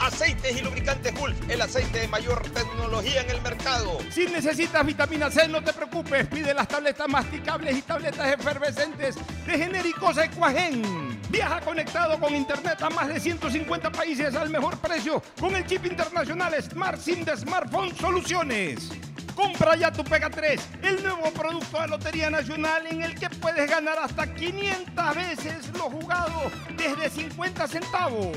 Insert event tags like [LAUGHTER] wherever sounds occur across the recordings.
Aceites y lubricantes Gulf, el aceite de mayor tecnología en el mercado. Si necesitas vitamina C, no te preocupes. Pide las tabletas masticables y tabletas efervescentes de genéricos Equagen. Viaja conectado con internet a más de 150 países al mejor precio con el chip internacional Smart SIM de Smartphone Soluciones. Compra ya tu Pega 3, el nuevo producto de Lotería Nacional en el que puedes ganar hasta 500 veces lo jugado desde 50 centavos.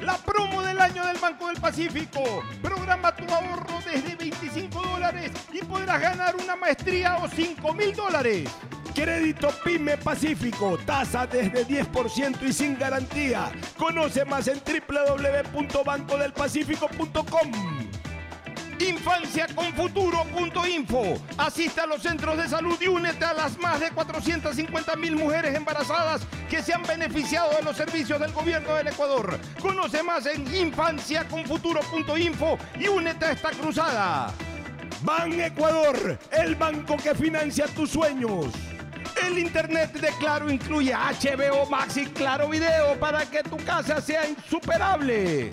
La promo del año del Banco del Pacífico. Programa tu ahorro desde 25 dólares y podrás ganar una maestría o 5 mil dólares. Crédito PYME Pacífico, tasa desde 10% y sin garantía. Conoce más en www.bancodelpacifico.com. Infanciaconfuturo.info. Asiste a los centros de salud y únete a las más de 450 mil mujeres embarazadas que se han beneficiado de los servicios del gobierno del Ecuador. Conoce más en infanciaconfuturo.info y únete a esta cruzada. Ban Ecuador, el banco que financia tus sueños. El internet de Claro incluye HBO Max y Claro Video para que tu casa sea insuperable.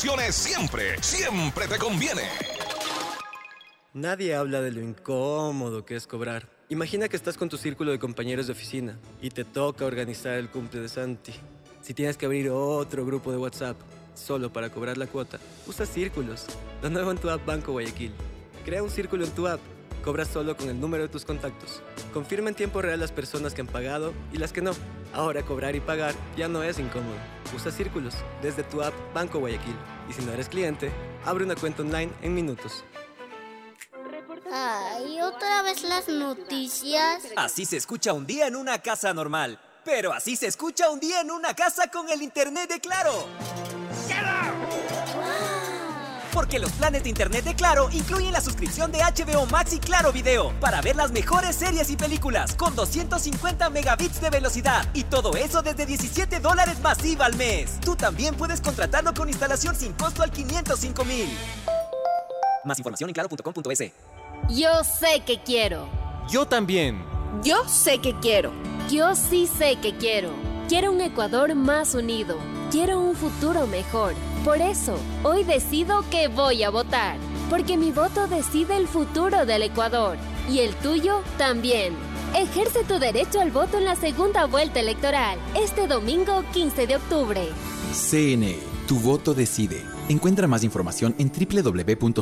siempre, siempre te conviene. Nadie habla de lo incómodo que es cobrar. Imagina que estás con tu círculo de compañeros de oficina y te toca organizar el cumple de Santi. Si tienes que abrir otro grupo de WhatsApp solo para cobrar la cuota, usa círculos. Lo en tu app Banco Guayaquil. Crea un círculo en tu app. Cobras solo con el número de tus contactos. Confirma en tiempo real las personas que han pagado y las que no. Ahora cobrar y pagar ya no es incómodo. Usa círculos desde tu app Banco Guayaquil. Y si no eres cliente, abre una cuenta online en minutos. Ay, otra vez las noticias. Así se escucha un día en una casa normal. Pero así se escucha un día en una casa con el internet de Claro. Porque los planes de internet de Claro incluyen la suscripción de HBO Max y Claro Video para ver las mejores series y películas con 250 megabits de velocidad y todo eso desde 17 dólares masiva al mes. Tú también puedes contratarlo con instalación sin costo al 505 mil. Más información en claro.com.es. Yo sé que quiero. Yo también. Yo sé que quiero. Yo sí sé que quiero. Quiero un Ecuador más unido. Quiero un futuro mejor. Por eso, hoy decido que voy a votar. Porque mi voto decide el futuro del Ecuador. Y el tuyo también. Ejerce tu derecho al voto en la segunda vuelta electoral, este domingo 15 de octubre. CNE, tu voto decide. Encuentra más información en www.cne.gov.es.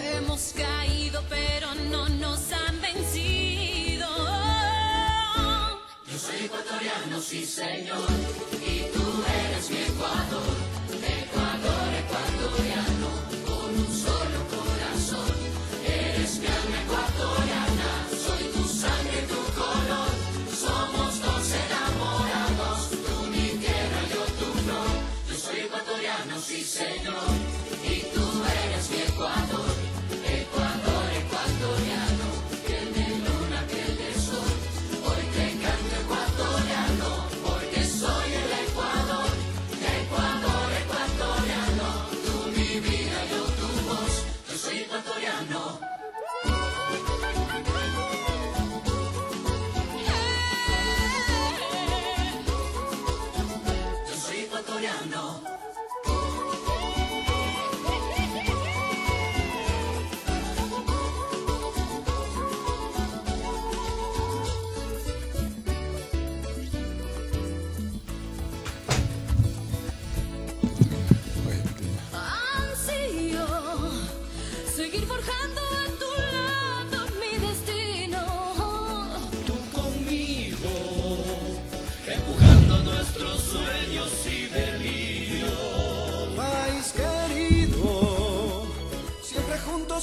Hemos caído, pero no nos han vencido. Yo soy ecuatoriano, sí señor, y tú eres mi Ecuador,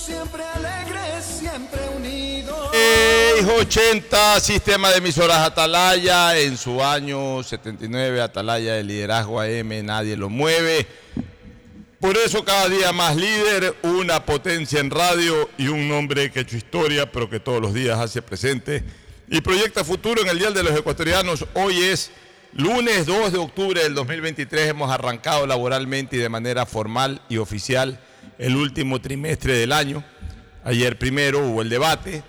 siempre alegres, siempre unidos. 80 Sistema de Emisoras Atalaya, en su año 79, Atalaya de Liderazgo AM, nadie lo mueve. Por eso cada día más líder, una potencia en radio y un nombre que ha hecho historia, pero que todos los días hace presente y proyecta futuro en el Día de los Ecuatorianos. Hoy es lunes 2 de octubre del 2023, hemos arrancado laboralmente y de manera formal y oficial el último trimestre del año. Ayer primero hubo el debate,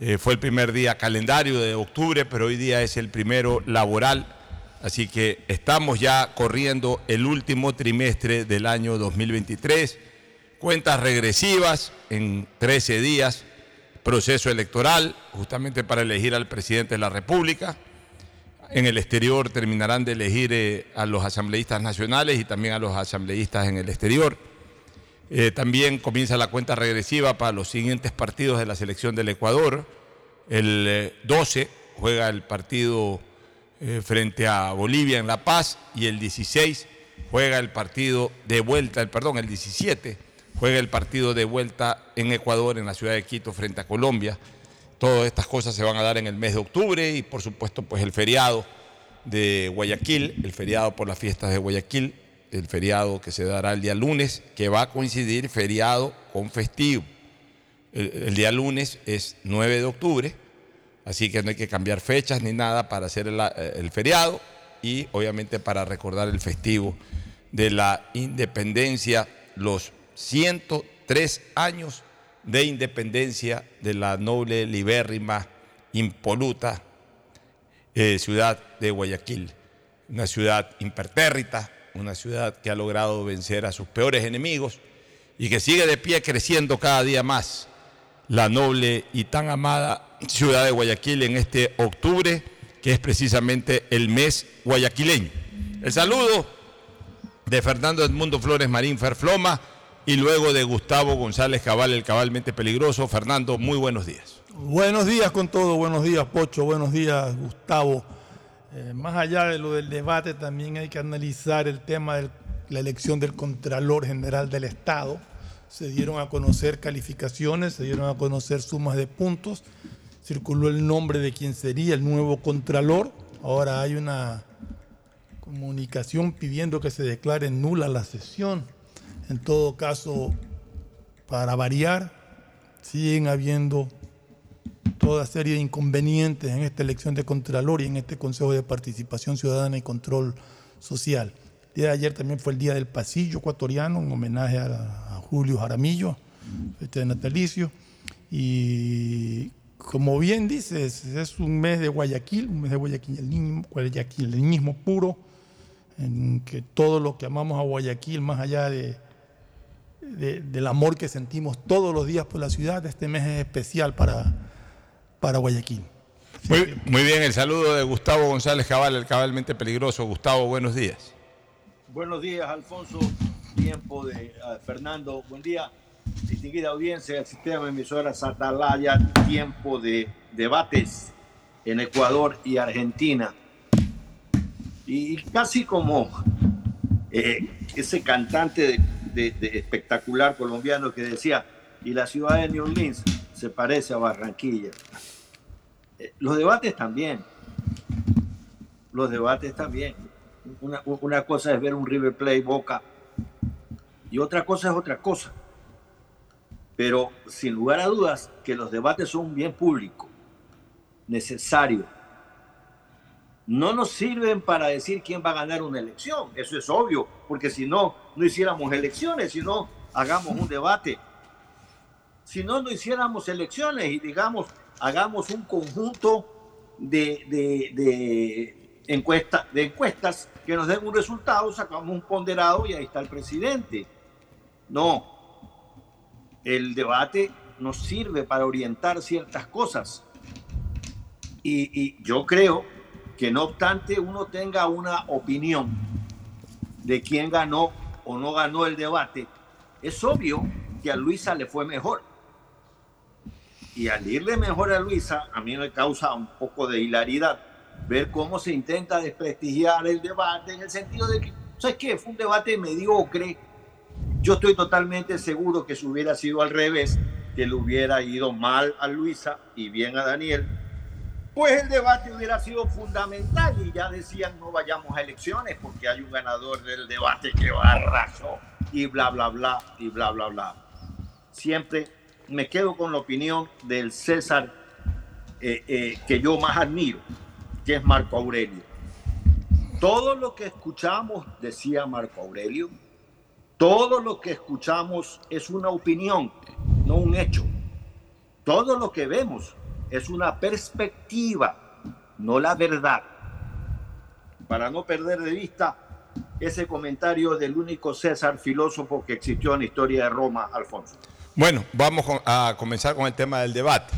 eh, fue el primer día calendario de octubre, pero hoy día es el primero laboral. Así que estamos ya corriendo el último trimestre del año 2023. Cuentas regresivas en 13 días, proceso electoral, justamente para elegir al presidente de la República. En el exterior terminarán de elegir eh, a los asambleístas nacionales y también a los asambleístas en el exterior. Eh, también comienza la cuenta regresiva para los siguientes partidos de la selección del Ecuador. El eh, 12 juega el partido eh, frente a Bolivia en La Paz y el 16 juega el partido de vuelta, el, perdón, el 17 juega el partido de vuelta en Ecuador, en la ciudad de Quito, frente a Colombia. Todas estas cosas se van a dar en el mes de octubre y por supuesto pues el feriado de Guayaquil, el feriado por las fiestas de Guayaquil, el feriado que se dará el día lunes, que va a coincidir feriado con festivo. El, día lunes es 9 de octubre, así que no hay que cambiar fechas ni nada para hacer el, el feriado y obviamente para recordar el festivo de la independencia, los 103 años de independencia de la noble, libérrima, impoluta eh, ciudad de Guayaquil. Una ciudad impertérrita, una ciudad que ha logrado vencer a sus peores enemigos y que sigue de pie creciendo cada día más. La noble y tan amada ciudad de Guayaquil en este octubre, que es precisamente el mes guayaquileño. El saludo de Fernando Edmundo Flores Marín Ferfloma y luego de Gustavo González Cabal, el cabalmente peligroso. Fernando, muy buenos días. Buenos días con todo, buenos días Pocho, buenos días Gustavo. Eh, más allá de lo del debate, también hay que analizar el tema de la elección del Contralor General del Estado. Se dieron a conocer calificaciones, se dieron a conocer sumas de puntos, circuló el nombre de quien sería el nuevo Contralor. Ahora hay una comunicación pidiendo que se declare nula la sesión. En todo caso, para variar, siguen habiendo toda serie de inconvenientes en esta elección de Contralor y en este Consejo de Participación Ciudadana y Control Social. El día de ayer también fue el Día del Pasillo Ecuatoriano, en homenaje a, Julio Jaramillo, de natalicio. Y como bien dices, es un mes de Guayaquil, un mes de guayaquileñismo, guayaquileñismo puro, en que todo lo que amamos a Guayaquil, más allá de- del amor que sentimos todos los días por la ciudad, este mes es especial para, para Guayaquil. Muy, muy bien, el saludo de Gustavo González Cabal, el cabalmente peligroso. Gustavo, buenos días. Buenos días, Alfonso. Tiempo de ah, Fernando. Buen día, distinguida audiencia del sistema de emisoras Atalaya. Tiempo de debates en Ecuador y Argentina. Y casi como eh, ese cantante de, de- de espectacular colombiano que decía, y la ciudad de New Orleans se parece a Barranquilla. Eh, los debates también. Los debates también. Una, cosa es ver un River Play Boca y otra cosa es otra cosa. Pero sin lugar a dudas que los debates son un bien público, necesario. No nos sirven para decir quién va a ganar una elección, eso es obvio, porque si no, no hiciéramos elecciones, si no, hagamos un debate. Si no, no hiciéramos elecciones y digamos, hagamos un conjunto de, de, de, encuesta- de encuestas que nos den un resultado, sacamos un ponderado y ahí está el presidente. No, el debate nos sirve para orientar ciertas cosas. Y yo creo que no obstante uno tenga una opinión de quién ganó o no ganó el debate, es obvio que a Luisa le fue mejor. Y al irle mejor a Luisa, a mí me causa un poco de hilaridad ver cómo se intenta desprestigiar el debate en el sentido de que, ¿sabes qué? Fue un debate mediocre. Yo estoy totalmente seguro que si hubiera sido al revés, que le hubiera ido mal a Luisa y bien a Daniel, pues el debate hubiera sido fundamental y ya decían no vayamos a elecciones porque hay un ganador del debate que va a raso y bla, bla, bla, y bla, bla, bla. Siempre me quedo con la opinión del César eh, eh, que yo más admiro, que es Marco Aurelio. Todo lo que escuchamos, decía Marco Aurelio, todo lo que escuchamos es una opinión, no un hecho. Todo lo que vemos es una perspectiva, no la verdad. Para no perder de vista ese comentario del único César filósofo que existió en la historia de Roma, Alfonso. Bueno, vamos a comenzar con el tema del debate.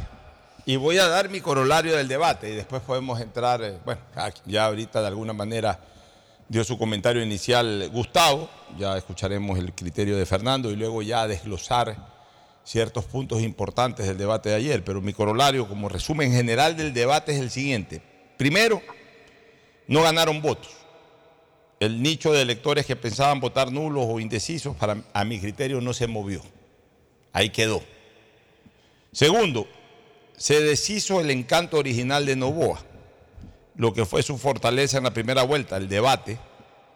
Y voy a dar mi corolario del debate y después podemos entrar, eh, bueno, ya ahorita de alguna manera dio su comentario inicial Gustavo, ya escucharemos el criterio de Fernando y luego ya desglosar ciertos puntos importantes del debate de ayer, pero mi corolario como resumen general del debate es el siguiente. Primero, no ganaron votos. El nicho de electores que pensaban votar nulos o indecisos, para, a mi criterio, no se movió. Ahí quedó. Segundo, se deshizo el encanto original de Novoa. Lo que fue su fortaleza en la primera vuelta, el debate,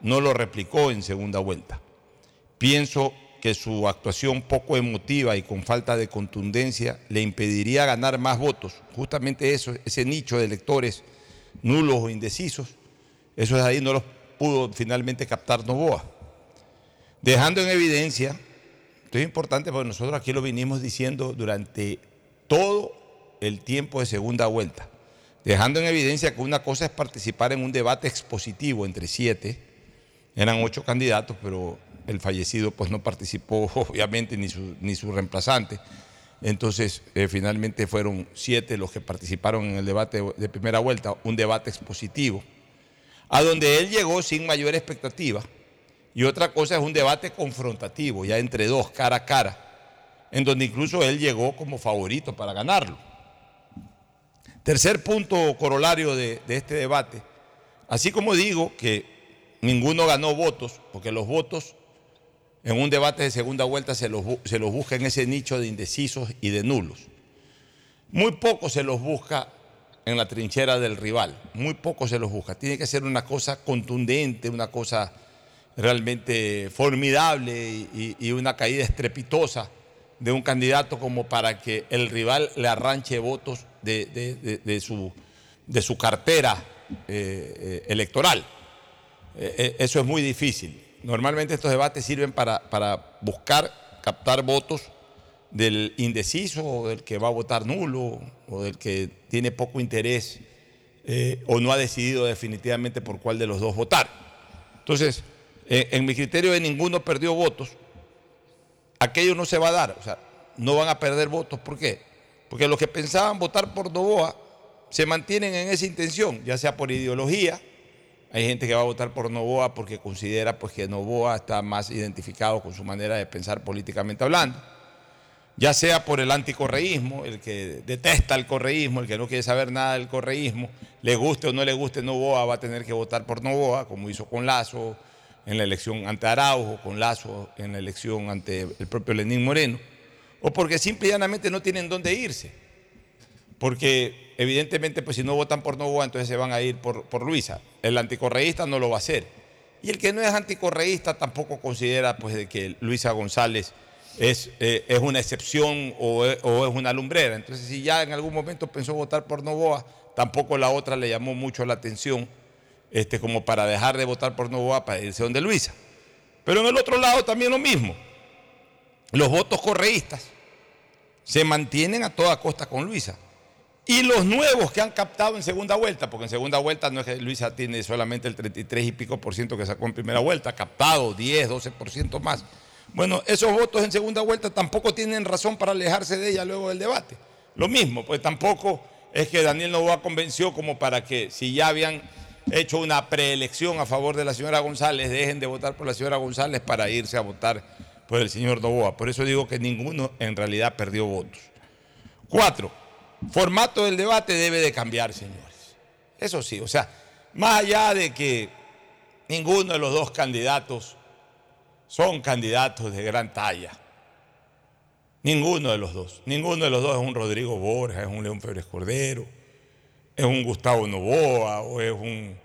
no lo replicó en segunda vuelta. Pienso que su actuación poco emotiva y con falta de contundencia le impediría ganar más votos. Justamente eso, ese nicho de electores nulos o indecisos, eso es ahí, no los pudo finalmente captar Novoa. Dejando en evidencia, esto es importante porque nosotros aquí lo vinimos diciendo durante todo el tiempo de segunda vuelta, dejando en evidencia que una cosa es participar en un debate expositivo entre siete, eran ocho candidatos, pero el fallecido pues no participó [LAUGHS] obviamente ni su, ni su reemplazante. Entonces, eh, finalmente fueron siete los que participaron en el debate de primera vuelta, un debate expositivo, a donde él llegó sin mayor expectativa. Y otra cosa es un debate confrontativo, ya entre dos, cara a cara, en donde incluso él llegó como favorito para ganarlo. Tercer punto corolario de, este debate, así como digo que ninguno ganó votos, porque los votos en un debate de segunda vuelta se los, se los busca en ese nicho de indecisos y de nulos. Muy poco se los busca en la trinchera del rival, muy poco se los busca. Tiene que ser una cosa contundente, una cosa realmente formidable y, una caída estrepitosa de un candidato como para que el rival le arranche votos de, su, cartera eh, eh, electoral. Eh, eso es muy difícil. Normalmente estos debates sirven para, buscar captar votos del indeciso o del que va a votar nulo o del que tiene poco interés o no ha decidido definitivamente por cuál de los dos votar. Entonces, eh, en mi criterio de ninguno perdió votos, aquello no se va a dar, o sea, no van a perder votos. ¿Por qué? Porque los que pensaban votar por Novoa se mantienen en esa intención, ya sea por ideología, hay gente que va a votar por Novoa porque considera pues, que Novoa está más identificado con su manera de pensar políticamente hablando, ya sea por el anticorreísmo, el que detesta el correísmo, el que no quiere saber nada del correísmo, le guste o no le guste Novoa, va a tener que votar por Novoa, como hizo con Lazo en la elección ante Araujo, con Lazo en la elección ante el propio Lenín Moreno, o porque simple y llanamente no tienen dónde irse. Porque evidentemente, pues si no votan por Novoa, entonces se van a ir por, por Luisa. El anticorreísta no lo va a hacer. Y el que no es anticorreísta tampoco considera pues, que Luisa González es, eh, es una excepción o es, o es una lumbrera. Entonces, si ya en algún momento pensó votar por Novoa, tampoco la otra le llamó mucho la atención este, como para dejar de votar por Novoa para irse donde Luisa. Pero en el otro lado también lo mismo. Los votos correístas se mantienen a toda costa con Luisa. Y los nuevos que han captado en segunda vuelta, porque en segunda vuelta no es que Luisa tiene solamente el 33 y pico por ciento que sacó en primera vuelta, captado 10, 12 por ciento más. Bueno, esos votos en segunda vuelta tampoco tienen razón para alejarse de ella luego del debate. Lo mismo, pues tampoco es que Daniel Novoa convenció como para que si ya habían hecho una preelección a favor de la señora González, dejen de votar por la señora González para irse a votar por el señor Novoa. Por eso digo que ninguno en realidad perdió votos. Cuatro, formato del debate debe de cambiar, señores. Eso sí, o sea, más allá de que ninguno de los dos candidatos son candidatos de gran talla. Ninguno de los dos. Ninguno de los dos es un Rodrigo Borja, es un León Febres Cordero, es un Gustavo Novoa o es un,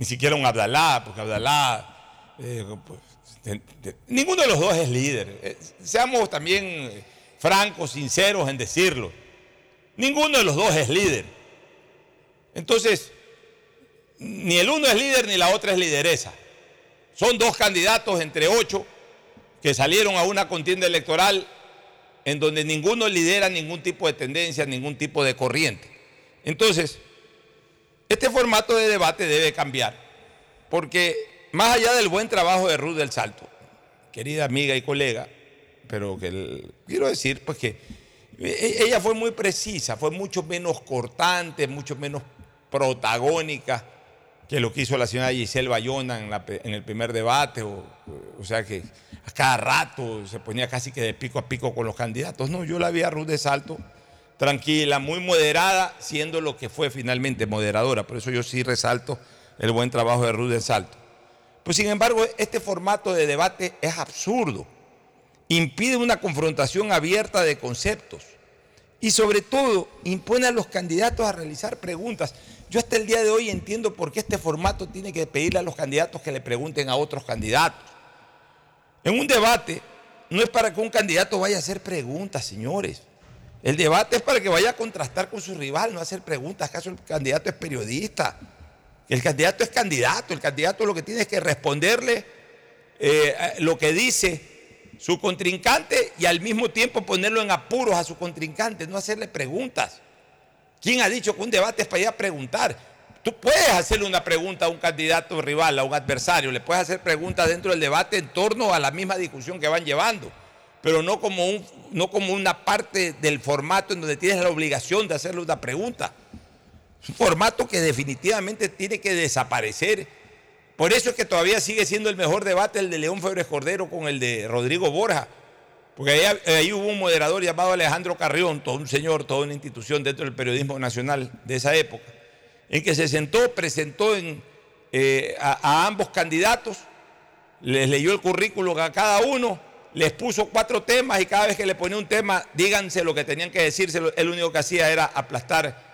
ni siquiera un Abdalá, porque Abdalá, eh, pues, ninguno de los dos es líder. Eh, seamos también eh, francos, sinceros en decirlo. Ninguno de los dos es líder. Entonces, ni el uno es líder ni la otra es lideresa. Son dos candidatos entre ocho que salieron a una contienda electoral en donde ninguno lidera ningún tipo de tendencia, ningún tipo de corriente. Entonces, este formato de debate debe cambiar, porque más allá del buen trabajo de Ruth del Salto, querida amiga y colega, pero que quiero decir pues que e- ella fue muy precisa, fue mucho menos cortante, mucho menos protagónica que lo que hizo la señora Giselle Bayona en, la el primer debate, o, o sea que a cada rato se ponía casi que de pico a pico con los candidatos. No, yo la vi a Ruth de Salto tranquila, muy moderada, siendo lo que fue finalmente moderadora. Por eso yo sí resalto el buen trabajo de Ruth de Salto. Pues sin embargo, este formato de debate es absurdo. Impide una confrontación abierta de conceptos. Y sobre todo, impone a los candidatos a realizar preguntas. Yo hasta el día de hoy entiendo por qué este formato tiene que pedirle a los candidatos que le pregunten a otros candidatos. En un debate no es para que un candidato vaya a hacer preguntas, señores. El debate es para que vaya a contrastar con su rival, no hacer preguntas. ¿Acaso el candidato es periodista? El candidato es candidato. El candidato lo que tiene es que responderle eh, lo que dice su contrincante y al mismo tiempo ponerlo en apuros a su contrincante, no hacerle preguntas. ¿Quién ha dicho que un debate es para ir a preguntar? Tú puedes hacerle una pregunta a un candidato rival, a un adversario, le puedes hacer preguntas dentro del debate en torno a la misma discusión que van llevando, pero no como, no como una parte del formato en donde tienes la obligación de hacerle una pregunta. Es un formato que definitivamente tiene que desaparecer. Por eso es que todavía sigue siendo el mejor debate el de León Febres Cordero con el de Rodrigo Borja. Porque ahí, hubo un moderador llamado Alejandro Carrión, todo un señor, toda una institución dentro del periodismo nacional de esa época, en que se sentó, presentó en, eh, a, a ambos candidatos, les leyó el currículo a cada uno, les puso cuatro temas y cada vez que le ponía un tema, díganse lo que tenían que decirse, él único que hacía era aplastar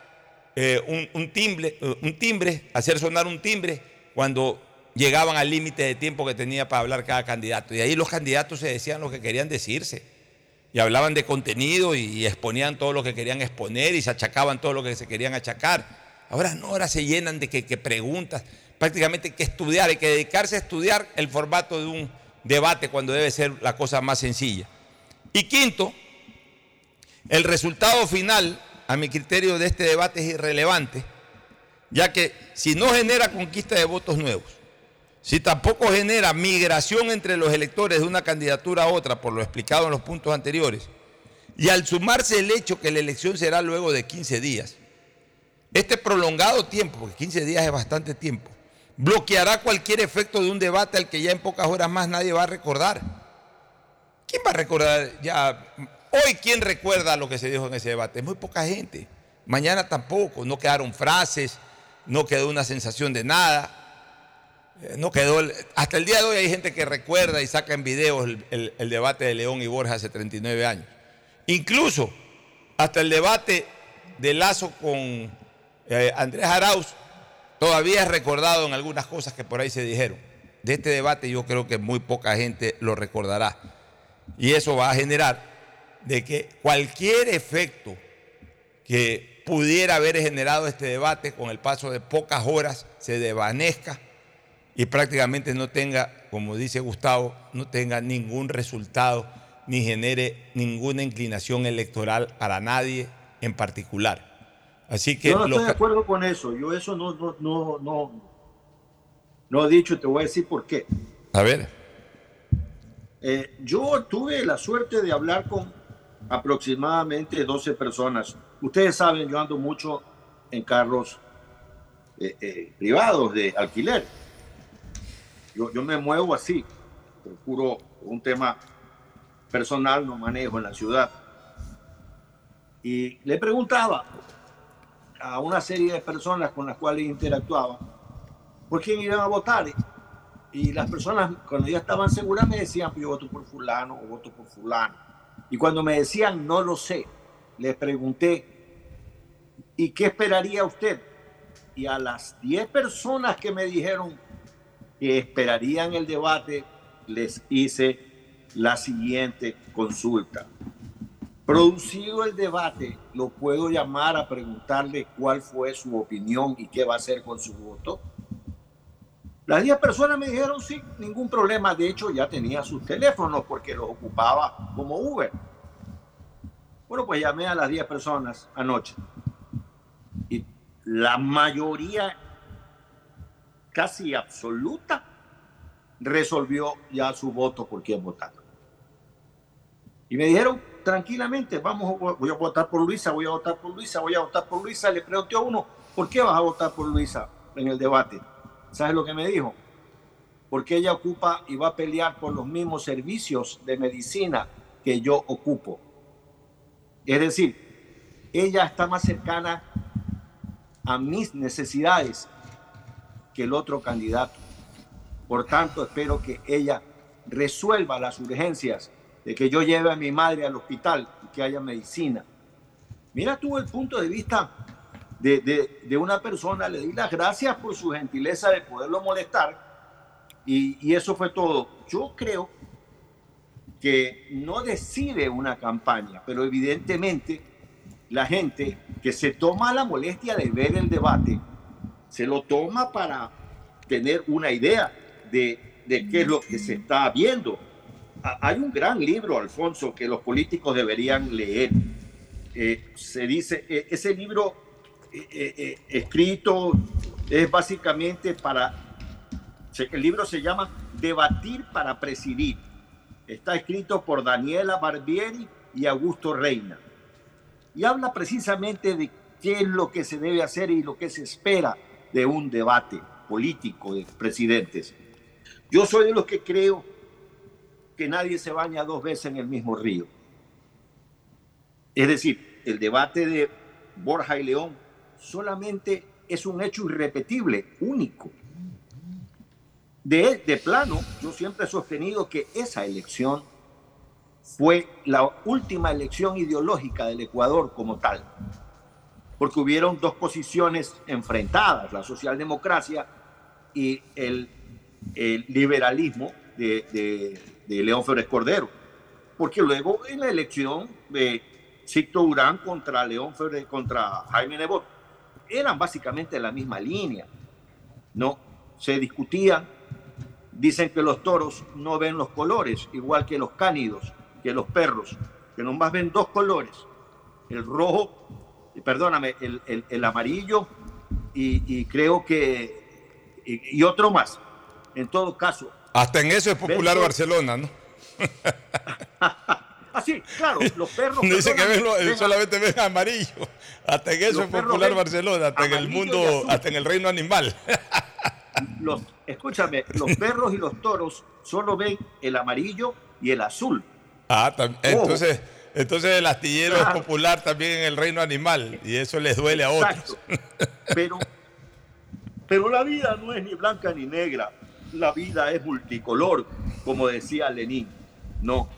eh, un, un timbre, eh, un timbre, hacer sonar un timbre cuando llegaban al límite de tiempo que tenía para hablar cada candidato. Y ahí los candidatos se decían lo que querían decirse. Y hablaban de contenido y, y exponían todo lo que querían exponer y se achacaban todo lo que se querían achacar. Ahora no, ahora se llenan de que, que preguntas. Prácticamente hay que estudiar, hay que dedicarse a estudiar el formato de un debate cuando debe ser la cosa más sencilla. Y quinto, el resultado final, a mi criterio, de este debate es irrelevante, ya que si no genera conquista de votos nuevos, si tampoco genera migración entre los electores de una candidatura a otra, por lo explicado en los puntos anteriores, y al sumarse el hecho que la elección será luego de 15 días, este prolongado tiempo, porque 15 días es bastante tiempo, bloqueará cualquier efecto de un debate al que ya en pocas horas más nadie va a recordar. ¿Quién va a recordar ya? Hoy, ¿quién recuerda lo que se dijo en ese debate? Muy poca gente. Mañana tampoco. No quedaron frases, no quedó una sensación de nada. Eh, No quedó. hasta el día de hoy hay gente que recuerda y saca en videos el debate de León y Borja hace 39 años. Incluso hasta el debate de Lazo con eh, Andrés Arauz todavía es recordado en algunas cosas que por ahí se dijeron. De este debate yo creo que muy poca gente lo recordará. Y eso va a generar de que cualquier efecto que pudiera haber generado este debate con el paso de pocas horas se desvanezca y prácticamente no tenga, como dice Gustavo, no tenga ningún resultado ni genere ninguna inclinación electoral para nadie en particular. Así que Yo no los estoy de acuerdo con eso. Yo eso no, no, no, no, no he dicho y te voy a decir por qué. a ver, Eh, yo tuve la suerte de hablar con aproximadamente 12 personas. Ustedes saben, yo ando mucho en carros eh, eh, privados de alquiler. Yo, yo me muevo así. Procuro un tema personal, no manejo en la ciudad. Y le preguntaba a una serie de personas con las cuales interactuaba por quién iban a votar. Y las personas, cuando ya estaban seguras, me decían, "Pues yo voto por fulano o voto por fulano. Y cuando me decían, no lo sé, les pregunté, ¿y qué esperaría usted? Y a las 10 personas que me dijeron que esperarían el debate, les hice la siguiente consulta. Producido el debate, lo puedo llamar a preguntarle cuál fue su opinión y qué va a hacer con su voto. Las 10 personas me dijeron sí, ningún problema. De hecho, ya tenía sus teléfonos porque los ocupaba como Uber. Bueno, pues llamé a las 10 personas anoche. Y la mayoría, casi absoluta, resolvió ya su voto por quién votar. Y me dijeron tranquilamente, vamos, voy a votar por Luisa, voy a votar por Luisa, voy a votar por Luisa. Le pregunté a uno, ¿por qué vas a votar por Luisa en el debate? ¿Sabes lo que me dijo? Porque ella ocupa y va a pelear por los mismos servicios de medicina que yo ocupo. Es decir, ella está más cercana a mis necesidades que el otro candidato. Por tanto, espero que ella resuelva las urgencias de que yo lleve a mi madre al hospital y que haya medicina. Mira tú el punto de vista de, de- de una persona, le di las gracias por su gentileza de poderlo molestar y, y eso fue todo. Yo creo que no decide una campaña, pero evidentemente la gente que se toma la molestia de ver el debate, se lo toma para tener una idea de, de qué es lo que se está viendo. Ha- Hay un gran libro, Alfonso, que los políticos deberían leer. Eh, se dice, eh, ese libro eh, eh, eh, escrito es básicamente para, el libro se llama Debatir para Presidir. Está escrito por Daniela Barbieri y Augusto Reina. Y habla precisamente de qué es lo que se debe hacer y lo que se espera de un debate político de presidentes. Yo soy de los que creo que nadie se baña dos veces en el mismo río. Es decir, el debate de Borja y León solamente es un hecho irrepetible, único. De, de plano, yo siempre he sostenido que esa elección fue la última elección ideológica del Ecuador como tal, porque hubieron dos posiciones enfrentadas, la socialdemocracia y el el liberalismo de, de- de León Férez Cordero. Porque luego en la elección de Sicto Durán contra León Férez, contra Jaime Nebot, eran básicamente la misma línea. No, se discutían, dicen que los toros no ven los colores, igual que los cánidos, que los perros, que nomás ven dos colores, el rojo, perdóname, el, el- amarillo y, y creo que, y, y otro más. En todo caso, Hasta en eso es popular Barcelona, ¿no? ah, [LAUGHS] sí, claro, los perros. Dice que perdóname, ven lo- ven- solamente ven amarillo. Hasta en eso es popular Barcelona, hasta en el mundo, hasta en el reino animal. [LAUGHS] los, escúchame, los perros y los toros solo ven el amarillo y el azul. Ah, entonces, entonces el astillero es popular también en el reino animal y eso les duele a otros. Pero, pero la vida no es ni blanca ni negra, la vida es multicolor, como decía Lenin. No,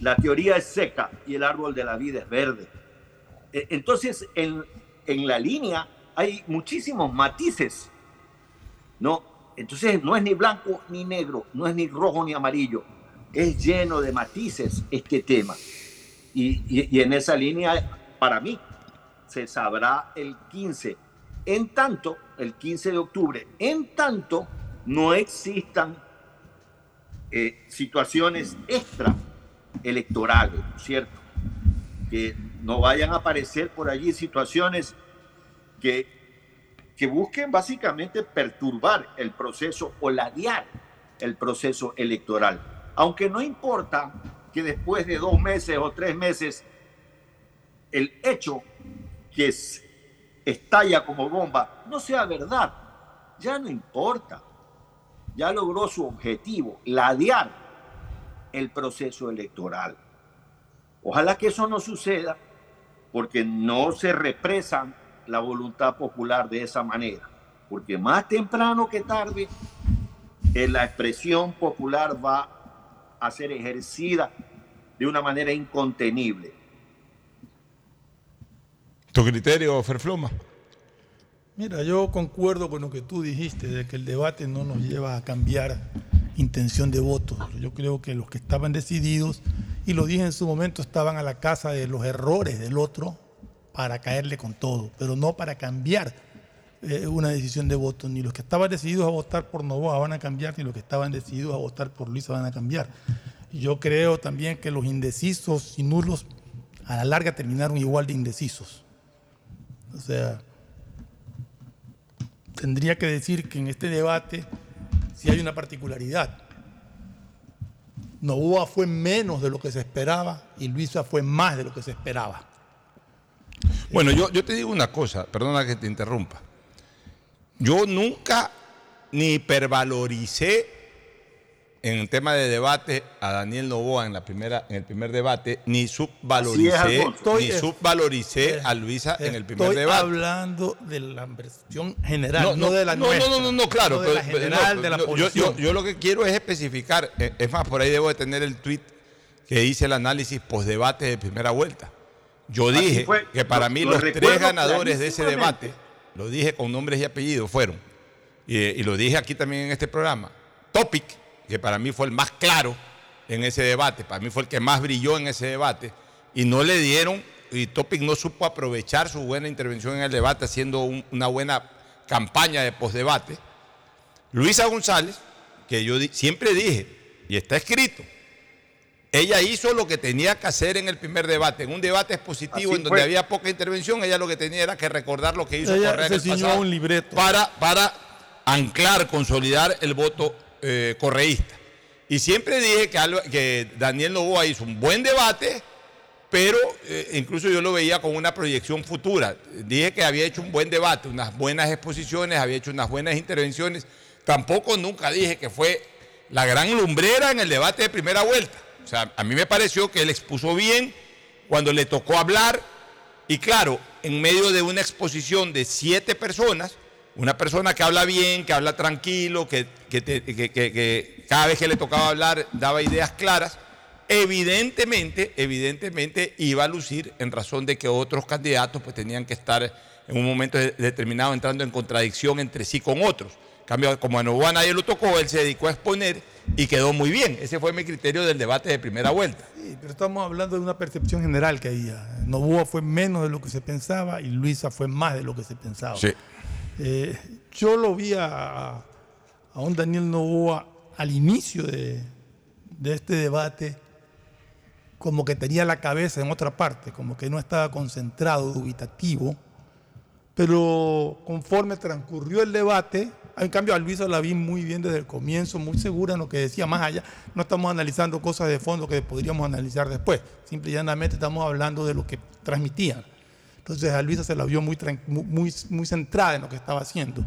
la teoría es seca y el árbol de la vida es verde. E- Entonces, en, en la línea hay muchísimos matices. No, entonces no es ni blanco ni negro, no es ni rojo ni amarillo, es lleno de matices este tema. Y, y- y en esa línea, para mí, se sabrá el 15. En tanto, el 15 de octubre, en tanto no existan eh, situaciones extra electorales, ¿cierto? Que no vayan a aparecer por allí situaciones que, que busquen básicamente perturbar el proceso o ladear el proceso electoral. Aunque no importa que después de dos meses o tres meses el hecho que es- estalla como bomba no sea verdad, ya no importa. Ya logró su objetivo, ladear el proceso electoral. Ojalá que eso no suceda porque no se represa la voluntad popular de esa manera. Porque más temprano que tarde, eh, la expresión popular va a ser ejercida de una manera incontenible. ¿Tu criterio, Ferfloma? Mira, yo concuerdo con lo que tú dijiste, de que el debate no nos lleva a cambiar intención de voto. Yo creo que los que estaban decididos, y lo dije en su momento, estaban a la casa de los errores del otro para caerle con todo, pero no para cambiar eh, una decisión de voto. Ni los que estaban decididos a votar por Novoa van a cambiar, ni los que estaban decididos a votar por Luisa van a cambiar. Yo creo también que los indecisos y nulos a la larga terminaron igual de indecisos. O sea, tendría que decir que en este debate sí hay una particularidad. Novoa fue menos de lo que se esperaba y Luisa fue más de lo que se esperaba. Bueno, yo, yo te digo una cosa, perdona que te interrumpa. Yo nunca ni hipervaloricé en el tema de debate a Daniel Novoa en, la primera, en el primer debate, ni subvaloricé, ni Estoy- subvaloricé a Luisa en el primer Estoy debate. hablando de la versión general, no, de la no, nuestra. no, no, no, claro. no de la general no, de la yo, posición. yo- yo lo que quiero es especificar, eh, es más, por ahí debo de tener el tweet que hice el análisis post-debate de primera vuelta. Yo Así dije fue. que para Lo- mí lo los tres ganadores de ese debate, lo dije con nombres y apellidos, fueron, y, y lo dije aquí también en este programa, Topic, que para mí fue el más claro en ese debate, para mí fue el que más brilló en ese debate, y no le dieron, y Topic no supo aprovechar su buena intervención en el debate haciendo un- una buena campaña de postdebate. Luisa González, que yo di- siempre dije, y está escrito, ella hizo lo que tenía que hacer en el primer debate. En un debate expositivo Así en donde fue. había poca intervención, ella lo que tenía era que recordar lo que hizo Ella Correa en se el ciñó pasado a un libreto. Para, para anclar, consolidar el voto eh, correísta. Y siempre dije que, Alba- que Daniel Novoa hizo un buen debate, pero eh, incluso yo lo veía con una proyección futura. Dije que había hecho un buen debate, unas buenas exposiciones, había hecho unas buenas intervenciones. Tampoco nunca dije que fue la gran lumbrera en el debate de primera vuelta. O sea, a mí me pareció que él expuso bien cuando le tocó hablar y claro, en medio de una exposición de siete personas, una persona que habla bien, que habla tranquilo, que, que te- que- que- que cada vez que le tocaba hablar daba ideas claras, evidentemente, evidentemente iba a lucir en razón de que otros candidatos pues tenían que estar en un momento de- determinado entrando en contradicción entre sí con otros. cambio, como a Novoa nadie lo tocó, él se dedicó a exponer y quedó muy bien. Ese fue mi criterio del debate de primera vuelta. Sí, pero estamos hablando de una percepción general que había. Novoa fue menos de lo que se pensaba y Luisa fue más de lo que se pensaba. Sí. Eh, yo lo vi a, un Daniel Novoa al inicio de, de este debate como que tenía la cabeza en otra parte, como que no estaba concentrado, dubitativo, pero conforme transcurrió el debate, en cambio a Luisa la vi muy bien desde el comienzo, muy segura en lo que decía, más allá, no estamos analizando cosas de fondo que podríamos analizar después, simple y llanamente estamos hablando de lo que transmitían. Entonces a Luisa se la vio muy, muy, muy, centrada en lo que estaba haciendo.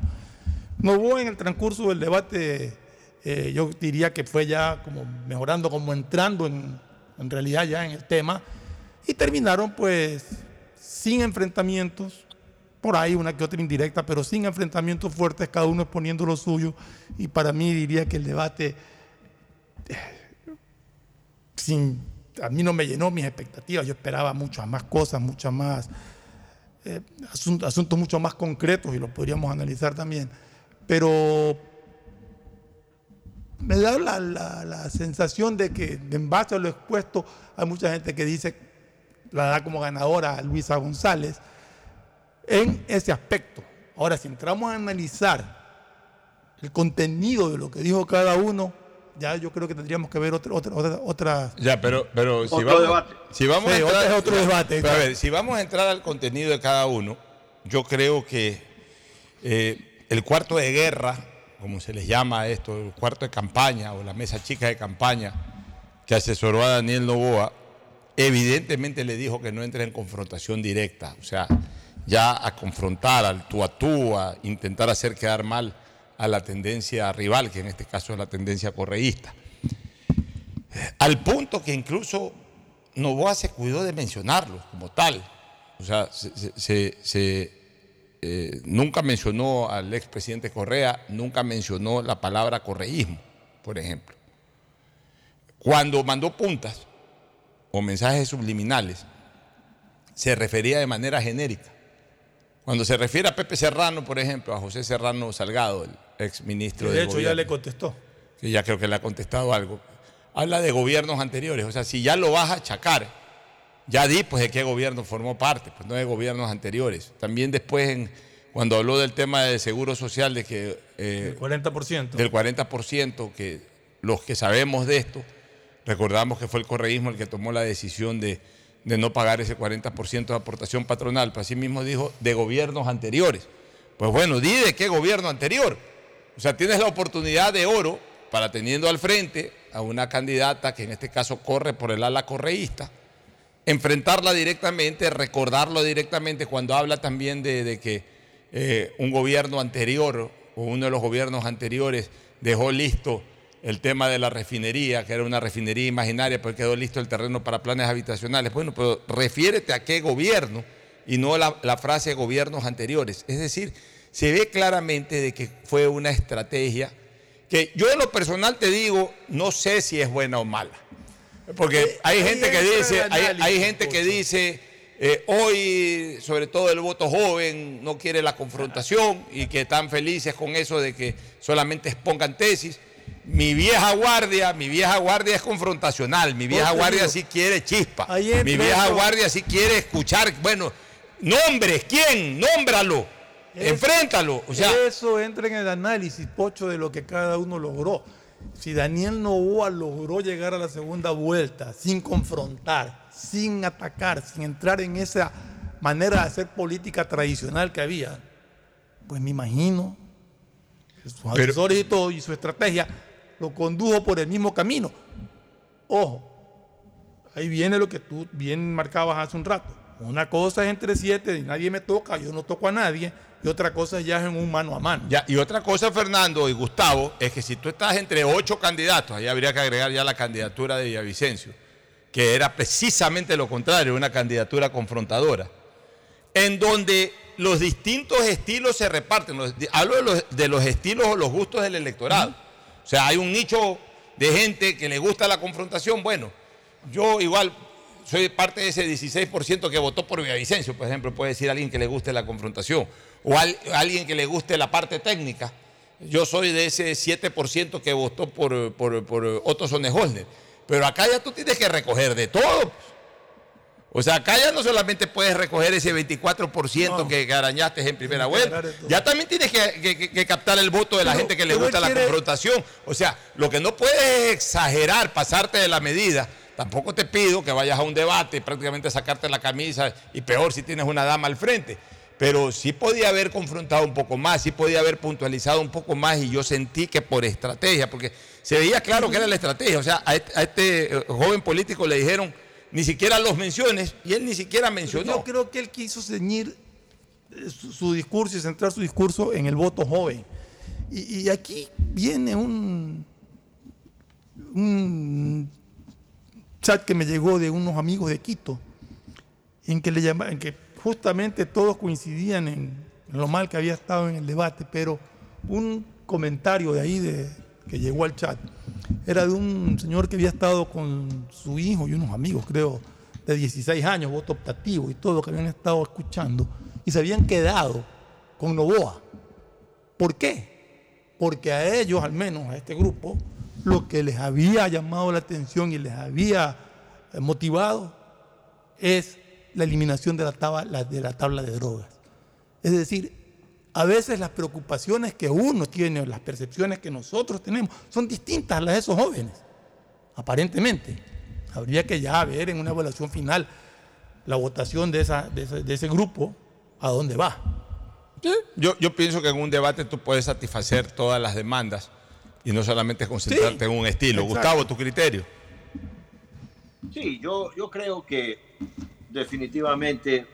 No voy en el transcurso del debate, eh, yo diría que fue ya como mejorando, como entrando en, en realidad ya en el tema, y terminaron pues sin enfrentamientos, por ahí una que otra indirecta, pero sin enfrentamientos fuertes, cada uno exponiendo lo suyo, y para mí diría que el debate eh, sin, a mí no me llenó mis expectativas, yo esperaba muchas más cosas, muchas más eh, asun- asuntos mucho más concretos y los podríamos analizar también, pero me da la, la- la sensación de que en base a lo expuesto hay mucha gente que dice, la da como ganadora a Luisa González en ese aspecto. Ahora, si entramos a analizar el contenido de lo que dijo cada uno, ya yo creo que tendríamos que ver otra, otra, otra, otra- Ya, pero, pero si Otro vamos, debate. si vamos Sí, a entrar, otro- es otro debate. Pero a ver, si vamos a entrar al contenido de cada uno, yo creo que eh, el cuarto de guerra, como se les llama esto, el cuarto de campaña o la mesa chica de campaña que asesoró a Daniel Novoa, evidentemente le dijo que no entre en confrontación directa, o sea, ya a confrontar al tú a tú, a intentar hacer quedar mal a la tendencia rival, que en este caso es la tendencia correísta. Al punto que incluso Novoa se cuidó de mencionarlo como tal. O sea, se- se- se- se, eh, nunca mencionó al expresidente Correa, nunca mencionó la palabra correísmo, por ejemplo. Cuando mandó puntas o mensajes subliminales, se refería de manera genérica. Cuando se refiere a Pepe Serrano, por ejemplo, a José Serrano Salgado, el ex ministro de del hecho ya le contestó. que ya creo que le ha contestado algo, habla de gobiernos anteriores. O sea, si ya lo vas a achacar, ya di pues de qué gobierno formó parte, pues no de gobiernos anteriores. También después, en- cuando habló del tema del seguro social, de que... eh, El 40%. del 40%, que los que sabemos de esto, recordamos que fue el correísmo el que tomó la decisión de, de no pagar ese 40% de aportación patronal, pero así mismo dijo de gobiernos anteriores. Pues bueno, di de qué gobierno anterior. O sea, tienes la oportunidad de oro para teniendo al frente a una candidata que en este caso corre por el ala correísta, enfrentarla directamente, recordarlo directamente cuando habla también de, que eh, un gobierno anterior o uno de los gobiernos anteriores dejó listo el tema de la refinería, que era una refinería imaginaria, pero quedó listo el terreno para planes habitacionales. Bueno, pero refiérete a qué gobierno y no la frase gobiernos anteriores. Es decir, se ve claramente de que fue una estrategia que yo en lo personal te digo, no sé si es buena o mala. Porque hay gente que dice, hay, hay gente que dice, eh, hoy, sobre todo el voto joven, no quiere la confrontación y que están felices con eso de que solamente expongan tesis. Mi vieja guardia, mi vieja guardia es confrontacional, mi vieja guardia sí quiere chispa, mi vieja guardia sí quiere escuchar, bueno, nombres, ¿quién? Nómbralo, Eso- enfréntalo. O sea, eso entra en el análisis, Pocho, de lo que cada uno logró. Si Daniel Novoa logró llegar a la segunda vuelta sin confrontar, sin atacar, sin entrar en esa manera de hacer política tradicional que había, pues me imagino que sus Pero- asesores y todo, y su estrategia lo condujo por el mismo camino. Ojo, ahí viene lo que tú bien marcabas hace un rato. Una cosa es entre siete y nadie me toca, yo no toco a nadie, y otra cosa ya es en un mano a mano. Y otra cosa, Fernando y Gustavo, es que si tú estás entre ocho candidatos, ahí habría que agregar ya la candidatura de Villavicencio, que era precisamente lo contrario, una candidatura confrontadora, en donde los distintos estilos se reparten. Hablo de los, de los estilos o los gustos del electorado. O sea, hay un nicho de gente que le gusta la confrontación. Bueno, yo igual soy parte de ese 16% que votó por Villavicencio, por ejemplo, puede decir alguien que le guste la confrontación, o al- alguien que le guste la parte técnica, yo soy de ese 7% que votó por, por, por Otto. Pero acá ya tú tienes que recoger de todo. O sea, acá ya no solamente puedes recoger ese 24% que arañaste en primera vuelta, ya también tienes que, que- que captar el voto de la Pero- gente que le gusta la quiere- confrontación. O sea, lo que no puedes es exagerar, pasarte de la medida. Tampoco te pido que vayas a un debate y prácticamente sacarte la camisa y peor si tienes una dama al frente. Pero sí podía haber confrontado un poco más, sí podía haber puntualizado un poco más y yo sentí que por estrategia, porque se veía claro que era la estrategia. O sea, a este, este, eh, joven político le dijeron ni siquiera los menciones y él ni siquiera mencionó. Yo creo que él quiso ceñir eh, su, discurso y centrar su discurso en el voto joven. Y, y aquí viene un, un chat que me llegó de unos amigos de Quito, en que, le llama- en que justamente todos coincidían en, lo mal que había estado en el debate, pero un comentario de ahí de, que llegó al chat era de un señor que había estado con su hijo y unos amigos, creo, de 16 años, voto optativo y todo, que habían estado escuchando y se habían quedado con Novoa. ¿Por qué? Porque a ellos, al menos a este grupo, lo que les había llamado la atención y les había motivado es la eliminación de la tabla, la- de la tabla de drogas. Es decir, a veces las preocupaciones que uno tiene o las percepciones que nosotros tenemos son distintas a las de esos jóvenes, aparentemente. Habría que ya ver en una evaluación final la votación de, esa- de ese, de ese grupo a dónde va. Yo, yo pienso que en un debate tú puedes satisfacer todas las demandas y no solamente concentrarte en un estilo. exacto. Gustavo, tu criterio. Sí, yo, yo creo que definitivamente,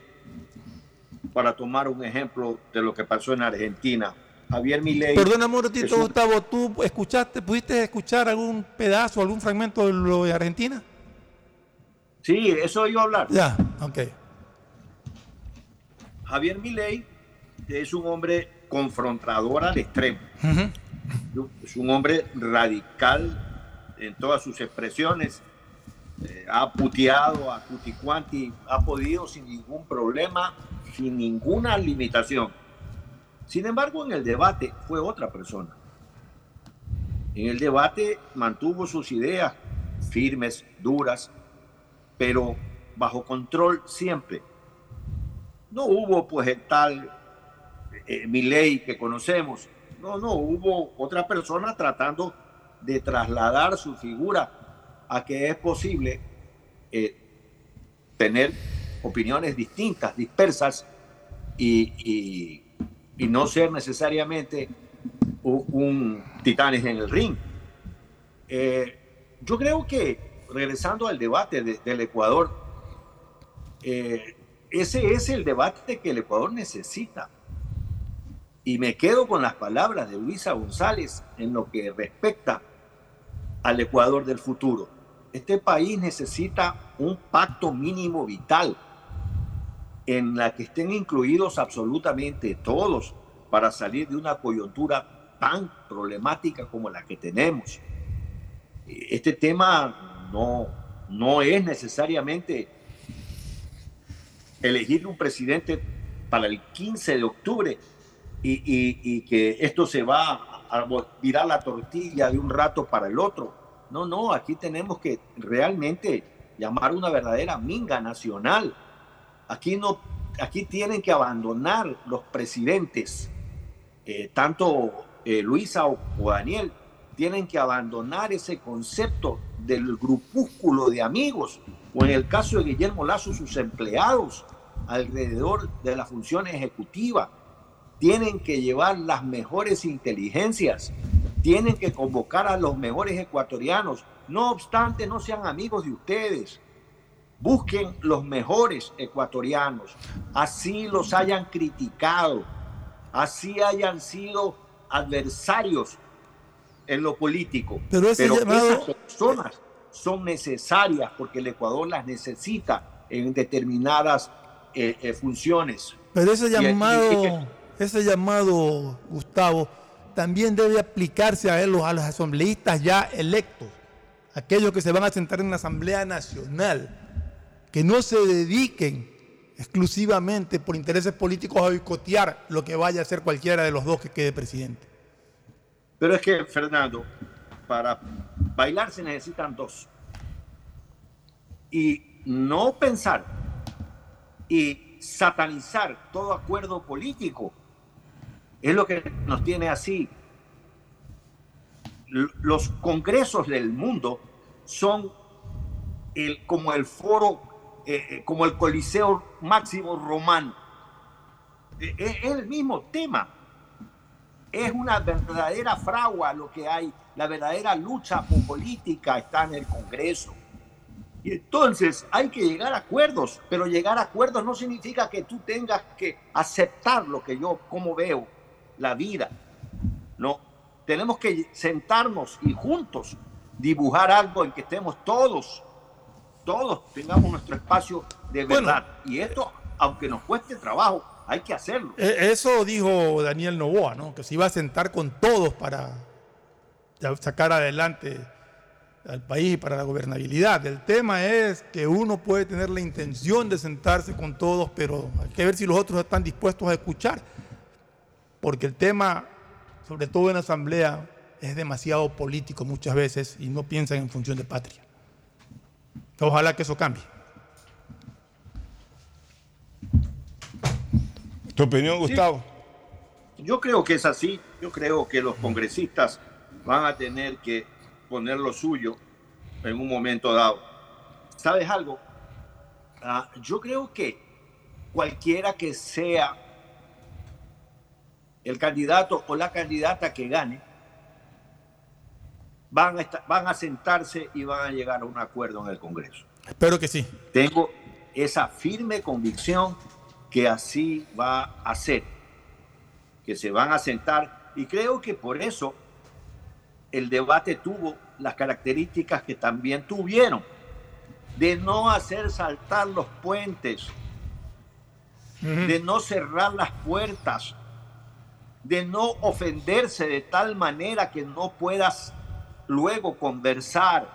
para tomar un ejemplo de lo que pasó en Argentina, Javier Milei... Perdona, momentito, un- Gustavo, ¿tú escuchaste, pudiste escuchar algún pedazo, algún fragmento de lo de Argentina? Sí, eso iba a hablar. Ya, ok. Javier Milei es un hombre confrontador al extremo. Es un hombre radical en todas sus expresiones. Eh, ha puteado a Cuticuanti, ha podido sin ningún problema, sin ninguna limitación. Sin embargo, en el debate fue otra persona. En el debate mantuvo sus ideas firmes, duras, pero bajo control siempre. No hubo pues el tal eh, Milei que conocemos. No, no, hubo otra persona tratando de trasladar su figura a que es posible eh, tener opiniones distintas, dispersas y, y- no ser necesariamente u- un, titanes en el ring. Eh, yo creo que, regresando al debate de- del Ecuador, eh, ese es el debate que el Ecuador necesita. Y me quedo con las palabras de Luisa González en lo que respecta al Ecuador del futuro. Este país necesita un pacto mínimo vital en la que estén incluidos absolutamente todos para salir de una coyuntura tan problemática como la que tenemos. Este tema no, no es necesariamente elegir un presidente para el 15 de octubre y, que esto se va a virar la tortilla de un rato para el otro. No, no, aquí tenemos que realmente llamar una verdadera minga nacional. Aquí, no, aquí tienen que abandonar los presidentes, eh, tanto eh, Luisa o, o Daniel, tienen que abandonar ese concepto del grupúsculo de amigos, o en el caso de Guillermo Lazo, sus empleados alrededor de la función ejecutiva. Tienen que llevar las mejores inteligencias, tienen que convocar a los mejores ecuatorianos. No obstante, no sean amigos de ustedes. Busquen los mejores ecuatorianos, así los hayan criticado, así hayan sido adversarios en lo político. Pero ese llamado- esas personas son necesarias porque el Ecuador las necesita en determinadas eh, eh, funciones. Pero ese y- llamado, y- ese llamado, Gustavo, también debe aplicarse a, los, a los asambleístas ya electos, aquellos que se van a sentar en la Asamblea Nacional, que no se dediquen exclusivamente por intereses políticos a boicotear lo que vaya a hacer cualquiera de los dos que quede presidente. Pero es que, Fernando, para bailar se necesitan dos. Y no pensar y satanizar todo acuerdo político es lo que nos tiene así. Los congresos del mundo son el, como el foro, eh, eh, como el Coliseo Máximo Romano. Eh, Es, es el mismo tema. Es una verdadera fragua lo que hay. La verdadera lucha po- política está en el Congreso. Y entonces hay que llegar a acuerdos, pero llegar a acuerdos no significa que tú tengas que aceptar lo que yo, como veo la vida. No, tenemos que sentarnos y juntos dibujar algo en que estemos todos, todos tengamos nuestro espacio de Bueno. verdad. Y esto, aunque nos cueste trabajo, hay que hacerlo. E- Eso dijo Daniel Novoa, ¿no? Que se iba a sentar con todos para sacar adelante al país y para la gobernabilidad. El tema es que uno puede tener la intención de sentarse con todos, pero hay que ver si los otros están dispuestos a escuchar. Porque el tema, sobre todo en la asamblea, es demasiado político muchas veces y no piensan en función de patria. Ojalá que eso cambie. ¿Tu opinión, Gustavo? Yo creo que es así. Yo creo que los congresistas van a tener que poner lo suyo en un momento dado. ¿Sabes algo? Ah, yo creo que cualquiera que sea el candidato o la candidata que gane, van a, van a sentarse y van a llegar a un acuerdo en el Congreso. Espero que sí. Tengo esa firme convicción que así va a ser, que se van a sentar y creo que por eso el debate tuvo las características que también tuvieron, de no hacer saltar los puentes, de no cerrar las puertas, de no ofenderse de tal manera que no puedas luego conversar,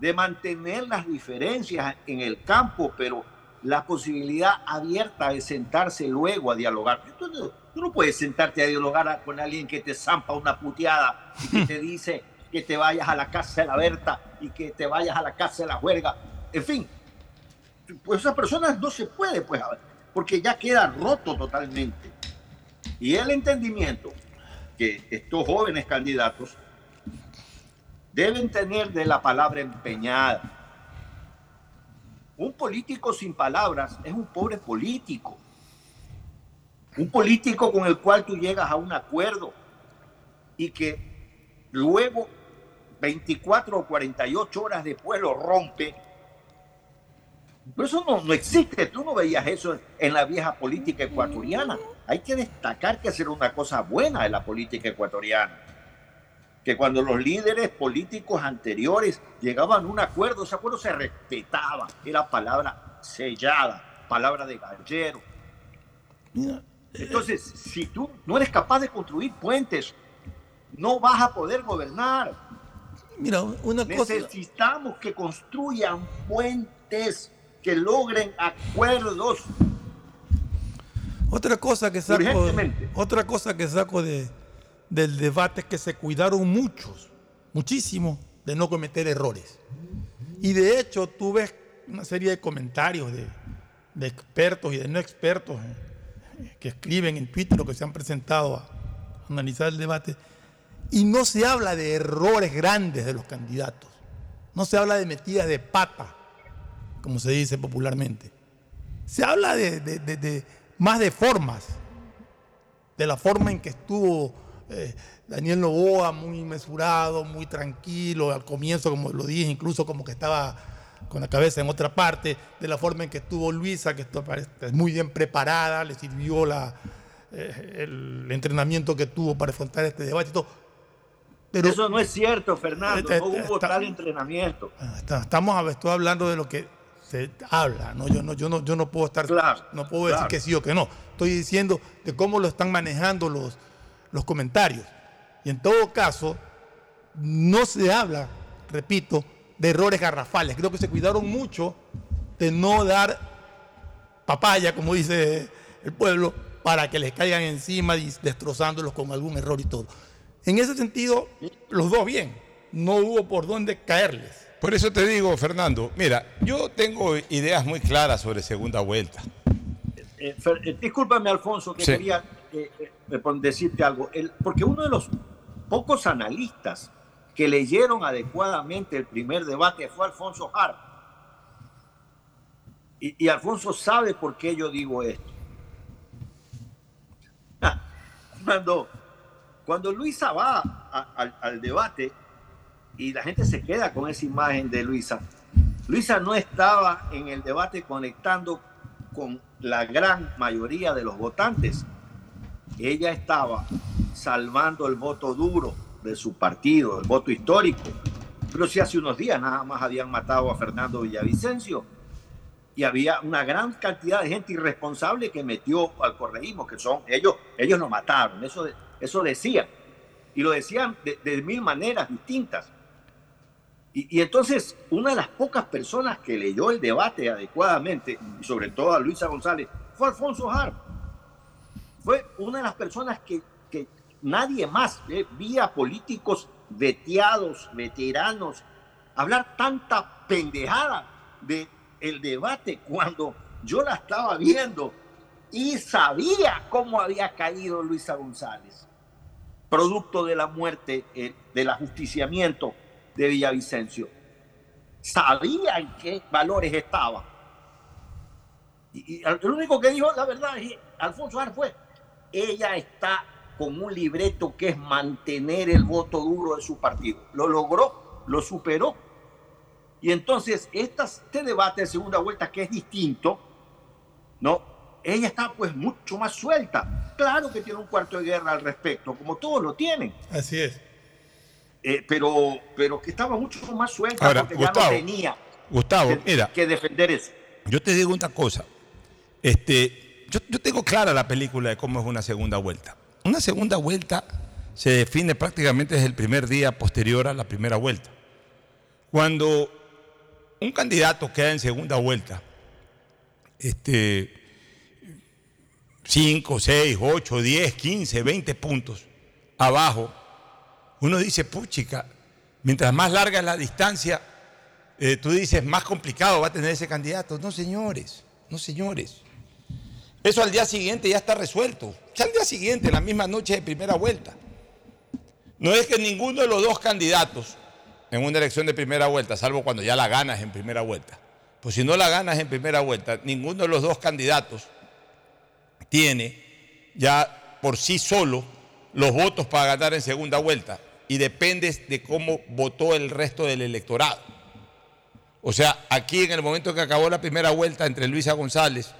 de mantener las diferencias en el campo, pero la posibilidad abierta de sentarse luego a dialogar. Tú, no- puedes sentarte a dialogar con alguien que te zampa una puteada y que te dice que te vayas a la casa de la Berta y que te vayas a la casa de la juerga. En fin, pues esas personas no se puede, pues, porque ya queda roto totalmente. Y el entendimiento que estos jóvenes candidatos deben tener de la palabra empeñada. Un político sin palabras es un pobre político. Un político con el cual tú llegas a un acuerdo y que luego 24 o 48 horas después lo rompe. Eso no, no existe. Tú no veías eso en la vieja política ecuatoriana. Hay que destacar que hacer una cosa buena de la política ecuatoriana que cuando los líderes políticos anteriores llegaban a un acuerdo, ese acuerdo se respetaba, era palabra sellada, palabra de gallero. Entonces, si tú no eres capaz de construir puentes, no vas a poder gobernar. Mira, una cosa. Necesitamos que construyan puentes que logren acuerdos. Otra cosa que saco, otra cosa que saco de, del debate es que se cuidaron muchos, muchísimo, de no cometer errores. Y de hecho, tú ves una serie de comentarios de, de expertos y de no expertos eh, que escriben en Twitter o que se han presentado a analizar el debate, y no se habla de errores grandes de los candidatos. No se habla de metidas de pata, como se dice popularmente. Se habla de, de- de- de- más de formas, de la forma en que estuvo eh, Daniel Novoa, muy mesurado, muy tranquilo, al comienzo, como lo dije, incluso como que estaba con la cabeza en otra parte, de la forma en que estuvo Luisa, que esto parece- es muy bien preparada, le sirvió la, eh, el entrenamiento que tuvo para afrontar este debate y todo. Pero Eso no es cierto, Fernando. No hubo está- tal entrenamiento. Está- Estamos estoy hablando de lo que se habla, ¿no? Yo no, yo no, yo no puedo estar, no puedo decir claro. que sí o que no. Estoy diciendo de cómo lo están manejando los, los comentarios. Y en todo caso, no se habla, repito, de errores garrafales. Creo que se cuidaron mucho de no dar papaya, como dice el pueblo, para que les caigan encima y destrozándolos con algún error y todo. En ese sentido, los dos bien. No hubo por dónde caerles. Por eso te digo, Fernando, mira, yo tengo ideas muy claras sobre segunda vuelta. Eh, Fer- eh, discúlpame, Alfonso, que Sí. quería eh, eh, decirte algo. El- porque uno de los pocos analistas que leyeron adecuadamente el primer debate fue Alfonso Harp. Y, y Alfonso sabe por qué yo digo esto. Ah, Cuando, cuando Luisa va al debate y la gente se queda con esa imagen de Luisa, Luisa no estaba en el debate conectando con la gran mayoría de los votantes. Ella estaba salvando el voto duro de su partido, el voto histórico. Pero si hace unos días nada más habían matado a Fernando Villavicencio y había una gran cantidad de gente irresponsable que metió al correísmo, que son ellos, ellos lo mataron, eso, eso decían. Y lo decían de, de mil maneras distintas. Y, entonces, una de las pocas personas que leyó el debate adecuadamente, sobre todo a Luisa González, fue Alfonso Harp. Fue una de las personas que, que nadie más eh, vía políticos veteados, veteranos, hablar tanta pendejada de el debate cuando yo la estaba viendo y sabía cómo había caído Luisa González, producto de la muerte, eh, del ajusticiamiento de Villavicencio. Sabía en qué valores estaba. Y, el único que dijo la verdad es Alfonso Ar fue, ella está con un libreto que es mantener el voto duro de su partido. Lo logró, lo superó. Y entonces este debate de segunda vuelta que es distinto, ¿no? Ella está pues mucho más suelta. Claro que tiene un cuarto de guerra al respecto, como todos lo tienen. Así es. Eh, pero, pero que estaba mucho más suelta Ahora, porque ya Gustavo, no tenía Gustavo, que, mira, que defender eso. yo te digo una cosa. Este, yo, yo tengo clara la película de cómo es una segunda vuelta. Una segunda vuelta se define prácticamente desde el primer día posterior a la primera vuelta. Cuando un candidato queda en segunda vuelta, este, 5, 6, 8, 10, 15, 20 puntos abajo, uno dice, puchica, mientras más larga es la distancia, eh, tú dices, más complicado va a tener ese candidato. No, señores, no, señores. Eso al día siguiente ya está resuelto. Ya al día siguiente, la misma noche de primera vuelta. No es que ninguno de los dos candidatos en una elección de primera vuelta, salvo cuando ya la ganas en primera vuelta, pues si no la ganas en primera vuelta, ninguno de los dos candidatos tiene ya por sí solo los votos para ganar en segunda vuelta y dependes de cómo votó el resto del electorado. O sea, aquí en el momento que acabó la primera vuelta entre Luisa González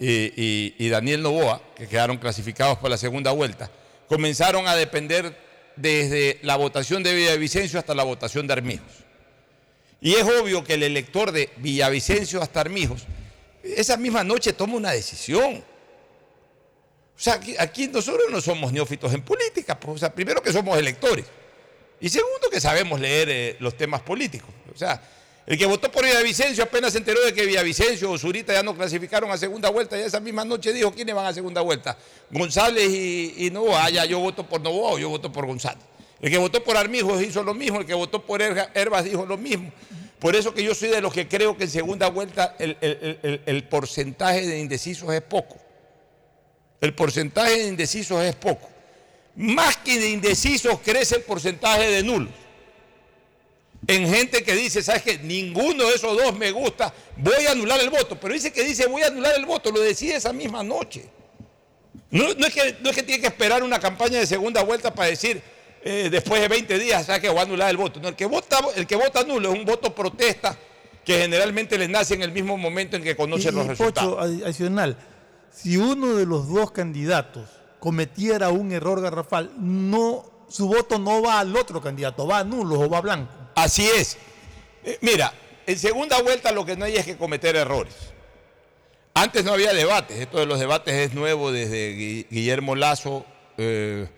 y, y Daniel Novoa, que quedaron clasificados para la segunda vuelta, comenzaron a depender desde la votación de Villavicencio hasta la votación de Armijos. Y es obvio que el elector de Villavicencio hasta Armijos, esa misma noche toma una decisión. O sea, aquí, nosotros no somos neófitos en política. pues, o sea, primero que somos electores. Y segundo que sabemos leer eh, los temas políticos. O sea, el que votó por Villavicencio apenas se enteró de que Villavicencio o Zurita ya no clasificaron a segunda vuelta. Y esa misma noche dijo quiénes van a segunda vuelta. González y, Novoa. Ah, ya yo voto por Novoa o yo voto por González. El que votó por Armijos hizo lo mismo. El que votó por Herbas dijo lo mismo. Por eso que yo soy de los que creo que en segunda vuelta el, el- el- el porcentaje de indecisos es poco. El porcentaje de indecisos es poco. Más que de indecisos crece el porcentaje de nulos. En gente que dice, ¿sabes qué? Ninguno de esos dos me gusta, voy a anular el voto. Pero dice que dice, voy a anular el voto, lo decide esa misma noche. No, no es, que, no es que tiene que esperar una campaña de segunda vuelta para decir, eh, después de 20 días, ¿sabes qué? Voy a anular el voto. No, el que vota, el que vota nulo es un voto protesta que generalmente le nace en el mismo momento en que conoce Y, los y, resultados. Pocho, adi- adicional, si uno de los dos candidatos cometiera un error garrafal, no, su voto no va al otro candidato, va a nulo o va a blanco. Así es. Eh, mira, en segunda vuelta lo que no hay es que cometer errores. Antes no había debates, esto de los debates es nuevo desde Gui- Guillermo Lazo, eh,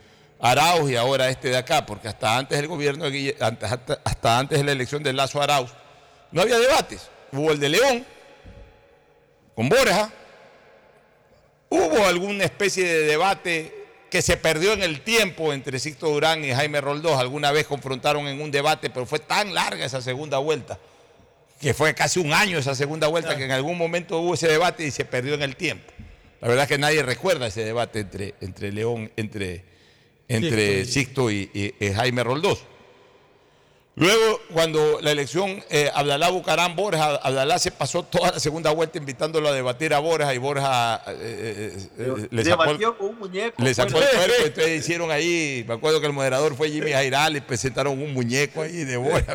Arauz y ahora este de acá, porque hasta antes del gobierno de hasta- hasta antes de la elección de Lazo Arauz, no había debates. Hubo el de León, con Borja, hubo alguna especie de debate que se perdió en el tiempo entre Sixto Durán y Jaime Roldós. Alguna vez confrontaron en un debate, pero fue tan larga esa segunda vuelta, que fue casi un año esa segunda vuelta, que en algún momento hubo ese debate y se perdió en el tiempo. La verdad es que nadie recuerda ese debate entre, entre León, entre, entre Sixto y, y- y Jaime Roldós. Luego, cuando la elección, eh, Abdalá Bucarán Borja, Abdalá se pasó toda la segunda vuelta invitándolo a debatir a Borja y Borja eh, eh, eh, le sacó, el- con un muñeco. le sacó el Bueno, cuerpo, [LAUGHS] entonces hicieron ahí, me acuerdo que el moderador fue Jimmy Jairal y presentaron un muñeco ahí de Borja,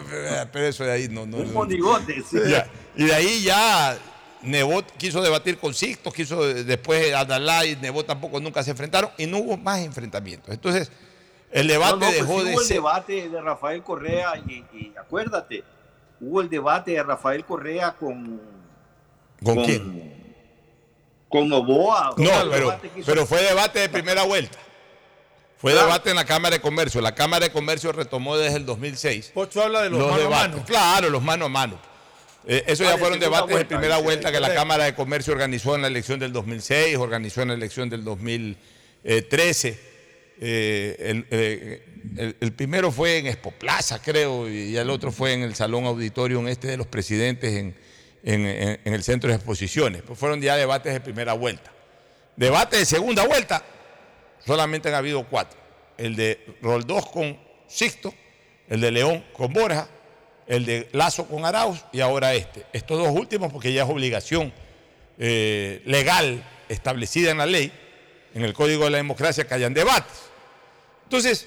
pero, eso de ahí no. no, Un monigote, sí. Ya. Y de ahí ya Nebot quiso debatir con Sixto, quiso después Abdalá y Nebot tampoco nunca se enfrentaron y no hubo más enfrentamientos. Entonces, el debate No, no, pues dejó de hubo el debate de Rafael Correa y, y acuérdate, hubo el debate de Rafael Correa con... ¿Con quién? Con Novoa. No, pero, pero fue debate de primera vuelta. Fue Claro. debate en la Cámara de Comercio. La Cámara de Comercio retomó desde el 2006. Pocho habla de los, mano a debates. mano. Claro, los mano a mano. Eh, eso ya fueron debates de primera dice, vuelta que la. Cámara de Comercio organizó en la elección del 2006, organizó en la elección del 2013. Eh, el, eh, el- primero fue en Expo Plaza, creo, y el otro fue en el Salón Auditorium este de los presidentes en, en- en- en el Centro de Exposiciones. Pues fueron ya debates de primera vuelta. Debate de segunda vuelta, solamente han habido cuatro. El de Roldós con Sixto, el de León con Borja, el de Lazo con Arauz y ahora este. Estos dos últimos porque ya es obligación eh, legal establecida en la ley, en el Código de la Democracia, que hayan debates. Entonces,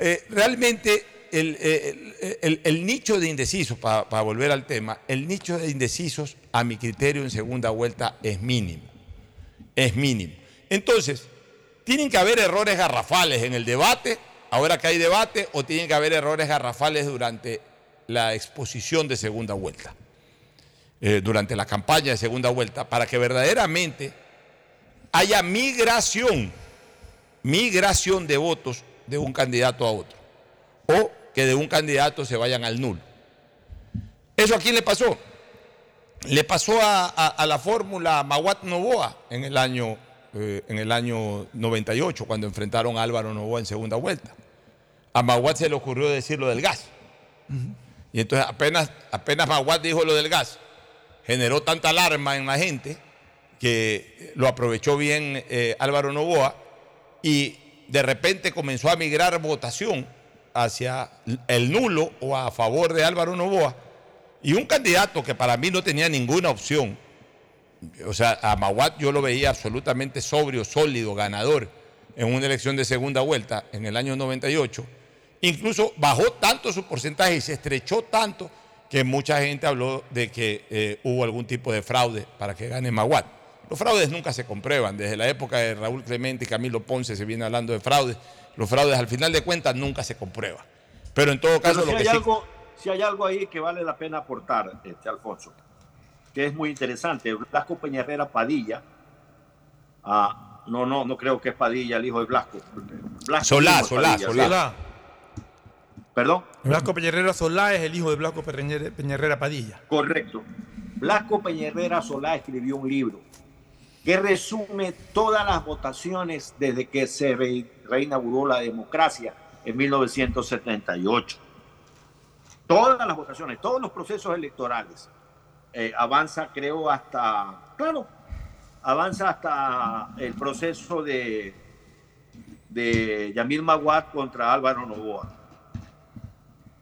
eh, realmente el, eh, el- nicho de indecisos, para, para volver al tema, el nicho de indecisos, a mi criterio, en segunda vuelta es mínimo. Es mínimo. Entonces, tienen que haber errores garrafales en el debate, ahora que hay debate, o tienen que haber errores garrafales durante la exposición de segunda vuelta, eh, durante la campaña de segunda vuelta, para que verdaderamente haya migración, migración de votos de un candidato a otro, o que de un candidato se vayan al nulo. ¿Eso a quién le pasó? Le pasó a, la fórmula Maguat Novoa en el, año, eh, en el año 98, cuando enfrentaron a Álvaro Novoa en segunda vuelta. A Maguat se le ocurrió decir lo del gas. Y entonces apenas, apenas Maguat dijo lo del gas, generó tanta alarma en la gente que lo aprovechó bien eh, Álvaro Novoa y de repente comenzó a migrar votación hacia el nulo o a favor de Álvaro Novoa y un candidato que para mí no tenía ninguna opción, o sea, a Maguat yo lo veía absolutamente sobrio, sólido, ganador en una elección de segunda vuelta en el año 98, incluso bajó tanto su porcentaje y se estrechó tanto que mucha gente habló de que eh, hubo algún tipo de fraude para que gane Maguat. Los fraudes nunca se comprueban. Desde la época de Raúl Clemente y Camilo Ponce se viene hablando de fraudes. Los fraudes al final de cuentas nunca se comprueban. Pero en todo caso Pero si lo hay, que sí... algo, si hay algo ahí que vale la pena aportar, este, Alfonso, que es muy interesante. Blasco Peñarrera Padilla, ah, no, no, no creo que es Padilla el hijo de Blasco. Blasco Solá, Solá, Padilla, Solá. Perdón. Blasco Peñarrera Solá es el hijo de Blasco Peñarrera, Peñarrera Padilla. Correcto. Blasco Peñarrera Solá escribió un libro que resume todas las votaciones desde que se re- reinauguró la democracia en 1978. Todas las votaciones, todos los procesos electorales. Eh, avanza, creo, hasta, claro, avanza hasta el proceso de, de Yamil Maguad contra Álvaro Novoa.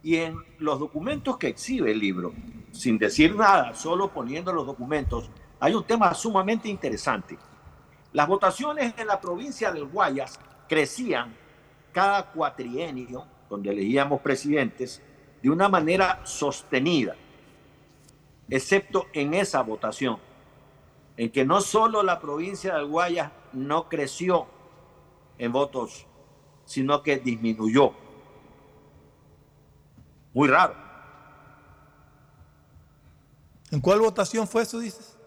Y en los documentos que exhibe el libro, sin decir nada, solo poniendo los documentos, hay un tema sumamente interesante. Las votaciones en la provincia del Guayas crecían cada cuatrienio, donde elegíamos presidentes, de una manera sostenida, excepto en esa votación, en que no solo la provincia del Guayas no creció en votos, sino que disminuyó. Muy raro. ¿En cuál votación fue eso, dices?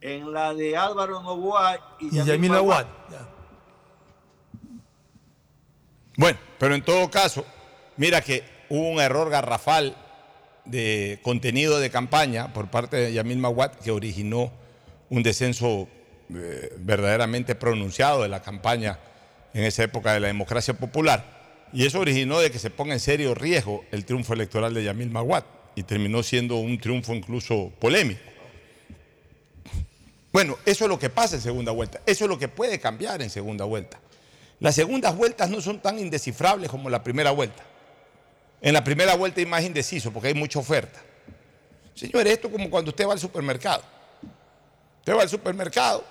En la de Álvaro Novoa y, Y Yamil. Aguad. Bueno, pero en todo caso, mira que hubo un error garrafal de contenido de campaña por parte de Yamil Maguad que originó un descenso eh, verdaderamente pronunciado de la campaña en esa época de la democracia popular. Y eso originó de que se ponga en serio riesgo el triunfo electoral de Yamil Maguad y terminó siendo un triunfo incluso polémico. Bueno, eso es lo que pasa en segunda vuelta, eso es lo que puede cambiar en segunda vuelta. Las segundas vueltas no son tan indescifrables como la primera vuelta. En la primera vuelta hay más indeciso porque hay mucha oferta. Señores, esto es como cuando usted va al supermercado. Usted va al supermercado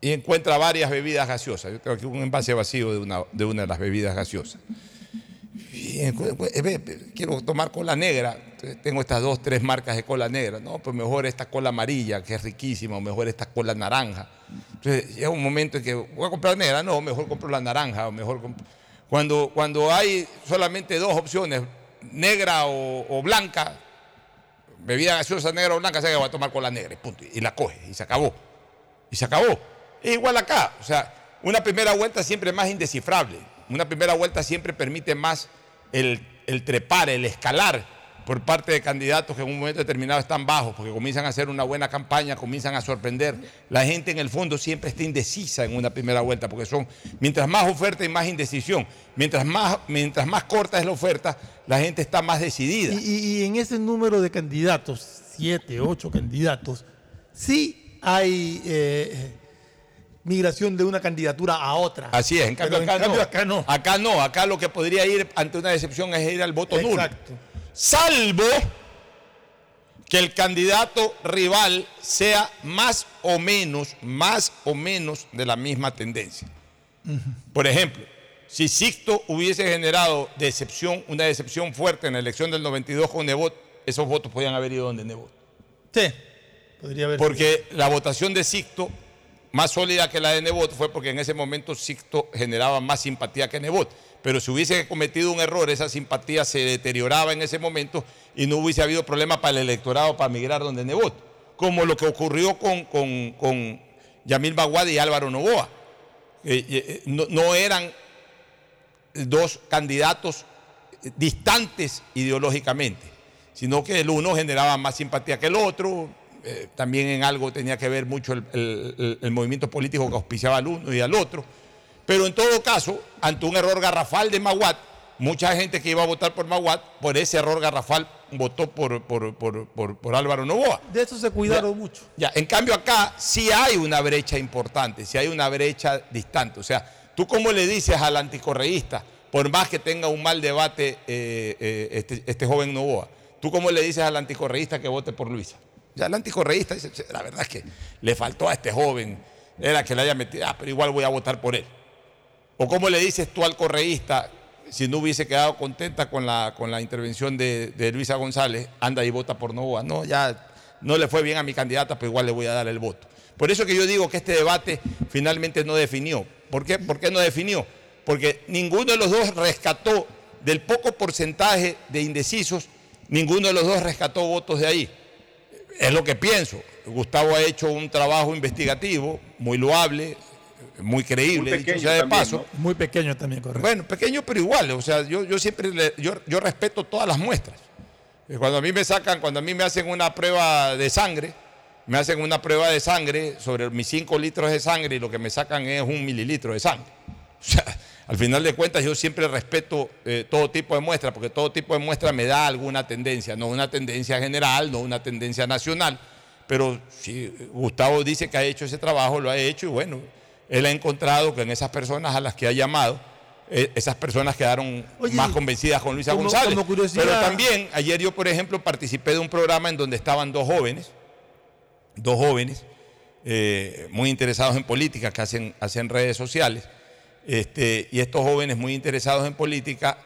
y encuentra varias bebidas gaseosas. Yo tengo aquí un envase vacío de una de, una de las bebidas gaseosas. Y, encu- eh, quiero tomar cola negra. Tengo estas dos, tres marcas de cola negra. No, pues mejor esta cola amarilla, que es riquísima, o mejor esta cola naranja. Entonces llega un momento en que voy a comprar negra, no, mejor compro la naranja, o mejor cuando, cuando hay solamente dos opciones, negra o, o blanca, bebida gaseosa negra o blanca, se va a tomar cola negra, y punto. Y la coge, y se acabó. Y se acabó. Es igual acá. O sea, una primera vuelta siempre más indescifrable. Una primera vuelta siempre permite más el, el trepar, el escalar por parte de candidatos que en un momento determinado están bajos, porque comienzan a hacer una buena campaña, comienzan a sorprender. La gente en el fondo siempre está indecisa en una primera vuelta, porque son, mientras más oferta y más indecisión, mientras más, mientras más corta es la oferta, la gente está más decidida. Y, en ese número de candidatos, siete, ocho candidatos, sí hay eh, migración de una candidatura a otra. Así es, en cambio, acá, cambio no. acá no. Acá no, acá lo que podría ir ante una decepción es ir al voto nulo. Exacto. Salvo que el candidato rival sea más o menos, más o menos de la misma tendencia. Por ejemplo, si Sixto hubiese generado decepción, una decepción fuerte en la elección del 92 con Nebot, esos votos podían haber ido donde Nebot. Sí, podría haber. Porque la votación de Sixto, más sólida que la de Nebot, fue porque en ese momento Sixto generaba más simpatía que Nebot. Pero si hubiese cometido un error, esa simpatía se deterioraba en ese momento y no hubiese habido problema para el electorado para migrar donde Nebot. Como lo que ocurrió con, con, con Yamil Baguad y Álvaro Novoa. Eh, eh, no, no eran dos candidatos distantes ideológicamente, sino que el uno generaba más simpatía que el otro. Eh, también en algo tenía que ver mucho el, el- el- el movimiento político que auspiciaba al uno y al otro. Pero en todo caso, ante un error garrafal de Maguad, mucha gente que iba a votar por Maguad, por ese error garrafal, votó por, por- por- por- por Álvaro Novoa. De eso se cuidaron mucho. Ya, en cambio acá sí hay una brecha importante, sí hay una brecha distante. O sea, tú cómo le dices al anticorreísta, por más que tenga un mal debate eh, eh, este, este joven Novoa, tú cómo le dices al anticorreísta que vote por Luisa. Ya el anticorreísta dice, "Che, la verdad es que le faltó a este joven, era que le haya metido, ah, pero igual voy a votar por él. O cómo le dices tú al correísta, si no hubiese quedado contenta con la, con la intervención de, de Luisa González, anda y vota por Novoa. No, ya no le fue bien a mi candidata, pero igual le voy a dar el voto. Por eso que yo digo que este debate finalmente no definió. ¿Por qué? ¿Por qué no definió? Porque ninguno de los dos rescató del poco porcentaje de indecisos, ninguno de los dos rescató votos de ahí. Es lo que pienso. Gustavo ha hecho un trabajo investigativo muy loable, muy creíble, Muy dicho sea de también, paso. Muy pequeño también, correcto. Bueno, pequeño pero igual, o sea, yo, yo siempre le- yo, yo respeto todas las muestras. Eh, Cuando a mí me sacan, cuando a mí me hacen una prueba de sangre, me hacen una prueba de sangre sobre mis 5 litros de sangre y lo que me sacan es un mililitro de sangre. [LAUGHS] O sea, al final de cuentas yo siempre respeto eh, todo tipo de muestras, porque todo tipo de muestra me da alguna tendencia, no una tendencia general, no una tendencia nacional, pero si Gustavo dice que ha hecho ese trabajo, lo ha hecho y bueno, él ha encontrado que en esas personas a las que ha llamado, eh, esas personas quedaron Oye, más convencidas con Luisa como- González. como Pero también, ayer yo, por ejemplo, participé de un programa en donde estaban dos jóvenes, dos jóvenes eh, muy interesados en política, que hacen, hacen redes sociales, este, y estos jóvenes muy interesados en política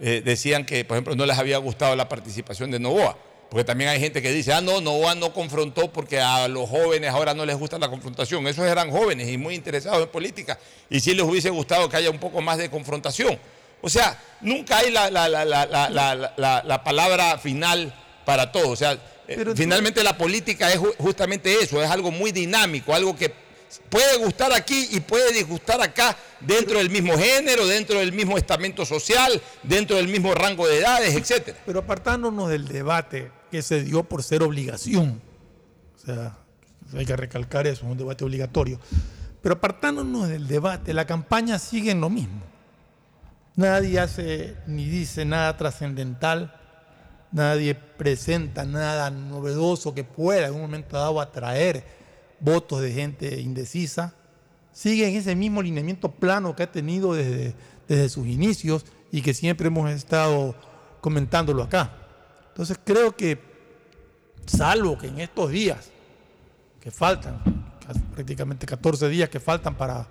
eh, decían que, por ejemplo, no les había gustado la participación de Novoa. Porque también hay gente que dice, ah, no, Novoa no confrontó porque a los jóvenes ahora no les gusta la confrontación. Esos eran jóvenes y muy interesados en política. Y sí les hubiese gustado que haya un poco más de confrontación. O sea, nunca hay la, la- la- la- la- la- la- la palabra final para todo. O sea, eh, finalmente la política es ju- justamente eso, es algo muy dinámico, algo que puede gustar aquí y puede disgustar acá, dentro del mismo género, dentro del mismo estamento social, dentro del mismo rango de edades, etcétera. Pero apartándonos del debate que se dio por ser obligación, o sea, Hay que recalcar eso, es un debate obligatorio. Pero apartándonos del debate, la campaña sigue en lo mismo. Nadie hace ni dice nada trascendental, nadie presenta nada novedoso que pueda en un momento dado atraer votos de gente indecisa. Sigue en ese mismo lineamiento plano que ha tenido desde, desde sus inicios y que siempre hemos estado comentándolo acá. Entonces creo que, salvo que en estos días que faltan, prácticamente 14 días que faltan para,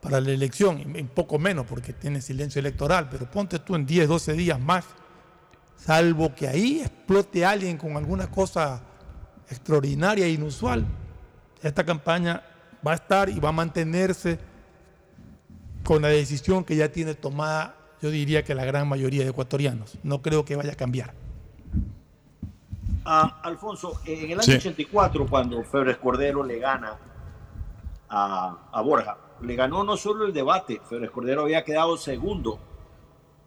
para la elección, un poco menos porque tiene silencio electoral, pero ponte tú en 10, 12 días más, salvo que ahí explote alguien con alguna cosa extraordinaria e inusual, esta campaña va a estar y va a mantenerse con la decisión que ya tiene tomada, yo diría que la gran mayoría de ecuatorianos. No creo que vaya a cambiar. Ah, Alfonso, en el año Sí. 84, cuando Febres Cordero le gana a, a Borja, le ganó no solo el debate, Febres Cordero había quedado segundo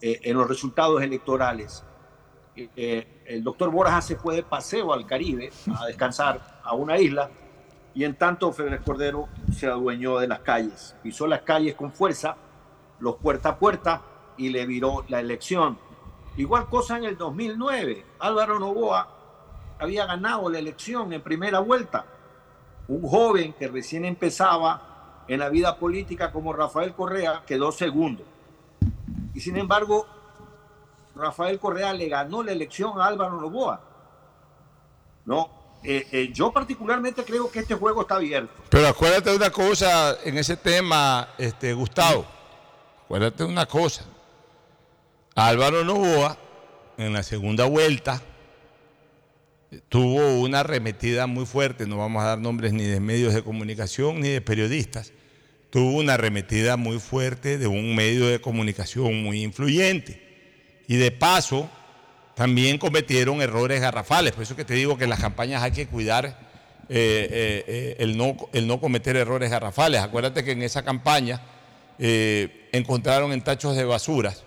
eh, en los resultados electorales. Eh, el doctor Borja se fue de paseo al Caribe a descansar a una isla y en tanto Febres Cordero se adueñó de las calles, pisó las calles con fuerza, los puerta a puerta y le viró la elección. Igual cosa en el 2009, Álvaro Novoa había ganado la elección en primera vuelta. Un joven que recién empezaba en la vida política como Rafael Correa quedó segundo. Y sin embargo, Rafael Correa le ganó la elección a Álvaro Novoa. No, eh, eh, yo particularmente creo que este juego está abierto. Pero acuérdate de una cosa en ese tema, este, Gustavo. Acuérdate de una cosa. Álvaro Novoa, en la segunda vuelta, tuvo una arremetida muy fuerte, no vamos a dar nombres ni de medios de comunicación ni de periodistas, tuvo una arremetida muy fuerte de un medio de comunicación muy influyente. Y de paso, también cometieron errores garrafales. Por eso que te digo que en las campañas hay que cuidar eh, eh, eh, el, no, el no cometer errores garrafales. Acuérdate que en esa campaña encontraron en tachos de basuras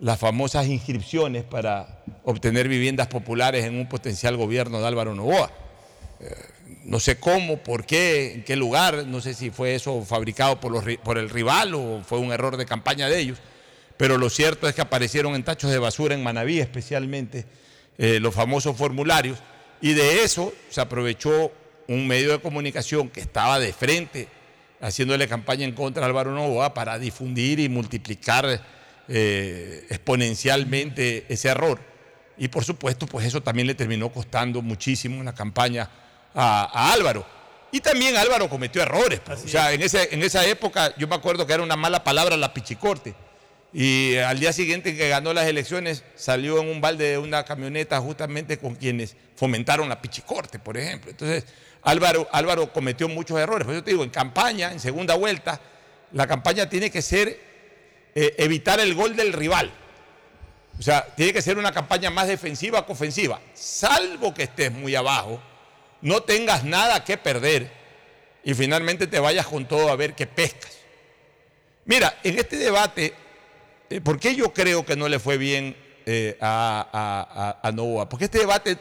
las famosas inscripciones para obtener viviendas populares en un potencial gobierno de Álvaro Novoa. No sé cómo, por qué, en qué lugar, no sé si fue eso fabricado por, los, por el rival o fue un error de campaña de ellos, pero lo cierto es que aparecieron en tachos de basura en Manaví especialmente eh, los famosos formularios y de eso se aprovechó un medio de comunicación que estaba de frente haciéndole campaña en contra de Álvaro Novoa para difundir y multiplicar eh, exponencialmente ese error. Y por supuesto, pues eso también le terminó costando muchísimo en la campaña a, a Álvaro. Y también Álvaro cometió errores. pues. o sea, en, ese, en esa época yo me acuerdo que era una mala palabra la pichicorte. Y al día siguiente que ganó las elecciones salió en un balde de una camioneta justamente con quienes fomentaron la pichicorte, por ejemplo. Entonces, Álvaro, Álvaro cometió muchos errores. Por eso te digo, en campaña, en segunda vuelta, la campaña tiene que ser eh, evitar el gol del rival. O sea, tiene que ser una campaña más defensiva que ofensiva. Salvo que estés muy abajo, no tengas nada que perder y finalmente te vayas con todo a ver qué pescas. Mira, en este debate, ¿por qué yo creo que no le fue bien eh, a, Novoa? Porque este debate,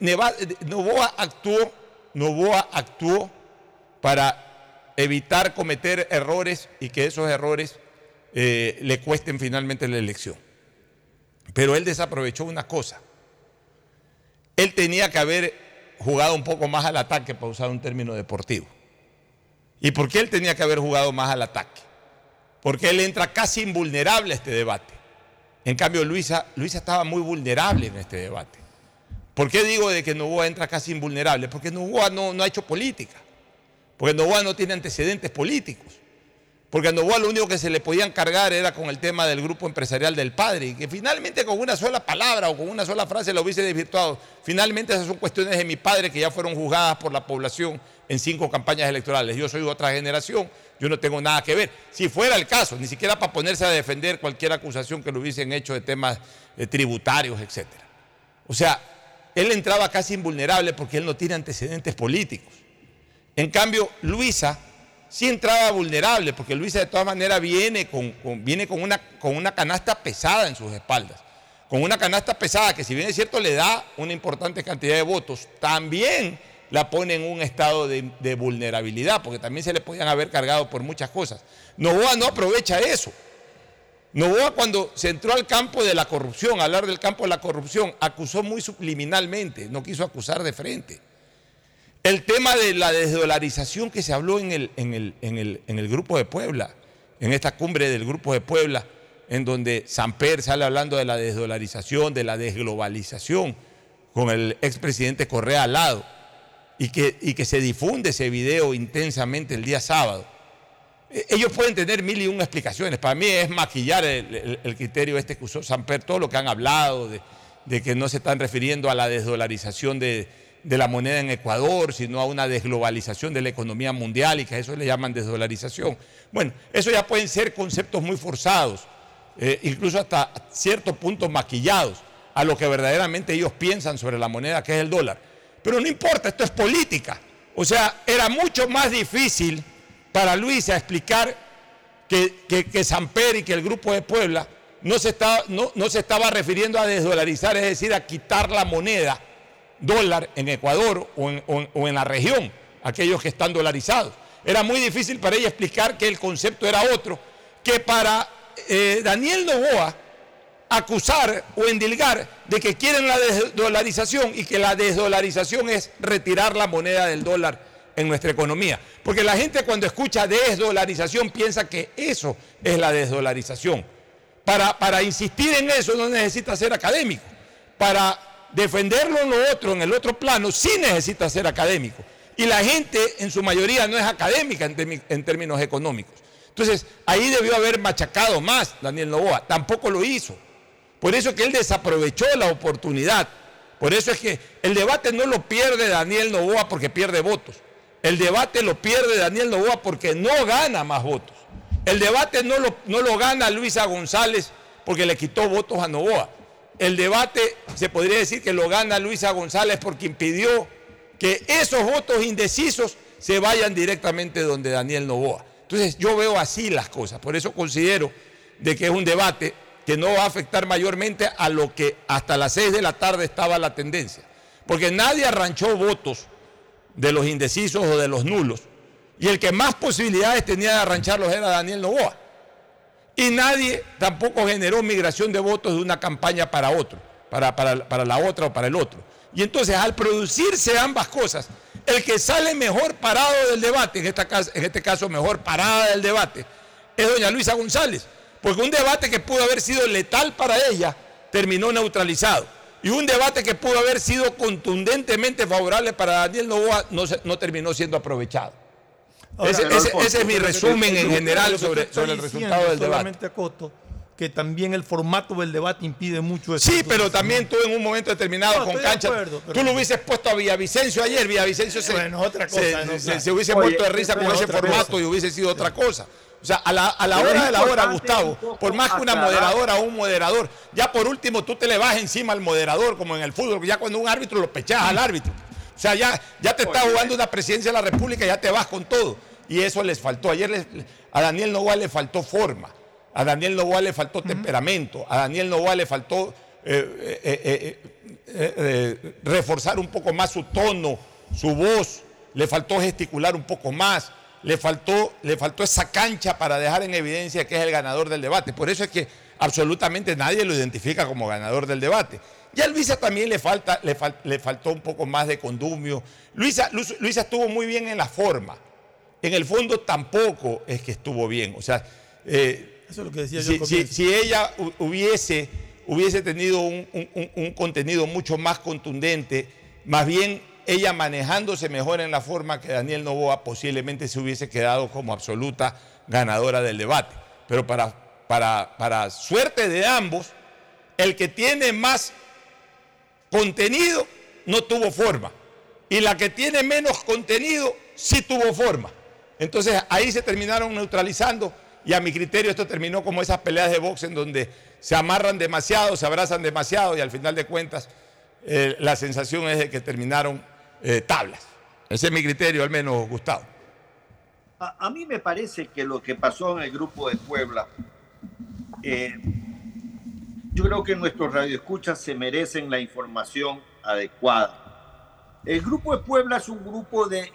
Neva- Novoa actuó, Novoa actuó para evitar cometer errores y que esos errores eh, le cuesten finalmente la elección. Pero él desaprovechó una cosa. Él tenía que haber jugado un poco más al ataque para usar un término deportivo. ¿Y por qué él tenía que haber jugado más al ataque? Porque él entra casi invulnerable a este debate. En cambio, Luisa, Luisa estaba muy vulnerable en este debate. ¿Por qué digo de que Novoa entra casi invulnerable? Porque Novoa no, ha hecho política. Porque Novoa no tiene antecedentes políticos. Porque a Novoa lo único que se le podían cargar era con el tema del grupo empresarial del padre, y que finalmente con una sola palabra o con una sola frase lo hubiese desvirtuado. Finalmente esas son cuestiones de mi padre que ya fueron juzgadas por la población en cinco campañas electorales. Yo soy otra generación, yo no tengo nada que ver. Si fuera el caso, ni siquiera para ponerse a defender cualquier acusación que lo hubiesen hecho de temas eh, tributarios, etc. O sea, él entraba casi invulnerable porque él no tiene antecedentes políticos. En cambio, Luisa sí entraba vulnerable, porque Luisa de todas maneras viene, con, viene con, una, con una canasta pesada en sus espaldas. Con una canasta pesada que si bien es cierto le da una importante cantidad de votos, también la pone en un estado de, de vulnerabilidad, porque también se le podían haber cargado por muchas cosas. Novoa no aprovecha eso. Novoa cuando se entró al campo de la corrupción, a hablar del campo de la corrupción, acusó muy subliminalmente, no quiso acusar de frente. El tema de la desdolarización que se habló en el, en el, en el, en el Grupo de Puebla, en esta cumbre del Grupo de Puebla, en donde Samper sale hablando de la desdolarización, de la desglobalización, con el expresidente Correa al lado, y que, y que se difunde ese video intensamente el día sábado. Eh, Ellos pueden tener mil y una explicaciones. Para mí es maquillar el, criterio este que usó Samper, todo lo que han hablado, de que no se están refiriendo a la desdolarización de, de la moneda en Ecuador, sino a una desglobalización de la economía mundial y que a eso le llaman desdolarización. Bueno, eso ya pueden ser conceptos muy forzados, eh, incluso hasta cierto punto maquillados a lo que verdaderamente ellos piensan sobre la moneda que es el dólar. Pero no importa, esto es política. O sea, era mucho más difícil para Luisa explicar que, que, que y que el Grupo de Puebla no se, estaba, no, no se estaba refiriendo a desdolarizar, es decir, a quitar la moneda dólar en Ecuador o en, la región, aquellos que están dolarizados. Era muy difícil para ella explicar que el concepto era otro, que para eh, Daniel Novoa acusar o endilgar de que quieren la desdolarización y que la desdolarización es retirar la moneda del dólar en nuestra economía. Porque la gente cuando escucha desdolarización piensa que eso es la desdolarización. Para, para insistir en eso no necesita ser académico. Para defenderlo en lo otro, en el otro plano, sí necesita ser académico. Y la gente en su mayoría no es académica en, términos económicos. Entonces, ahí debió haber machacado más Daniel Novoa. Tampoco lo hizo. Por eso es que él desaprovechó la oportunidad. Por eso es que el debate no lo pierde Daniel Novoa porque pierde votos. El debate lo pierde Daniel Novoa porque no gana más votos. El debate no lo, no lo gana Luisa González porque le quitó votos a Novoa. El debate se podría decir que lo gana Luisa González porque impidió que esos votos indecisos se vayan directamente donde Daniel Novoa. Entonces yo veo así las cosas. Por eso considero de que es un debate que no va a afectar mayormente a lo que hasta las 6 de la tarde estaba la tendencia. Porque nadie arranchó votos de los indecisos o de los nulos. Y el que más posibilidades tenía de arrancharlos era Daniel Novoa. Y nadie tampoco generó migración de votos de una campaña para otro, para, para, para la otra o para el otro. Y entonces al producirse ambas cosas, el que sale mejor parado del debate, en, esta, en este caso mejor parada del debate, es doña Luisa González. Porque un debate que pudo haber sido letal para ella terminó neutralizado. Y un debate que pudo haber sido contundentemente favorable para Daniel Novoa no terminó siendo aprovechado. Ahora, ese, es mi resumen en general sobre, sobre el resultado del debate. Que también el formato del debate impide mucho eso. Sí, pero también tú en un momento determinado No, con de cancha. acuerdo, Tú lo hubieses puesto a Villavicencio ayer, Villavicencio se, Bueno, otra cosa, se, no, se- claro. se hubiese Oye, muerto de risa con ese formato cosa. y hubiese sido otra cosa. O sea, a la, a la hora de la hora, Gustavo, por más que una aclarar. moderadora o un moderador, ya por último tú te le vas encima al moderador, como en el fútbol, ya cuando un árbitro lo pechas al árbitro. O sea, ya, ya te está jugando una presidencia de la República, ya te vas con todo. Y eso les faltó. Ayer les- a Daniel Novoa le faltó forma, a Daniel Novoa le faltó temperamento, a Daniel Novoa le faltó eh, eh, eh, reforzar un poco más su tono, su voz, le faltó gesticular un poco más, le faltó, le faltó esa cancha para dejar en evidencia que es el ganador del debate. Por eso es que absolutamente nadie lo identifica como ganador del debate. Y a Luisa también le, falta, le, fal- le faltó un poco más de condumio. Luisa, Lu- Luisa estuvo muy bien en la forma. En el fondo tampoco es que estuvo bien. O sea, eh, Eso es lo que decía yo si, si- si ella hu- hubiese, hubiese tenido un, un- un- un contenido mucho más contundente, más bien ella manejándose mejor en la forma que Daniel Novoa posiblemente se hubiese quedado como absoluta ganadora del debate. Pero para, para, para suerte de ambos, el que tiene más contenido no tuvo forma. Y la que tiene menos contenido sí tuvo forma. Entonces ahí se terminaron neutralizando y a mi criterio esto terminó como esas peleas de box en donde se amarran demasiado, se abrazan demasiado y al final de cuentas eh, la sensación es de que terminaron eh, tablas. Ese es mi criterio, al menos, Gustavo. A, mí me parece que lo que pasó en el grupo de Puebla, eh, yo creo que nuestros radioescuchas se merecen la información adecuada. El Grupo de Puebla es un grupo de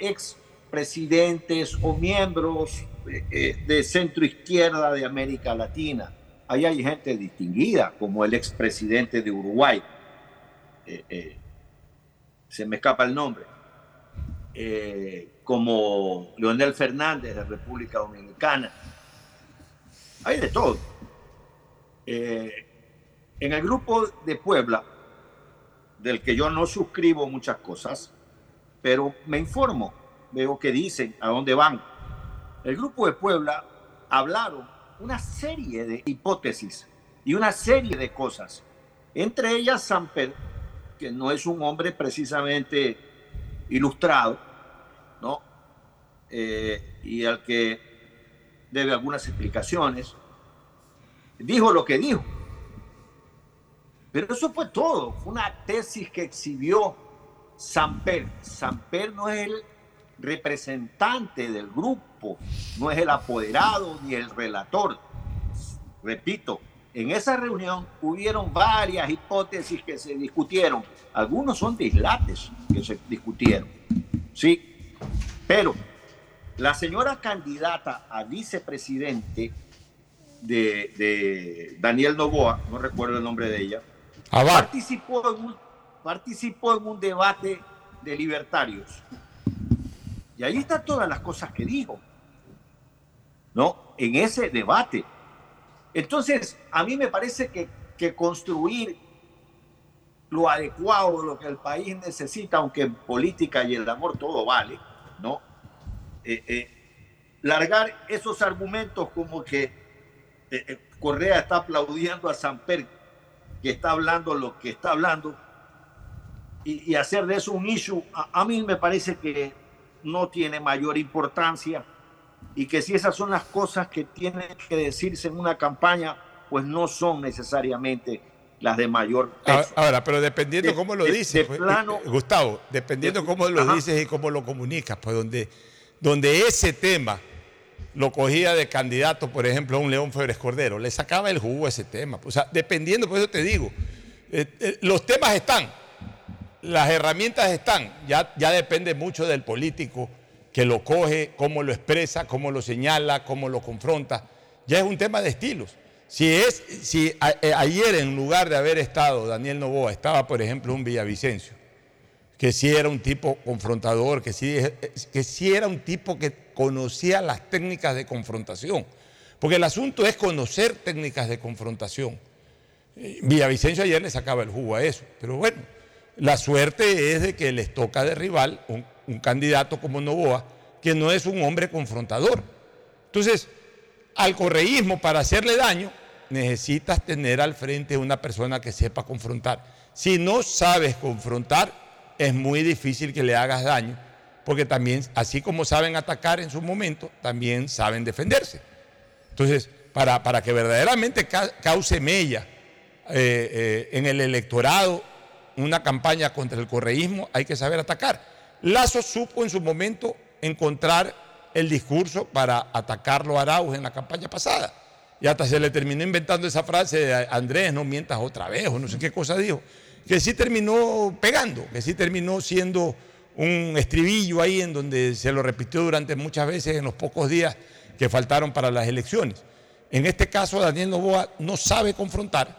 expresidentes o miembros eh, eh, de centro izquierda de América Latina. Ahí hay gente distinguida, como el expresidente de Uruguay. Eh, se me escapa el nombre. Como Leonel Fernández de República Dominicana. Hay de todo. En el grupo de Puebla, del que yo no suscribo muchas cosas, pero me informo, veo que dicen a dónde van. El grupo de Puebla hablaron una serie de hipótesis y una serie de cosas, entre ellas Samper, que no es un hombre precisamente ilustrado, ¿no? Eh, y al que debe algunas explicaciones, dijo lo que dijo. Pero eso fue todo, fue una tesis que exhibió Samper. Samper no es el representante del grupo, no es el apoderado ni el relator. Repito, en esa reunión hubieron varias hipótesis que se discutieron. Algunos son dislates que se discutieron. Sí, pero la señora candidata a vicepresidente de, de Daniel Novoa, no recuerdo el nombre de ella, participó en, un, participó en un debate de libertarios. Y ahí están todas las cosas que dijo, ¿no? En ese debate. Entonces, a mí me parece que, construir lo adecuado, lo que el país necesita, aunque en política y el amor todo vale, ¿no? Eh, eh, largar esos argumentos como que eh, Correa está aplaudiendo a Samper, que está hablando lo que está hablando, y, y hacer de eso un issue, a, a mí me parece que no tiene mayor importancia y que si esas son las cosas que tienen que decirse en una campaña, pues no son necesariamente las de mayor Ahora, peso. ahora, pero dependiendo De- cómo lo de- dices, de pues, plano- eh, Gustavo, dependiendo de- cómo lo Ajá. dices y cómo lo comunicas, pues donde, donde ese tema lo cogía de candidato, por ejemplo, a un León Febres Cordero, le sacaba el jugo a ese tema. O sea, dependiendo, por eso te digo, eh, eh, los temas están, las herramientas están, ya, depende mucho del político que lo coge, cómo lo expresa, cómo lo señala, cómo lo confronta. Ya es un tema de estilos. Si, es, si eh, ayer en lugar de haber estado Daniel Novoa, estaba por ejemplo un Villavicencio, que sí era un tipo confrontador, que sí, eh, que sí era un tipo que conocía las técnicas de confrontación. Porque el asunto es conocer técnicas de confrontación. Eh, Villavicencio ayer le sacaba el jugo a eso. Pero bueno, la suerte es de que les toca de rival un, candidato como Novoa, que no es un hombre confrontador. Entonces, al correísmo, para hacerle daño, necesitas tener al frente una persona que sepa confrontar. Si no sabes confrontar, es muy difícil que le hagas daño, porque también, así como saben atacar en su momento, también saben defenderse. Entonces, para, para que verdaderamente ca- cause mella eh, eh, en el electorado una campaña contra el correísmo, hay que saber atacar. Lazo supo en su momento encontrar el discurso para atacarlo a Arauz en la campaña pasada. Y hasta se le terminó inventando esa frase de Andrés, no mientas otra vez, o no sé qué cosa dijo, que sí terminó pegando, que sí terminó siendo un estribillo ahí en donde se lo repitió durante muchas veces en los pocos días que faltaron para las elecciones. En este caso, Daniel Novoa no sabe confrontar,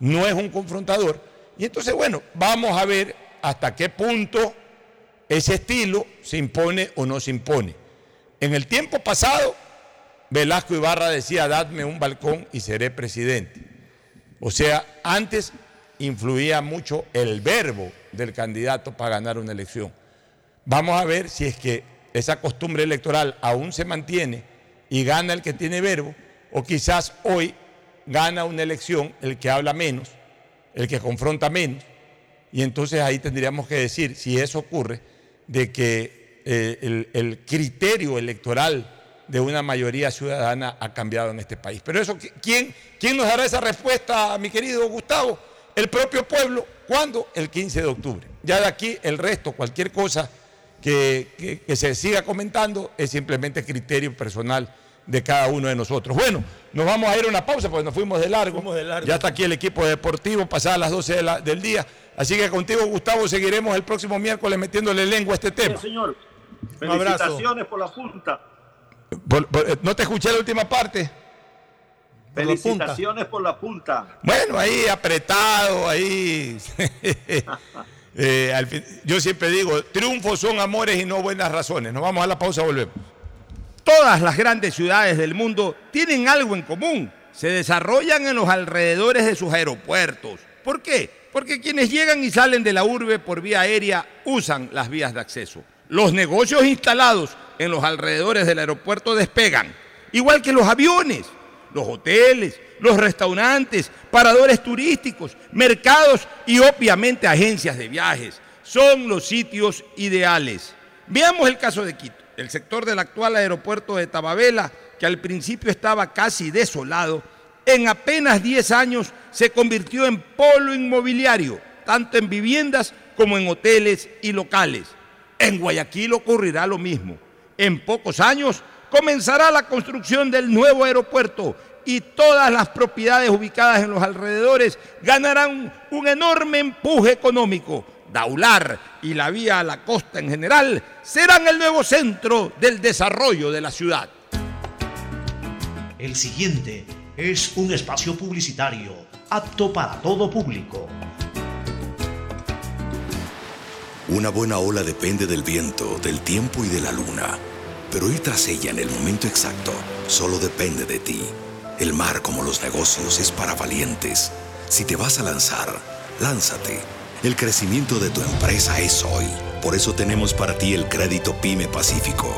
no es un confrontador, y entonces, bueno, vamos a ver hasta qué punto ese estilo se impone o no se impone. En el tiempo pasado, Velasco Ibarra decía, dadme un balcón y seré presidente. O sea, antes influía mucho el verbo del candidato para ganar una elección. Vamos a ver si es que esa costumbre electoral aún se mantiene y gana el que tiene verbo, o quizás hoy gana una elección el que habla menos, el que confronta menos, y entonces ahí tendríamos que decir, si eso ocurre, de que eh, el, criterio electoral de una mayoría ciudadana ha cambiado en este país. Pero eso, ¿quién, quién nos dará esa respuesta, mi querido Gustavo? El propio pueblo. ¿Cuándo? El 15 de octubre. Ya de aquí el resto, cualquier cosa que se siga comentando, es simplemente criterio personal de cada uno de nosotros. Bueno, nos vamos a ir a una pausa porque nos fuimos de largo. Ya está aquí el equipo deportivo, pasadas las 12 de la- del día. Así que contigo, Gustavo, seguiremos el próximo miércoles metiéndole lengua a este tema. Sí, señor. Un abrazo. Felicitaciones por la punta. Por- por- eh, no te escuché la última parte. Felicitaciones por la punta. Bueno, ahí apretado, ahí. [LAUGHS] Eh, al fin- yo siempre digo, triunfos son amores y no buenas razones. Nos vamos a la pausa, volvemos. Todas las grandes ciudades del mundo tienen algo en común. Se desarrollan en los alrededores de sus aeropuertos. ¿Por qué? Porque quienes llegan y salen de la urbe por vía aérea usan las vías de acceso. Los negocios instalados en los alrededores del aeropuerto despegan, igual que los aviones, los hoteles, los restaurantes, paradores turísticos, mercados y obviamente agencias de viajes. Son los sitios ideales. Veamos el caso de Quito, el sector del actual aeropuerto de Tababela, que al principio estaba casi desolado, en apenas 10 años se convirtió en polo inmobiliario, tanto en viviendas como en hoteles y locales. En Guayaquil ocurrirá lo mismo. En pocos años comenzará la construcción del nuevo aeropuerto y todas las propiedades ubicadas en los alrededores ganarán un enorme empuje económico. Daular y la vía a la costa en general serán el nuevo centro del desarrollo de la ciudad. El siguiente es un espacio publicitario apto para todo público. Una buena ola depende del viento, del tiempo y de la luna. Pero ir tras ella en el momento exacto solo depende de ti. El mar, como los negocios, es para valientes. Si te vas a lanzar, lánzate. El crecimiento de tu empresa es hoy. Por eso tenemos para ti el crédito PYME Pacífico.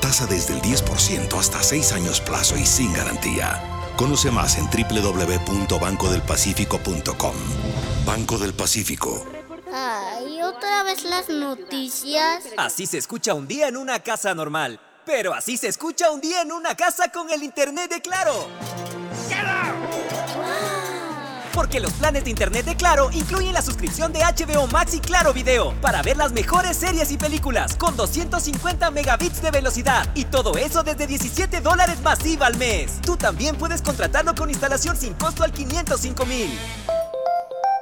Tasa desde el 10% hasta 6 años plazo y sin garantía. Conoce más en www.bancodelpacifico.com. Banco del Pacífico. Ay, otra vez las noticias. Así se escucha un día en una casa normal. Pero así se escucha un día en una casa con el internet de Claro. Porque los planes de internet de Claro incluyen la suscripción de HBO Max y Claro Video para ver las mejores series y películas con 250 megabits de velocidad y todo eso desde 17 dólares masiva al mes. Tú también puedes contratarlo con instalación sin costo al 505 mil.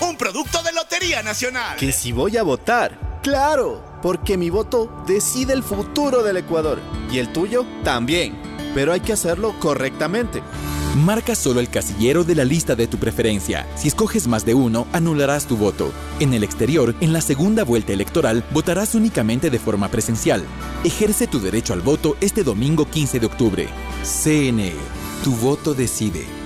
un producto de Lotería Nacional. Que si voy a votar. Claro, porque mi voto decide el futuro del Ecuador. Y el tuyo también. Pero hay que hacerlo correctamente. Marca solo el casillero de la lista de tu preferencia. Si escoges más de uno, anularás tu voto. En el exterior, en la segunda vuelta electoral, votarás únicamente de forma presencial. Ejerce tu derecho al voto este domingo 15 de octubre. CNE. Tu voto decide.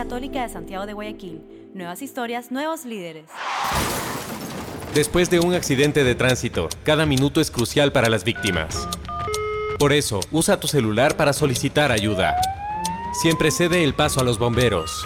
Católica de Santiago de Guayaquil. Nuevas historias, nuevos líderes. Después de un accidente de tránsito, cada minuto es crucial para las víctimas. Por eso, usa tu celular para solicitar ayuda. Siempre cede el paso a los bomberos.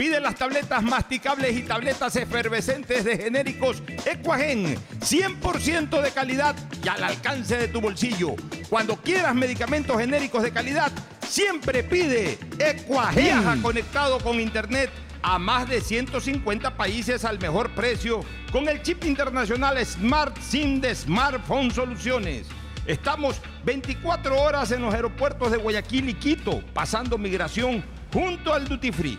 Pide las tabletas masticables y tabletas efervescentes de genéricos Equagen, 100% de calidad y al alcance de tu bolsillo. Cuando quieras medicamentos genéricos de calidad, siempre pide Equagen. Viaja conectado con internet a más de 150 países al mejor precio con el chip internacional Smart SIM de Smartphone Soluciones. Estamos 24 horas en los aeropuertos de Guayaquil y Quito, pasando migración junto al Duty Free.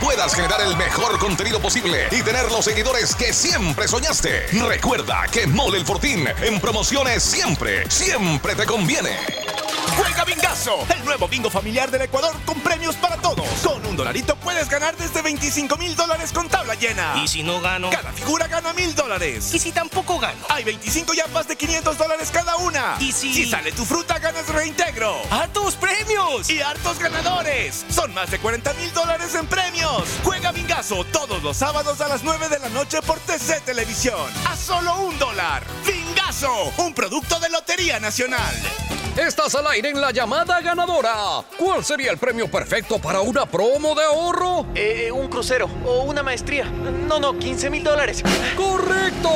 puedas generar el mejor contenido posible y tener los seguidores que siempre soñaste. Recuerda que Mole el Fortín en promociones siempre, siempre te conviene. Juega Bingazo, el nuevo bingo familiar del Ecuador con premios para todos. Con un dolarito puedes ganar desde 25 mil dólares con tabla llena. ¿Y si no gano? Cada figura gana mil dólares. ¿Y si tampoco gano? Hay 25 yapas de 500 dólares cada una. ¿Y si...? Si sale tu fruta, ganas reintegro. ¡Hartos premios! Y hartos ganadores. Son más de 40 mil dólares en premios. Juega Bingazo todos los sábados a las 9 de la noche por TC Televisión. A solo un dólar. Bingazo, un producto de Lotería Nacional. Estás al aire en la llamada ganadora. ¿Cuál sería el premio perfecto para una promo de ahorro? Eh, un crucero o una maestría. No, no, 15 mil dólares. ¡Correcto!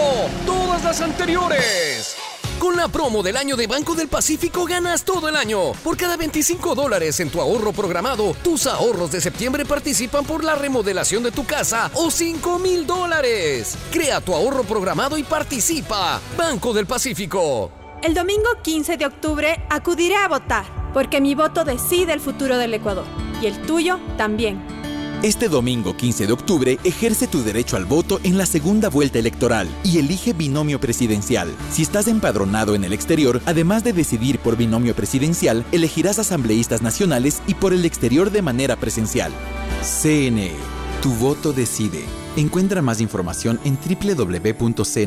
Todas las anteriores. Con la promo del año de Banco del Pacífico ganas todo el año. Por cada 25 dólares en tu ahorro programado, tus ahorros de septiembre participan por la remodelación de tu casa o 5 mil dólares. Crea tu ahorro programado y participa. Banco del Pacífico. El domingo 15 de octubre acudiré a votar, porque mi voto decide el futuro del Ecuador. Y el tuyo también. Este domingo 15 de octubre ejerce tu derecho al voto en la segunda vuelta electoral y elige binomio presidencial. Si estás empadronado en el exterior, además de decidir por binomio presidencial, elegirás asambleístas nacionales y por el exterior de manera presencial. CNE, tu voto decide. Encuentra más información en www.cne.gov.es.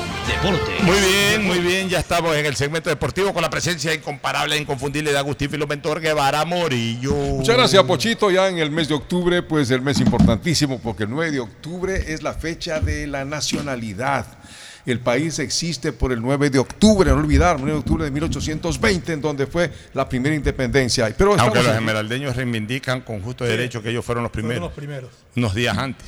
Deporte. Muy bien, muy bien. Ya estamos en el segmento deportivo con la presencia incomparable e inconfundible de Agustín Filomentor Guevara Morillo. Muchas gracias, Pochito. Ya en el mes de octubre, pues el mes importantísimo, porque el 9 de octubre es la fecha de la nacionalidad. El país existe por el 9 de octubre, no olvidar, 9 de octubre de 1820, en donde fue la primera independencia. Pero Aunque los esmeraldeños reivindican con justo Sí. derecho que ellos fueron los primeros. los primeros. Unos días antes.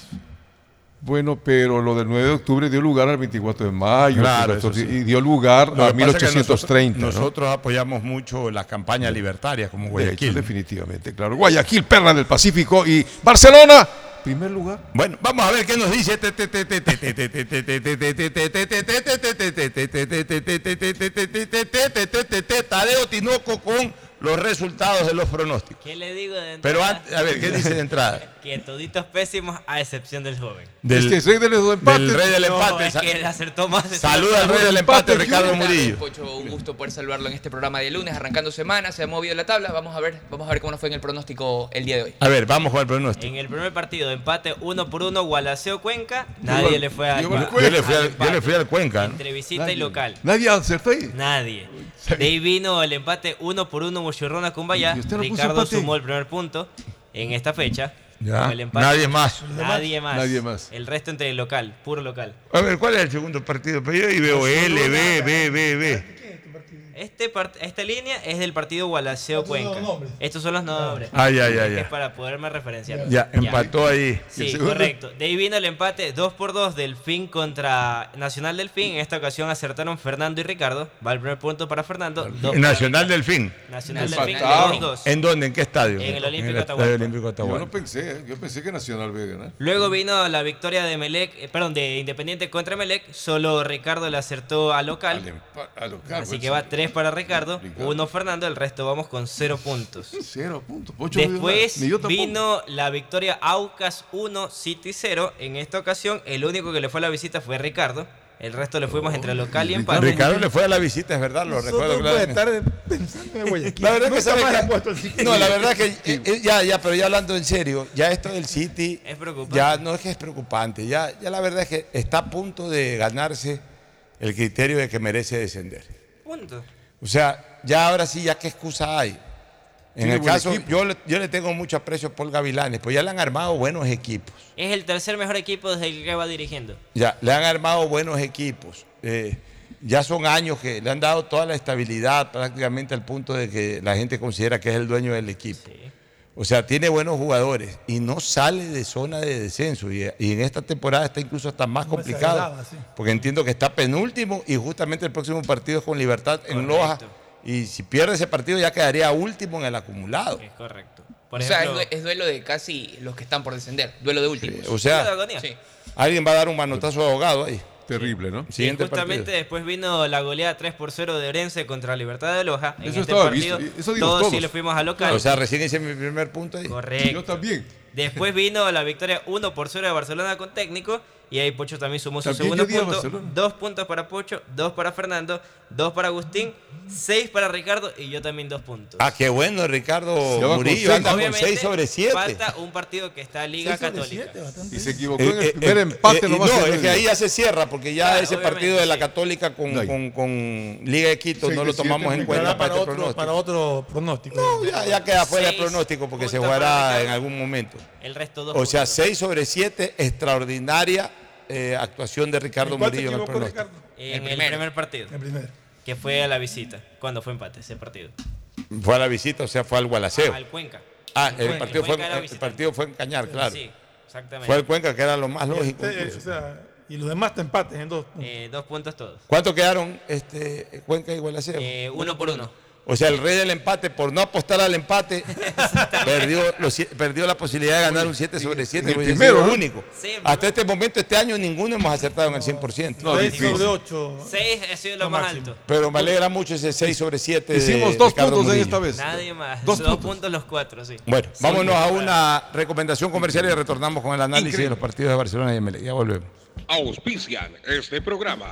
Bueno, pero lo del 9 de octubre dio lugar al 24 de mayo Claro, y eso sí. dio lugar a pasa es que 1830. Nosotros, ¿no? nosotros apoyamos mucho las campañas libertarias como De Guayaquil. hecho, definitivamente, claro. Guayaquil, perla del Pacífico y Barcelona, Primer lugar. Bueno, vamos a ver qué nos dice Tadeo Tinoco con los resultados de los pronósticos. ¿Qué le digo de entrada? Pero antes, a ver, ¿qué dice de entrada? [LAUGHS] Que toditos pésimos a excepción del joven. Del, Es que soy de los empates. del rey del No, empate. es que él acertó más. Saluda al rey del empate, Ricardo Murillo. Pocho, un gusto poder saludarlo en este programa de lunes, arrancando semana, se ha movido la tabla, vamos a ver, vamos a ver cómo nos fue en el pronóstico el día de hoy. A ver, vamos con el pronóstico. En el primer partido, empate uno por uno, Gualaceo Cuenca. Nadie le fue a. yo- al- yo le fui al, empate. yo le fui al Cuenca. Entre visita y local. Nadie acertó ahí. Nadie. De ahí vino el empate uno por uno Mochirrona Cumbaya. ¿Y usted no puso Ricardo sumó el primer punto en esta fecha. Ya, Con el empate. nadie más. Nadie más. Nadie más. El resto entre el local, puro local. A ver, ¿cuál es el segundo partido? Pero yo ahí veo L, B, B, B, B. Este part- esta línea es del partido Gualaceo Cuenca. Estos son los nombres. Ah, ya, ya, ya. Es para poderme referenciar. Ya, empató ahí. Sí, correcto. De ahí vino el empate 2 por 2 Delfín contra Nacional Delfín. En esta ocasión acertaron Fernando y Ricardo. Va el primer punto para Fernando. dos para Nacional Ricardo. Delfín. Nacional Delfín, Empataron. 2 y 2. ¿En dónde? ¿En qué estadio? En el Olímpico Estadio Atahualpa. Olímpico Yo Atahualpa. no pensé, ¿eh? yo pensé que Nacional iba a ganar. Luego vino la victoria de Melec, eh, perdón, de Independiente contra Melec. Solo Ricardo le acertó al local. Al a local, Así pues, que va 3 para Ricardo, Ricardo. 1 Fernando, el resto vamos con 0 puntos. Cero puntos. [LAUGHS] Pocho no Después vino la victoria Aucas 1, City 0. En esta ocasión, el único que le fue a la visita fue Ricardo. El resto le fuimos entre local y empate. Ricardo le fue a la visita, es verdad, lo recuerdo puede claramente. estar pensando en Guayaquil. La verdad que sabe más que- le han puesto el City. No, la verdad que eh, eh, ya, ya, pero ya hablando en serio, ya esto del City Es preocupante. ya no es que es preocupante, ya, ya la verdad es que está a punto de ganarse el criterio de que merece descender. Punto. O sea, ya ahora sí, ya qué excusa hay. En Tiene el caso, yo le, yo le tengo mucho aprecio a Paul Gavilanes, pues ya le han armado buenos equipos. Es el tercer mejor equipo desde el que va dirigiendo. Ya, le han armado buenos equipos. Eh, ya son años que le han dado toda la estabilidad prácticamente al punto de que la gente considera que es el dueño del equipo. O sea, tiene buenos jugadores y no sale de zona de descenso. Y, y en esta temporada está incluso hasta más complicado. sí. Porque entiendo que está penúltimo y justamente el próximo partido es con Libertad en Loja. Y si pierde ese partido ya quedaría último en el acumulado. Es correcto. Por o sea, es, duelo de casi los que están por descender, duelo de últimos. O sea, Sí. alguien va a dar un manotazo de ahogado ahí. Terrible, ¿no? y justamente partido. después vino la goleada 3 por 0 de Orense contra Libertad de Loja. En Eso este estaba partido, visto, eso dimos todos, sí todos. le fuimos a local. O sea, recién hice mi primer punto ahí. Correcto. Yo también. Después vino la victoria 1 por 0 de Barcelona con técnico. Y ahí Pocho también sumó su También segundo punto. Barcelona. Dos puntos para Pocho, dos para Fernando, dos para Agustín, seis para Ricardo y yo también dos puntos. Ah, qué bueno, Ricardo Murillo. seis. Anda con Obviamente, 6 sobre 7. Falta un partido que está Liga Católica. Y se equivocó en el primer empate eh, nomás. no, es que ahí ya se cierra, porque ya Claro, ese partido de la. Católica con, No con, con Liga de Quito no lo tomamos en cuenta para para este otro, pronóstico. para otro pronóstico. No, ya, ya queda fuera de Seis pronóstico porque se jugará en algún momento. El resto dos O sea, puntos. 6 sobre 7, extraordinaria eh, actuación de Ricardo ¿En cuál te Murillo en el pronóstico. Ricardo? En El primer partido, El que fue a la visita, cuando fue empate ese partido. Fue a la visita, o sea, fue al Gualaceo. Al Cuenca. Ah, el Cuenca. partido, fue, Cuenca el partido fue en Cañar, claro. Sí, exactamente. Fue el Cuenca, que era lo más lógico. Este, incluso. o sea, y los demás te empates en dos puntos. Eh, dos puntos todos. ¿Cuánto quedaron este, Cuenca y Gualaceo? Eh, uno por uno. O sea, el rey del empate, por no apostar al empate, perdió, los perdió la posibilidad de ganar un 7 sobre 7. el primero, ¿no? único. Sí, Hasta este momento, este año, ninguno hemos acertado en el 100%. No, Seis difícil. sobre ocho. Seis ha sido lo Lo más máximo. alto. Pero me alegra mucho ese 6 sobre 7. Hicimos de dos Ricardo puntos en esta vez. Nadie más. Dos Dos, puntos. puntos los cuatro, sí. Bueno, Sí, vámonos a una recomendación comercial y retornamos con el análisis Increíble. de los partidos de Barcelona y Emelec. Ya volvemos. Auspician este programa.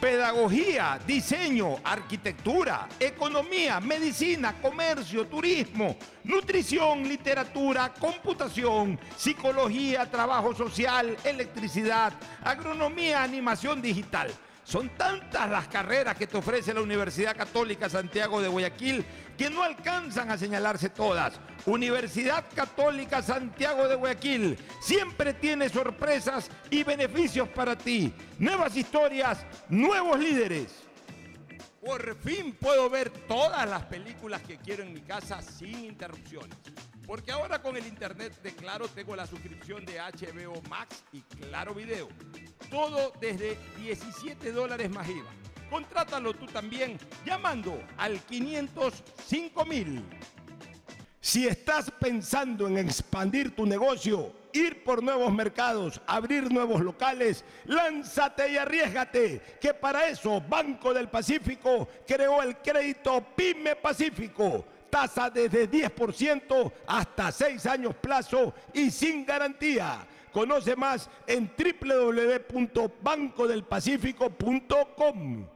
Pedagogía, diseño, arquitectura, economía, medicina, comercio, turismo, nutrición, literatura, computación, psicología, trabajo social, electricidad, agronomía, animación digital. Son tantas las carreras que te ofrece la Universidad Católica Santiago de Guayaquil que no alcanzan a señalarse todas. Universidad Católica Santiago de Guayaquil siempre tiene sorpresas y beneficios para ti. Nuevas historias, nuevos líderes. Por fin puedo ver todas las películas que quiero en mi casa sin interrupciones. Porque ahora con el internet de Claro tengo la suscripción de HBO Max y Claro Video. Todo desde 17 dólares más IVA. Contrátalo tú también llamando al 505 mil. Si estás pensando en expandir tu negocio, ir por nuevos mercados, abrir nuevos locales, lánzate y arriesgate, que para eso Banco del Pacífico creó el crédito Pyme Pacífico. Tasa desde 10% hasta 6 años plazo y sin garantía. Conoce más en www.bancodelpacifico.com.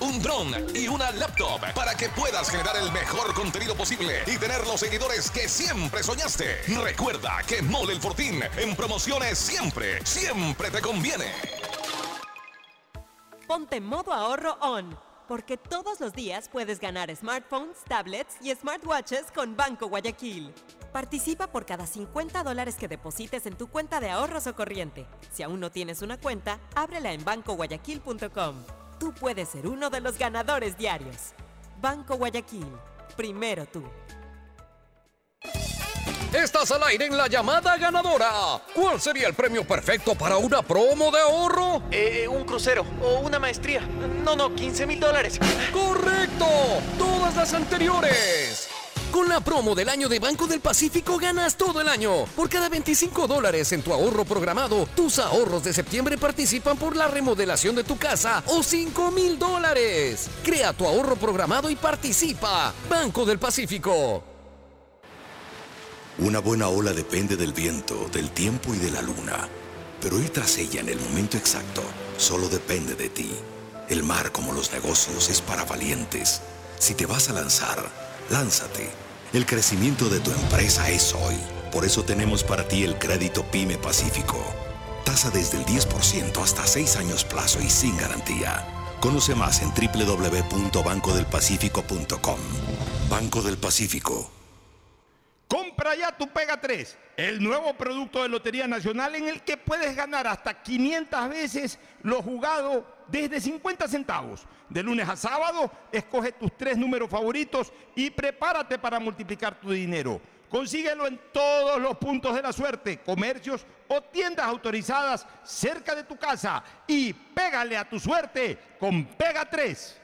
un dron y una laptop para que puedas generar el mejor contenido posible y tener los seguidores que siempre soñaste. Recuerda que Mole el Fortín en promociones siempre, siempre te conviene. Ponte modo ahorro on, porque todos los días puedes ganar smartphones, tablets y smartwatches con Banco Guayaquil. Participa por cada 50 dólares que deposites en tu cuenta de ahorros o corriente. Si aún no tienes una cuenta, ábrela en bancoguayaquil.com. Tú puedes ser uno de los ganadores diarios. Banco Guayaquil. Primero tú. Estás al aire en la llamada ganadora. ¿Cuál sería el premio perfecto para una promo de ahorro? Eh, un crucero o una maestría. No, no, 15 mil dólares. ¡Correcto! Todas las anteriores. Con la promo del año de Banco del Pacífico ganas todo el año. Por cada 25 dólares en tu ahorro programado, tus ahorros de septiembre participan por la remodelación de tu casa o 5 mil dólares. Crea tu ahorro programado y participa. Banco del Pacífico. Una buena ola depende del viento, del tiempo y de la luna. Pero ir tras ella en el momento exacto solo depende de ti. El mar, como los negocios, es para valientes. Si te vas a lanzar, lánzate. El crecimiento de tu empresa es hoy. Por eso tenemos para ti el crédito PYME Pacífico. Tasa desde el 10% hasta 6 años plazo y sin garantía. Conoce más en www.bancodelpacifico.com. Banco del Pacífico. Compra ya tu Pega 3, el nuevo producto de Lotería Nacional en el que puedes ganar hasta 500 veces lo jugado desde 50 centavos. De lunes a sábado, escoge tus tres números favoritos y prepárate para multiplicar tu dinero. Consíguelo en todos los puntos de la suerte, comercios o tiendas autorizadas cerca de tu casa y pégale a tu suerte con Pega 3.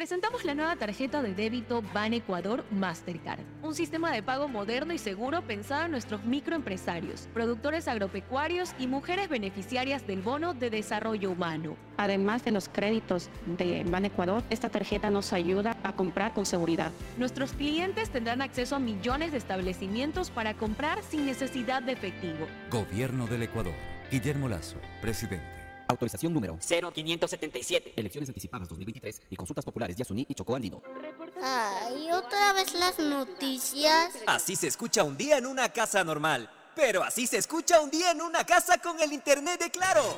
Presentamos la nueva tarjeta de débito Ban Ecuador Mastercard, un sistema de pago moderno y seguro pensado en nuestros microempresarios, productores agropecuarios y mujeres beneficiarias del bono de desarrollo humano. Además de los créditos de Ban Ecuador, esta tarjeta nos ayuda a comprar con seguridad. Nuestros clientes tendrán acceso a millones de establecimientos para comprar sin necesidad de efectivo. Gobierno del Ecuador. Guillermo Lazo, presidente. Autorización número 0577. Elecciones anticipadas 2023 y consultas populares de Asuní y Chocó Andino. Ay, otra vez las noticias. Así se escucha un día en una casa normal. Pero así se escucha un día en una casa con el internet de Claro.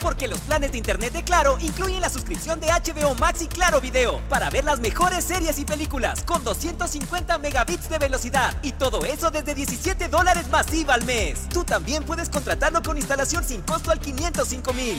Porque los planes de internet de Claro incluyen la suscripción de HBO Max y Claro Video para ver las mejores series y películas con 250 megabits de velocidad y todo eso desde 17 dólares masiva al mes. Tú también puedes contratarlo con instalación sin costo al 505 mil.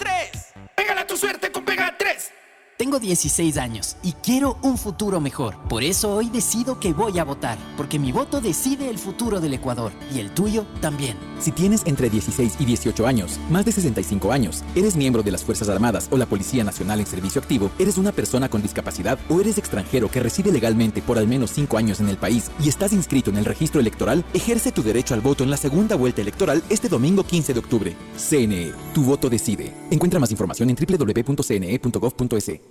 Tu suerte con Pega 3. Tengo 16 años y quiero un futuro mejor. Por eso hoy decido que voy a votar, porque mi voto decide el futuro del Ecuador y el tuyo también. Si tienes entre 16 y 18 años, más de 65 años, eres miembro de las Fuerzas Armadas o la Policía Nacional en servicio activo, eres una persona con discapacidad o eres extranjero que reside legalmente por al menos 5 años en el país y estás inscrito en el registro electoral, ejerce tu derecho al voto en la segunda vuelta electoral este domingo 15 de octubre. CNE, tu voto decide. Encuentra más información en www.cne.gov.es.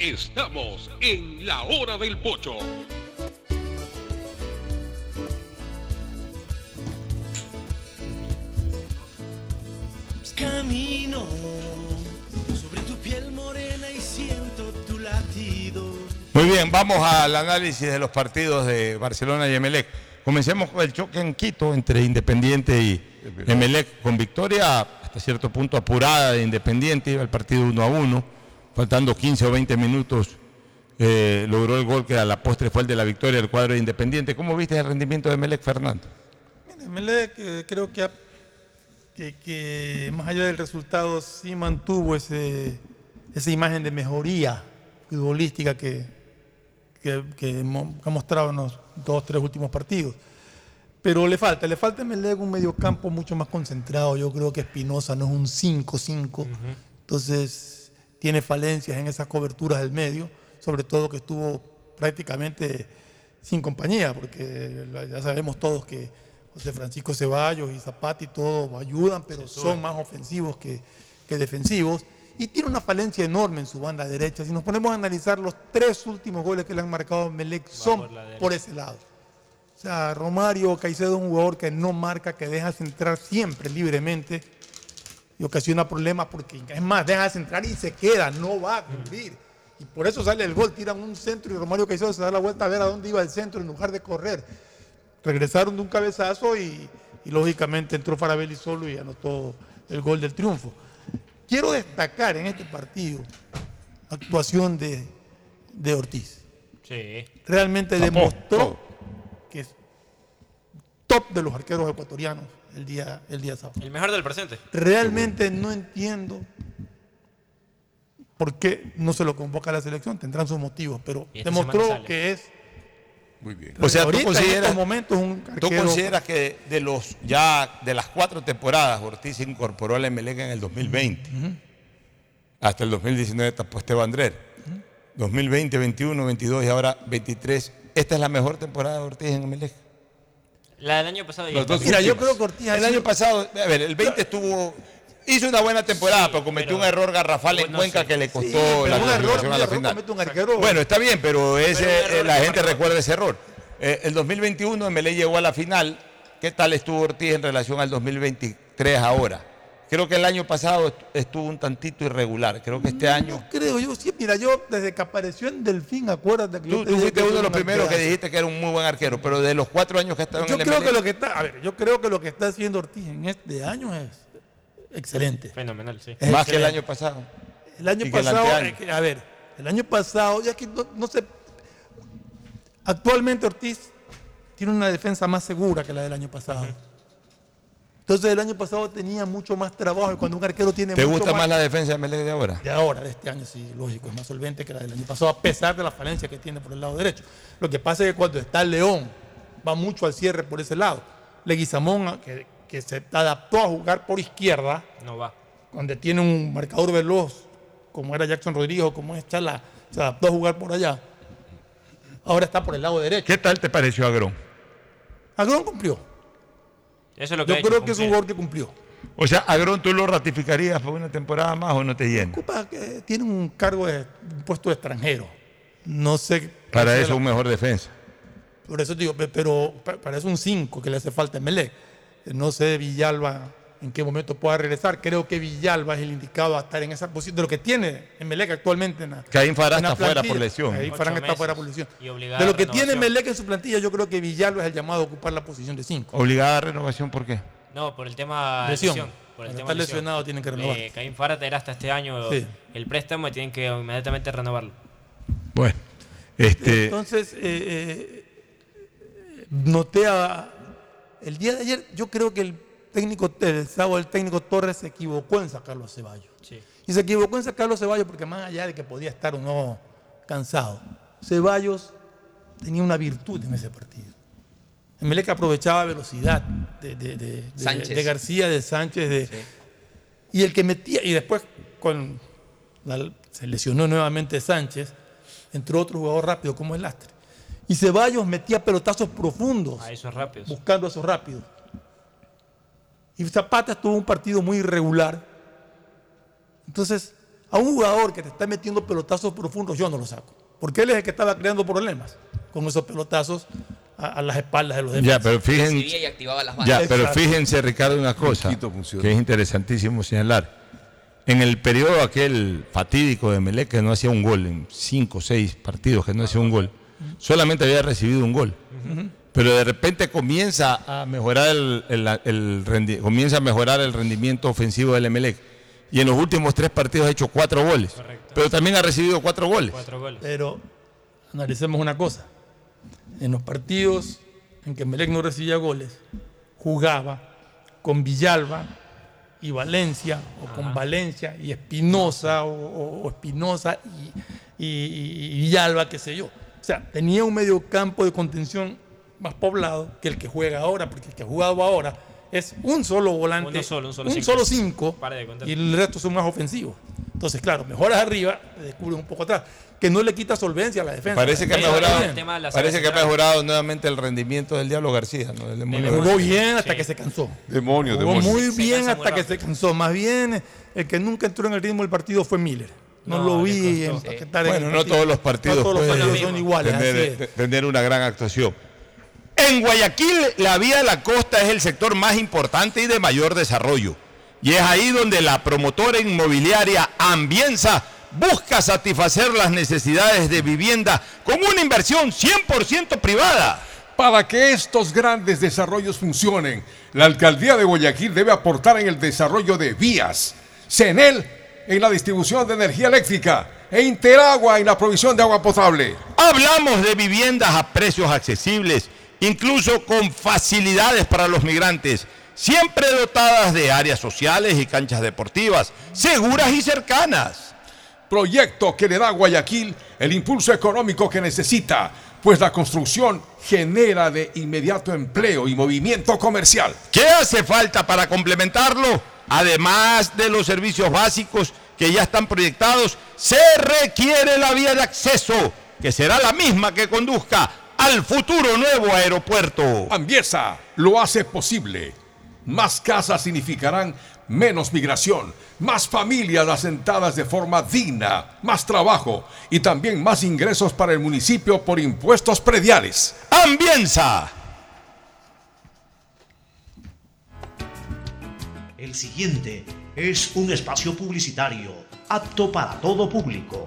Estamos en la hora del pocho. Camino sobre tu piel morena y siento tu latido. Muy bien, vamos al análisis de los partidos de Barcelona y Emelec. Comencemos con el choque en Quito entre Independiente y Emelec, con victoria hasta cierto punto apurada de Independiente, iba el partido 1 a 1, faltando 15 o 20 minutos, eh, logró el gol que a la postre fue el de la victoria del cuadro de Independiente. ¿Cómo viste el rendimiento de Emelec, Fernando? Emelec eh, creo que, ha- que, que más allá del resultado sí mantuvo ese, esa imagen de mejoría futbolística que, que, que mo- que ha mostrado en los dos, tres últimos partidos. Pero le falta, le falta a Emelec un mediocampo mucho más concentrado. Yo creo que Espinosa no es un 5-5. Entonces tiene falencias en esas coberturas del medio, sobre todo que estuvo prácticamente sin compañía, porque ya sabemos todos que José Francisco Ceballos y Zapati todos ayudan, pero son más ofensivos que, que defensivos. Y tiene una falencia enorme en su banda derecha. Si nos ponemos a analizar los tres últimos goles que le han marcado a Melec, son por por ese lado. O sea, Romario Caicedo es un jugador que no marca, que deja centrar siempre libremente y ocasiona problemas porque, es más, deja centrar y se queda, no va a cubrir. Y por eso sale el gol, tiran un centro y Romario Caicedo se da la vuelta a ver a dónde iba el centro en lugar de correr. Regresaron de un cabezazo y, y lógicamente entró Farabelli solo y anotó el gol del triunfo. Quiero destacar en este partido la actuación de, de Ortiz Sí. realmente Tapó demostró que es top de los arqueros ecuatorianos el día, el día sábado. El mejor del presente. Realmente no entiendo por qué no se lo convoca a la selección, tendrán sus motivos, pero demostró que es Muy bien. O sea, tú en consideras, estos momentos un tú consideras que de los ya de las cuatro temporadas Ortiz se incorporó al Emelec en el 2020. Hasta el 2019 tapó Esteban Andrés. 2020, 21, 22 y ahora 23. Esta es la mejor temporada de Ortiz en Emelec. La del año pasado ya Los dos está. últimos. El año pasado, a ver, el 20 estuvo. Hizo una buena temporada, pero cometió un error garrafal en Cuenca que le costó Sí, la clasificación a la final. comete un arquero. Bueno, está bien, pero ese, Pero un error la que gente recuerda ese error. Eh, el 2021 MLE llegó a la final. ¿Qué tal estuvo Ortiz en relación al 2023 ahora? Creo que el año pasado est- estuvo un tantito irregular. Creo que este año. Creo yo, sí, mira, yo desde que apareció en Delfín, acuérdate que yo Tú, te tú dije fuiste que uno de los primeros que dijiste que era un muy buen arquero, pero de los cuatro años que ha estado en Yo el creo MLE, que lo que está, a ver, yo creo que lo que está haciendo Ortiz en este año es excelente. Fenomenal, sí. Es más que el año pasado. El año Y que el pasado, eh, a ver, el año pasado, ya que no, no sé, actualmente Ortiz tiene una defensa más segura que la del año pasado. Entonces el año pasado tenía mucho más trabajo y cuando un arquero tiene ¿Te mucho gusta más la defensa de Melec de ahora? de ahora, de este año, sí, lógico, es más solvente que la del año pasado, a pesar de la falencia que tiene por el lado derecho. Lo que pasa es que cuando está el León, va mucho al cierre por ese lado. Leguizamón, que, que se adaptó a jugar por izquierda, No va. donde tiene un marcador veloz, como era Jackson Rodríguez o como es Chala, se adaptó a jugar por allá. Ahora está por el lado derecho. ¿Qué tal te pareció Agrón? Agrón cumplió. Eso es lo que Yo creo que es un jugador que cumplió. O sea, Agrón, ¿tú lo ratificarías por una temporada más o no te llena? Ocupa que tiene un cargo de un puesto de extranjero. No sé. Para eso la- un mejor defensa. Por eso digo, pe- pero pa- parece un 5 que le hace falta a Melec. No sé Villalba en qué momento pueda regresar. Creo que Villalba es el indicado a estar en esa posición de lo que tiene en Melec actualmente. En la, Caín la está fuera por lesión. Caín Farah está fuera por lesión. De lo que tiene Melec en su plantilla, yo creo que Villalba es el llamado a ocupar la posición de 5. ¿Obligada renovación por qué? No, por el tema Lesión. lesión. Por el Cuando tema está lesión. lesionado tienen que renovar. Eh, Caín Farah era hasta este año Sí. el préstamo y tienen que inmediatamente renovarlo. Bueno, este, Entonces, eh, eh, noté a- el día de ayer, yo creo que el técnico, el sábado el técnico Torres se equivocó en sacarlo a Ceballos. Y se equivocó en sacarlo a Ceballos porque más allá de que podía estar o no cansado, Ceballos tenía una virtud en ese partido. Emelec aprovechaba velocidad de, de- de- de- Sánchez. de García, de Sánchez, de, y el que metía, y después con la- se lesionó nuevamente Sánchez, entró otro jugador rápido como el Lastre. Y Ceballos metía pelotazos profundos, A esos rápidos. buscando a esos rápidos. Y Zapata tuvo un partido muy irregular. Entonces, a un jugador que te está metiendo pelotazos profundos, yo no lo saco. Porque él es el que estaba creando problemas con esos pelotazos a, a las espaldas de los demás. Ya, pero fíjense, y activaba las ya, pero fíjense, Ricardo, una cosa que es interesantísimo señalar. En el periodo aquel fatídico de Melec que no hacía un gol, en cinco o seis partidos que no hacía un gol, solamente había recibido un gol. Pero de repente comienza a mejorar el, el- el rendi- comienza a mejorar el rendimiento ofensivo del Emelec. Y en los últimos tres partidos ha hecho cuatro goles. Pero también ha recibido cuatro goles. Pero analicemos una cosa. En los partidos en que Melec no recibía goles, jugaba con Villalba y Valencia, o con Valencia y Espinosa, o, o- o Espinosa y, y- y Villalba, qué sé yo. O sea, tenía un medio campo de contención más poblado que el que juega ahora, porque el que ha jugado ahora es un solo volante, Uno solo, un solo un cinco. solo cinco, y el resto son más ofensivos. Entonces, claro, mejoras arriba, descubres un poco atrás, que no le quita solvencia a la defensa. Parece que ha mejorado, parece que ha mejorado nuevamente el rendimiento del Diablo García, ¿no? Jugó bien hasta que se cansó. Demonio, Jugó demonio. muy bien hasta muy que se cansó. Más bien, el que nunca entró en el ritmo del partido fue Miller. No, No, lo vi en Bueno, el no todos los partidos, No todos los partidos son iguales. así tener, es. tener una gran actuación. En Guayaquil, la vía de la costa es el sector más importante y de mayor desarrollo. Y es ahí donde la promotora inmobiliaria Ambienza busca satisfacer las necesidades de vivienda con una inversión 100% privada. Para que estos grandes desarrollos funcionen, la alcaldía de Guayaquil debe aportar en el desarrollo de vías, CENEL en la distribución de energía eléctrica e Interagua en la provisión de agua potable. Hablamos de viviendas a precios accesibles, incluso con facilidades para los migrantes, siempre dotadas de áreas sociales y canchas deportivas, seguras y cercanas. Proyecto que le da a Guayaquil el impulso económico que necesita, pues la construcción genera de inmediato empleo y movimiento comercial. ¿Qué hace falta para complementarlo? Además de los servicios básicos que ya están proyectados, se requiere la vía de acceso, que será la misma que conduzca al futuro nuevo aeropuerto. Ambiesa lo hace posible. Más casas significarán menos migración, más familias asentadas de forma digna, más trabajo y también más ingresos para el municipio por impuestos prediales. Ambienza. El siguiente es un espacio publicitario apto para todo público.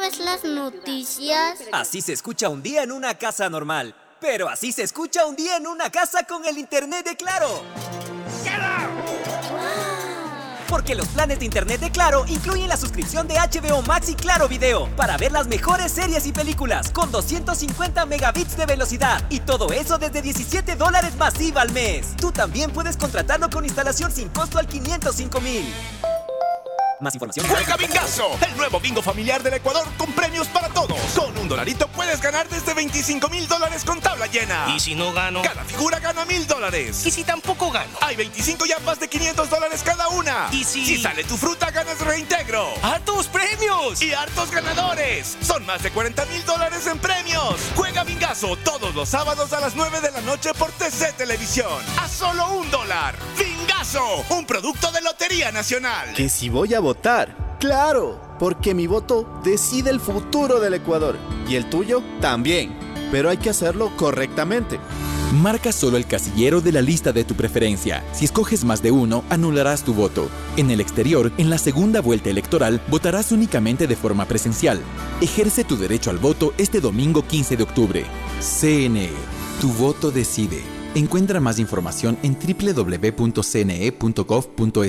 Vez las noticias. Así se escucha un día en una casa normal. Pero así se escucha un día en una casa con el internet de Claro. Porque los planes de internet de Claro incluyen la suscripción de HBO Max y Claro Video para ver las mejores series y películas con 250 megabits de velocidad y todo eso desde 17 dólares masiva al mes. Tú también puedes contratarlo con instalación sin costo al 505 mil. Más información. Juega Bingazo, el nuevo bingo familiar del Ecuador con premios para todos. Con un dolarito puedes ganar desde 25 mil dólares con tabla llena. ¿Y si no gano? Cada figura gana mil dólares. ¿Y si tampoco gano? Hay 25 yapas de 500 dólares cada una. ¿Y si...? Si sale tu fruta, ganas reintegro. ¡Hartos premios! Y hartos ganadores. Son más de 40 mil dólares en premios. Juega Bingazo todos los sábados a las 9 de la noche por TC Televisión. A solo un dólar. Bingazo, un producto de Lotería Nacional. Que si voy a votar, claro, porque mi voto decide el futuro del Ecuador. Y el tuyo también. Pero hay que hacerlo correctamente. Marca solo el casillero de la lista de tu preferencia. Si escoges más de uno, anularás tu voto. En el exterior, en la segunda vuelta electoral, votarás únicamente de forma presencial. Ejerce tu derecho al voto este domingo 15 de octubre. CNE. Tu voto decide. Encuentra más información en www.cne.gov.es.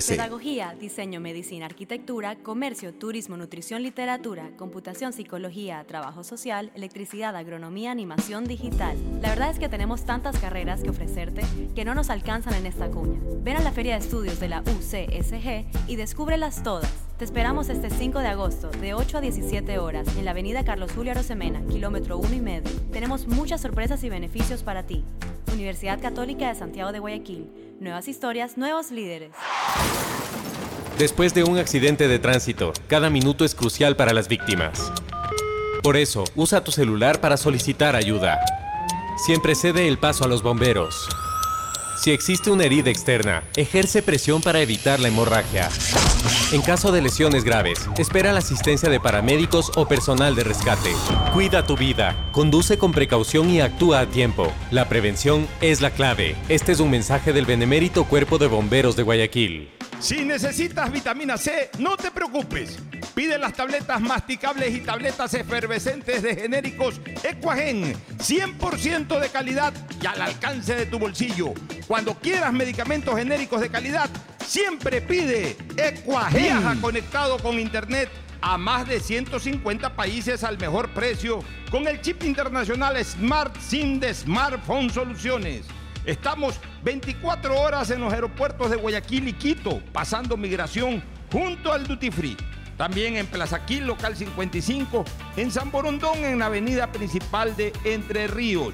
Pedagogía, diseño, medicina, arquitectura, comercio, turismo, nutrición, literatura, computación, psicología, trabajo social, electricidad, agronomía, animación digital. La verdad es que tenemos tantas carreras que ofrecerte que no nos alcanzan en esta cuña. Ven a la Feria de Estudios de la UCSG y descúbrelas todas. Te esperamos este 5 de agosto, de 8 a 17 horas, en la avenida Carlos Julio Arosemena, kilómetro 1 y medio. Tenemos muchas sorpresas y beneficios para ti. Universidad Católica de Santiago de Guayaquil. Nuevas historias, nuevos líderes. Después de un accidente de tránsito, cada minuto es crucial para las víctimas. Por eso, usa tu celular para solicitar ayuda. Siempre cede el paso a los bomberos. Si existe una herida externa, ejerce presión para evitar la hemorragia. En caso de lesiones graves, espera la asistencia de paramédicos o personal de rescate. Cuida tu vida, conduce con precaución y actúa a tiempo. La prevención es la clave. Este es un mensaje del Benemérito Cuerpo de Bomberos de Guayaquil. Si necesitas vitamina C, no te preocupes. Pide las tabletas masticables y tabletas efervescentes de genéricos Equagen, 100% de calidad y al alcance de tu bolsillo. Cuando quieras medicamentos genéricos de calidad, siempre pide Equagen. Viaja conectado con internet a más de 150 países al mejor precio con el chip internacional Smart SIM de Smartphone Soluciones. Estamos 24 horas en los aeropuertos de Guayaquil y Quito, pasando migración junto al Duty Free. También en Plaza Quil, local 55, en San Borondón, en la avenida principal de Entre Ríos.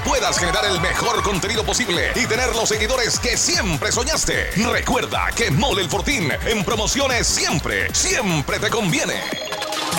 puedas generar el mejor contenido posible y tener los seguidores que siempre soñaste. Recuerda que Mole el Fortín en promociones siempre, siempre te conviene.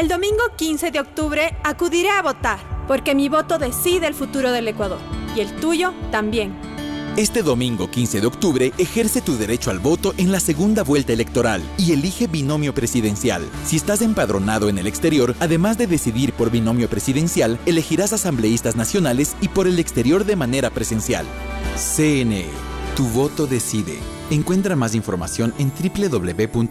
El domingo 15 de octubre acudiré a votar, porque mi voto decide el futuro del Ecuador. Y el tuyo también. Este domingo 15 de octubre ejerce tu derecho al voto en la segunda vuelta electoral y elige binomio presidencial. Si estás empadronado en el exterior, además de decidir por binomio presidencial, elegirás asambleístas nacionales y por el exterior de manera presencial. CNE, tu voto decide. Encuentra más información en www.cne.gov.es.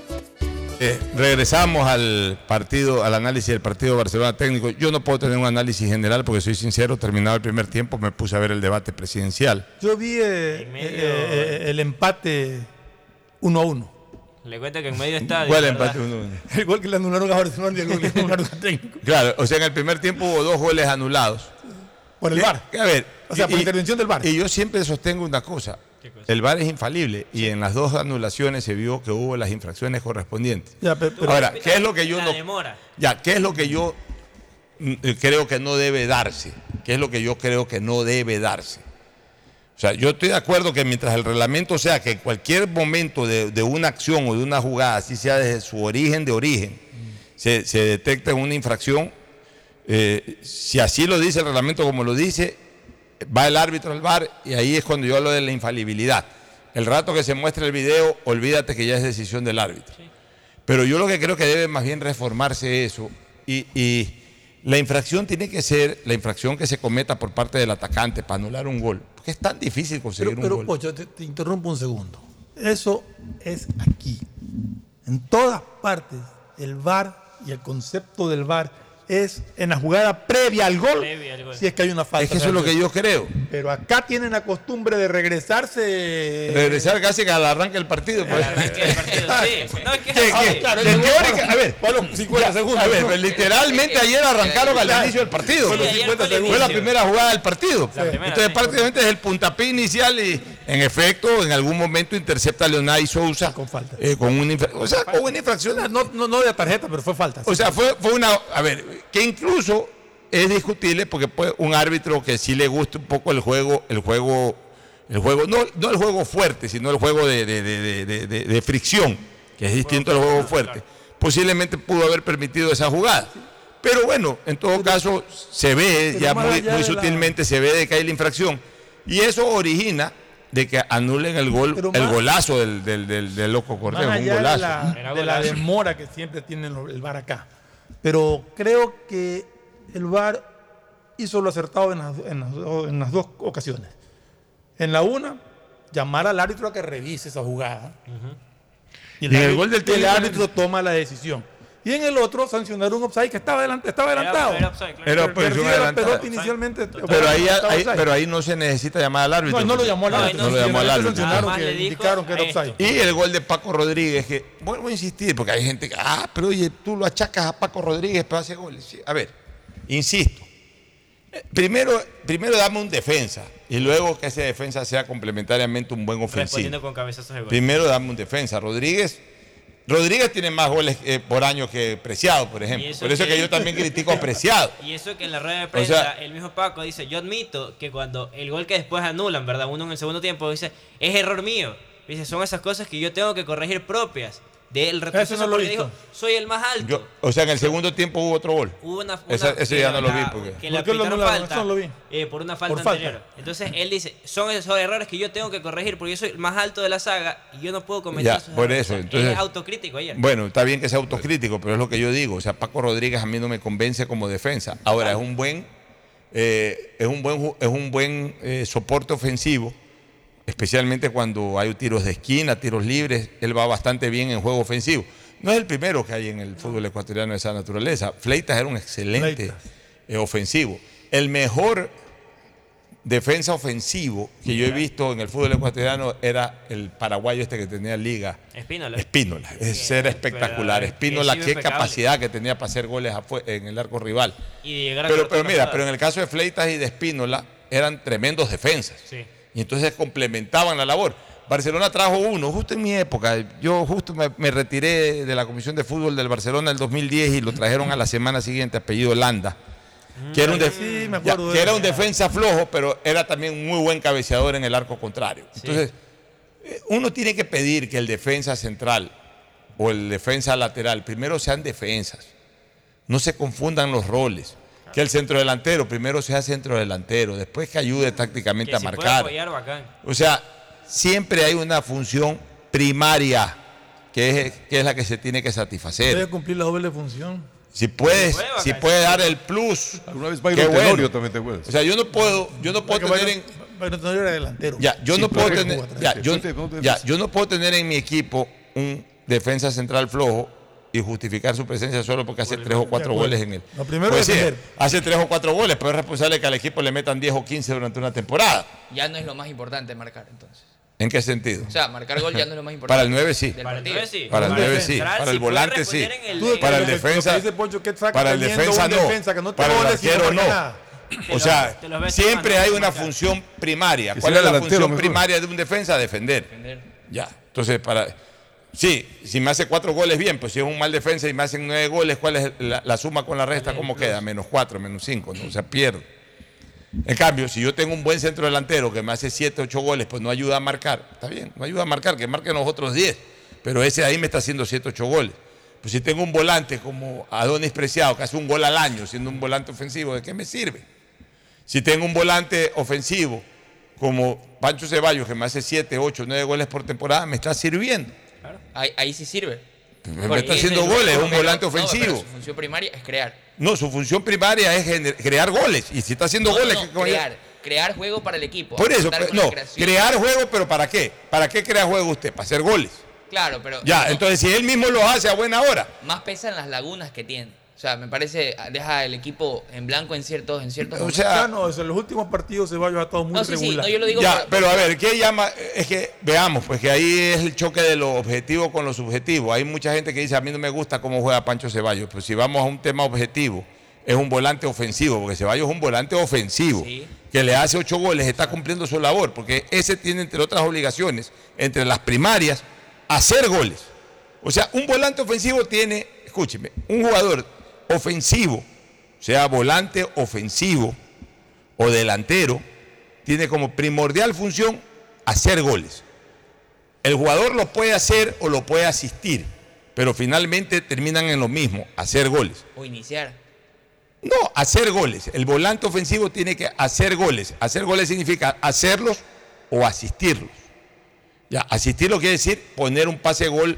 Eh, regresamos al partido, al análisis del partido Barcelona técnico. Yo no puedo tener un análisis general porque soy sincero, terminado el primer tiempo me puse a ver el debate presidencial. Yo vi eh, eh, eh, el empate 1 a 1. Le cuento que en medio está. ¿Cuál empate verdad. 1 1? El gol que le anularon a Barcelona y el gol que le anularon a técnico. Claro, o sea, en el primer tiempo hubo dos goles anulados. Por el Y- VAR. A ver. O sea, por intervención del VAR. Y yo siempre sostengo una cosa. El VAR es infalible y en las dos anulaciones se vio que hubo las infracciones correspondientes. Ya, pe- pero- Ahora, ¿qué es lo que yo La no demora. Ya, ¿qué es lo que yo mm, eh, creo que no debe darse? ¿Qué es lo que yo creo que no debe darse? O sea, yo estoy de acuerdo que mientras el reglamento sea que en cualquier momento de, de una acción o de una jugada, así sea desde su origen de origen, se, se detecta una infracción, eh, si así lo dice el reglamento como lo dice, va el árbitro al bar y ahí es cuando yo hablo de la infalibilidad. El rato que se muestre el video, olvídate que ya es decisión del árbitro. Pero yo lo que creo que debe más bien reformarse eso y, y la infracción tiene que ser la infracción que se cometa por parte del atacante para anular un gol. Porque es tan difícil conseguir Pero, pero un gol. Pocho, te, te interrumpo un segundo. Eso es aquí. En todas partes, el VAR y el concepto del VAR es en la jugada previa al gol, Previa al gol. si es que hay una falta. Es que eso es lo que yo creo. Pero acá tienen la costumbre de regresarse. Regresar casi que al arranque del partido. pues. Arranque del partido, sí. [LAUGHS] No, es que es ¿Qué- así. qué? claro, ¿De eso qué es hora bueno. que- A ver, Fue a los 50 segundos. A ver, pues, literalmente ayer arrancaron al inicio del partido. Fue los Sí, ayer 50 fue el segundos. Fue la primera jugada del partido. Primera, Entonces, prácticamente es el puntapié inicial y, en efecto, en algún momento intercepta a Leonay Sousa Con falta. eh, con una o sea, con una infracción. No, no, no de tarjeta, pero fue falta. O sea, fue, fue una. A ver, que incluso es discutible porque pues, un árbitro que sí le gusta un poco el juego, el juego, el juego, no, no el juego fuerte, sino el juego de, de- de- fricción, que es distinto al juego fuerte, posiblemente pudo haber permitido esa jugada. Pero bueno, en todo caso, se ve, ya muy, la- sutilmente se ve de que hay la infracción. Y eso origina de que anulen el gol, el golazo del, del, del- del loco Más Cortés, un de golazo. la, de la demora que siempre tiene el VAR acá. Pero creo que el VAR hizo lo acertado en las, en las en las dos ocasiones. En la una, llamar al árbitro a que revise esa jugada. Y Y en el gol del el árbitro toma la decisión. Y en el otro sancionaron un offside que estaba, adelante, estaba adelantado. era offside, claro. Era posición adelantada. pelota inicialmente. Pero ahí, estaba ahí- offside. pero ahí no se necesita llamar al árbitro. No, no lo llamó al No, árbitro. No, lo llamó al árbitro. sancionaron Nada más que le dijo indicaron que era esto. offside. Y el gol de Paco Rodríguez, que vuelvo a insistir, porque hay gente que, ah, pero oye, tú lo achacas a Paco Rodríguez, pero hace goles. Sí, A ver, insisto. Primero, primero dame un defensa y luego que ese defensa sea complementariamente un buen ofensivo. Respondiendo con cabezazos de gol. Primero dame un defensa. Rodríguez, Rodríguez tiene más goles eh, por año que Preciado, por ejemplo. Eso Por eso que- que yo también critico a Preciado. [LAUGHS] Y eso que en la rueda de O prensa sea- el mismo Paco dice, yo admito que cuando el gol que después anulan, ¿verdad? Uno en el segundo tiempo dice, es error mío. Dice, son esas cosas que yo tengo que corregir propias del retroceso no lo he visto. dijo, soy el más alto. Yo- o sea, en el segundo tiempo hubo otro gol. Hubo una, una- Esa- ese ya no lo vi porque. Que le ¿Por qué lo falta Eso no lo vi. eh, por una falta Por falta. anterior. Entonces él dice, son esos errores que yo tengo que corregir porque yo soy el más alto de la saga y yo no puedo cometer Ya, esos por errores". eso, O sea, entonces- él es autocrítico ayer. Bueno, está bien que sea autocrítico, pero es lo que yo digo. O sea, Paco Rodríguez a mí no me convence como defensa. Ahora, es un buen, eh, es un buen, es un buen eh, soporte ofensivo, especialmente cuando hay tiros de esquina, tiros libres. Él va bastante bien en juego ofensivo. No es el primero que hay en el fútbol ecuatoriano de esa naturaleza. Fleitas era un excelente eh, ofensivo. El mejor defensa ofensivo que yo he visto en el fútbol ecuatoriano era el paraguayo este que tenía liga. Espínola. Espínola. Ese era espectacular. Espínola, qué capacidad que tenía para hacer goles en el arco rival. Y Pero, pero mira, pero en el caso de Fleitas y de Espínola eran tremendos defensas. Sí. Y entonces complementaban la labor. Barcelona trajo uno, justo en mi época. Yo justo me, me retiré de la Comisión de Fútbol del Barcelona en el 2010 y lo trajeron a la semana siguiente, apellido Landa. Que era, un def- Sí, me ya, acuerdo de que era él. un defensa flojo, pero era también un muy buen cabeceador en el arco contrario. Entonces, eh, uno tiene que pedir que el defensa central o el defensa lateral primero sean defensas. No se confundan los roles. Que el centro delantero primero sea centro delantero, después que ayude tácticamente Que a si marcar. apoyar, bacán. O sea, siempre hay una función primaria que es, que es la que se tiene que satisfacer. Debe cumplir la doble función. Si puedes, Puede, si puedes dar el plus. Alguna vez Byron bueno. Tenorio también te acuerdas. O sea, yo no puedo, yo no puedo Porque tener en, Byron- era delantero. ya, yo Sí, no pero puedo tener, ya, yo no puedo tener en mi equipo un defensa central flojo y justificar su presencia solo porque hace tres o cuatro goles en él. Lo primero Pues es sí, defender. hace tres o cuatro goles, pero es responsable que al equipo le metan 10 o 15 durante una temporada. Ya no es lo más importante marcar, entonces. ¿En qué sentido? O sea, marcar gol ya no es lo más importante. Para el 9 sí. Para el partido. 9 sí. Para el Para 9 el sí, para el volante sí. Para el defensa, para el defensa no. para el arquero no. O sea, siempre hay una función primaria. ¿Cuál es la función primaria de un defensa? Defender. Ya. Entonces, para. Sí, si me hace cuatro goles, bien, pues si es un mal defensa y me hacen nueve goles, ¿cuál es la, la suma con la resta? ¿Cómo queda? Menos cuatro, menos cinco, ¿no? O sea, pierdo. En cambio, si yo tengo un buen centro delantero que me hace siete, ocho goles, pues no ayuda a marcar. Está bien, no ayuda a marcar, que marquen los otros diez. Pero ese ahí me está haciendo siete, ocho goles. Pues si tengo un volante como Adonis Preciado, que hace un gol al año, siendo un volante ofensivo, ¿de qué me sirve? Si tengo un volante ofensivo como Pancho Ceballos, que me hace 7, 8, 9 goles por temporada, me está sirviendo. Ahí, ahí sí sirve. Me Porque está es haciendo goles, es un volante no, ofensivo. su función primaria es crear. No, su función primaria es crear goles. Y si está haciendo No, goles, no, crear. Crear juego para el equipo. Por eso, pues, no, crear juego, pero ¿para qué? ¿Para qué crea juego usted? Para hacer goles. Claro, pero. Ya, entonces si él mismo lo hace a buena hora. Más pesan las lagunas que tiene. O sea, me parece, deja el equipo en blanco en ciertos, en ciertos O momentos. sea, Ya no, en los últimos partidos Ceballos ha estado muy No, sí, sí, regular. no, yo lo digo Ya, por- pero a ver, ¿qué llama? Es que veamos, pues que ahí es el choque de lo objetivo con lo subjetivo. Hay mucha gente que dice, a mí no me gusta cómo juega Pancho Ceballos. Pues si vamos a un tema objetivo, es un volante ofensivo, porque Ceballos es un volante ofensivo, Sí. que le hace ocho goles, está cumpliendo su labor, porque ese tiene, entre otras obligaciones, entre las primarias, hacer goles. O sea, un volante ofensivo tiene, escúcheme, un jugador ofensivo, sea volante ofensivo o delantero, tiene como primordial función hacer goles. El jugador lo puede hacer o lo puede asistir, pero finalmente terminan en lo mismo, hacer goles. O iniciar. No, hacer goles. El volante ofensivo tiene que hacer goles. Hacer goles significa hacerlos o asistirlos. Ya, asistirlo quiere decir poner un pase gol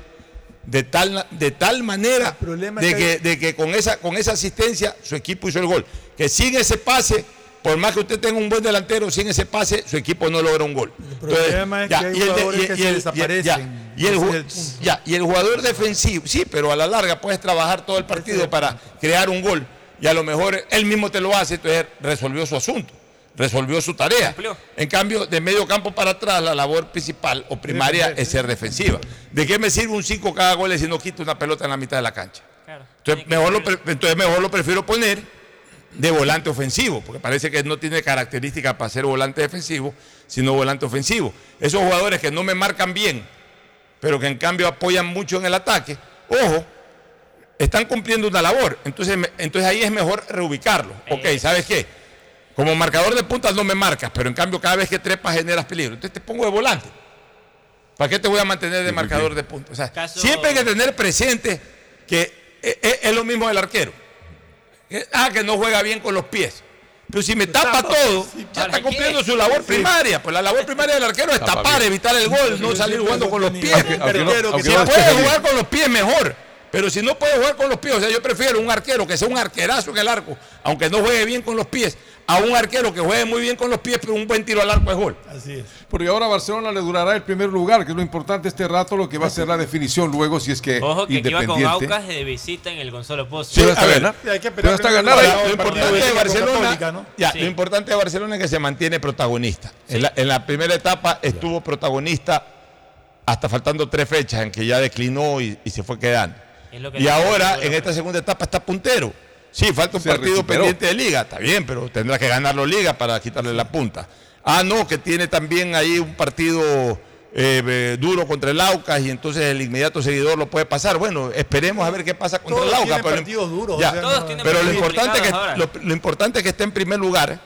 de tal, de tal manera de que de que con esa, con esa asistencia su equipo hizo el gol. Que sin ese pase, por más que usted tenga un buen delantero, sin ese pase, su equipo no logra un gol. El problema es que hay jugadores que se desaparecen. Y el, ya, y el jugador defensivo, sí, pero a la larga puedes trabajar todo el partido para crear un gol. Y a lo mejor él mismo te lo hace, entonces resolvió su asunto, resolvió su tarea. En cambio, de medio campo para atrás, la labor principal o primaria es ser defensiva. ¿De qué me sirve un 5 cada gol si no quito una pelota en la mitad de la cancha? Entonces mejor, lo, pre- entonces mejor lo prefiero poner de volante ofensivo, porque parece que no tiene características para ser volante defensivo, sino volante ofensivo. Esos jugadores que no me marcan bien, pero que en cambio apoyan mucho en el ataque, ojo, están cumpliendo una labor. Entonces, entonces ahí es mejor reubicarlo. Ok, ¿sabes qué? Como marcador de puntas no me marcas, pero en cambio cada vez que trepas generas peligro. Entonces te pongo de volante. ¿Para qué te voy a mantener de marcador de puntas? O sea, Caso- siempre hay que tener presente que e- e- es, lo mismo del arquero. Que- ah, que no juega bien con los pies. Pero si me tapa todo, ya está cumpliendo su labor primaria. Pues la labor primaria del arquero es Tapa tapar, bien. evitar el gol, no salir jugando con los pies. Aunque- aunque no- Arquero que aunque si no puede jugar con los pies, mejor. Pero si no puede jugar con los pies, o sea, yo prefiero un arquero que sea un arquerazo en el arco, aunque no juegue bien con los pies, a un arquero que juegue muy bien con los pies, pero un buen tiro al arco es gol. Así es. Porque ahora a Barcelona le durará el primer lugar, que es lo importante este rato, lo que va a ser la definición luego si es que Ojo que aquí va con Independiente. Aucas de visita en el Gonzalo Pozo. Sí, hasta ganar. Sí, hay que Pero hasta ganar Lo importante de Barcelona, ¿no? ya, Sí. lo importante de Barcelona es que se mantiene protagonista. En, la, en la primera etapa estuvo protagonista hasta faltando tres fechas en que ya declinó y, y se fue quedando. Y ahora en esta segunda etapa está puntero. Sí, falta un partido recuperó. pendiente de liga, está bien, pero tendrá que ganarlo liga para quitarle la punta. Ah, no, que tiene también ahí un partido eh, eh, duro contra el Aucas y entonces el inmediato seguidor lo puede pasar. Bueno, esperemos a ver qué pasa contra Todos el Aucas. tienen pero- partidos duros, ya, o sea, Todos no- tienen pero lo importante, que, complicados lo, lo importante es que esté en primer lugar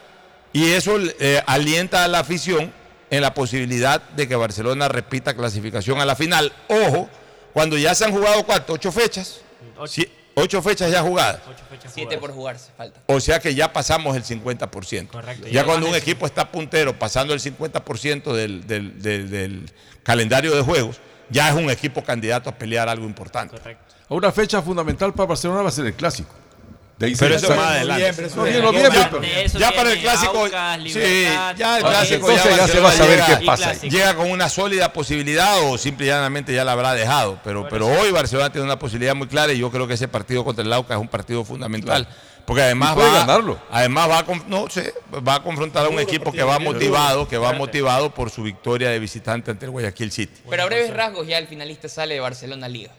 y eso eh, alienta a la afición en la posibilidad de que Barcelona repita clasificación a la final. Ojo, cuando ya se han jugado cuánto, ocho fechas, Ocho. Ocho fechas ya jugadas. Ocho fechas Siete jugadas. por jugarse, falta. O sea que ya pasamos el 50%. Correcto, Ya, ya cuando un equipo está puntero pasando el 50% del, del- del- del calendario de juegos, ya es un equipo candidato a pelear algo importante. Correcto. Una fecha fundamental para Barcelona va a ser el clásico. De ahí Pero eso más adelante. Ya, para el clásico, Aucas, sí, ya el Aucas, clásico entonces ya se va a saber llega- qué pasa. llega con una sólida posibilidad o simple y llanamente ya la habrá dejado. Pero, pero hoy Barcelona tiene una posibilidad muy clara y yo creo que ese partido contra el Lauca es un partido fundamental. Porque además puede va, ganarlo. además va a, no sé, va a confrontar a un equipo que va motivado, que va motivado por su victoria de visitante ante el Guayaquil City. Pero a breves rasgos ya el finalista sale de Barcelona Liga.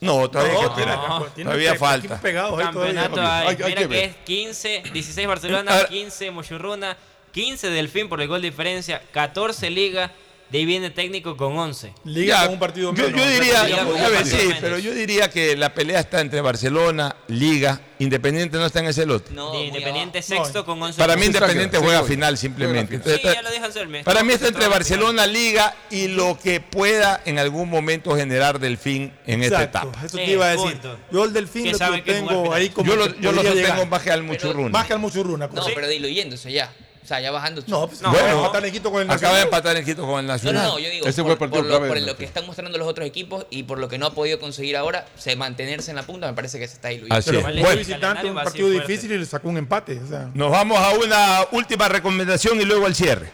No, todavía hay que No, esperar. no, Tienen Todavía pe- falta. pegados ahí todavía. Campeonato Hay- hay, hay mira que que, es 15, 16 Barcelona, Ah. 15 Mochurruna, 15 Delfín por el gol de diferencia, 14 Liga, de ahí viene técnico con 11. Liga Ya, con un partido menos. yo diría, Liga con un a ver, sí, menos. pero yo diría que la pelea está entre Barcelona, Liga, Independiente no está en ese lote. No, Independiente sexto con 11 Para mí. Independiente juega sí, final juega simplemente. final. Entonces, Sí, está- ya lo dijo Anselme. para mí está entre Barcelona, Liga y lo que pueda en algún momento generar Delfín en esta Exacto, etapa. eso te iba a decir. punto. Yo el Delfín lo tengo ahí como Yo lo, yo lo llegar. más que al Muchurruna. Más que al Muchurruna. No, pero diluyéndose ya. O sea, ya bajando. No, pues, No, bueno, no. empatar en Quito con el Acaba de empatar en Quito con el Nacional. no, no, yo digo, Ese fue por, el partido por lo, por lo que están mostrando los otros equipos y por lo que no ha podido conseguir ahora, se mantenerse en la punta, me parece que se está diluyendo. Así Pero es. Fue visitante, un partido difícil y le sacó un empate. O sea, Nos vamos a una última recomendación y luego al cierre.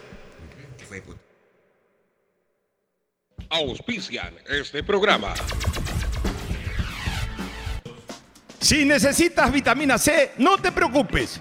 Auspician este programa. Si necesitas vitamina C, no te preocupes.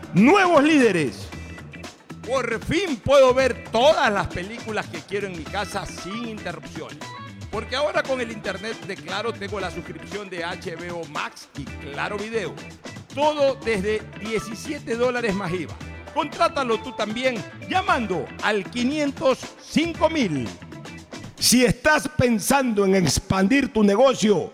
nuevos líderes. Por fin puedo ver todas las películas que quiero en mi casa sin interrupciones. Porque ahora con el internet de Claro tengo la suscripción de HBO Max y Claro Video. Todo desde 17 dólares más IVA. Contrátalo tú también llamando al 505 mil. Si estás pensando en expandir tu negocio,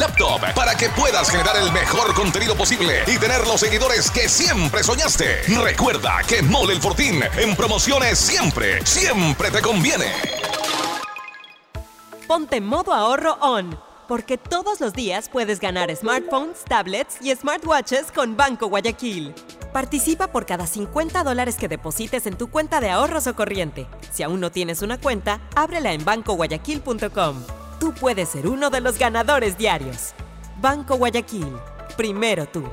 laptop para que puedas generar el mejor contenido posible y tener los seguidores que siempre soñaste. Recuerda que Mole el Fortín en promociones siempre, siempre te conviene. Ponte modo ahorro on, porque todos los días puedes ganar smartphones, tablets y smartwatches con Banco Guayaquil. Participa por cada 50 dólares que deposites en tu cuenta de ahorros o corriente. Si aún no tienes una cuenta, ábrela en bancoguayaquil.com. Tú puedes ser uno de los ganadores diarios. Banco Guayaquil. Primero tú.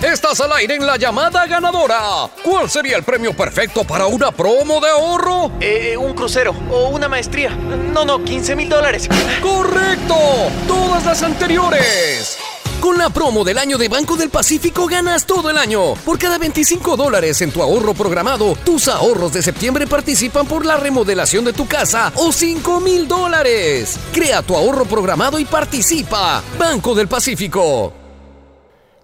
Estás al aire en la llamada ganadora. ¿Cuál sería el premio perfecto para una promo de ahorro? Eh, un crucero o una maestría. No, no, 15 mil dólares. ¡Correcto! Todas las anteriores. Con la promo del año de Banco del Pacífico ganas todo el año. Por cada 25 dólares en tu ahorro programado, tus ahorros de septiembre participan por la remodelación de tu casa o 5 mil dólares. Crea tu ahorro programado y participa. Banco del Pacífico.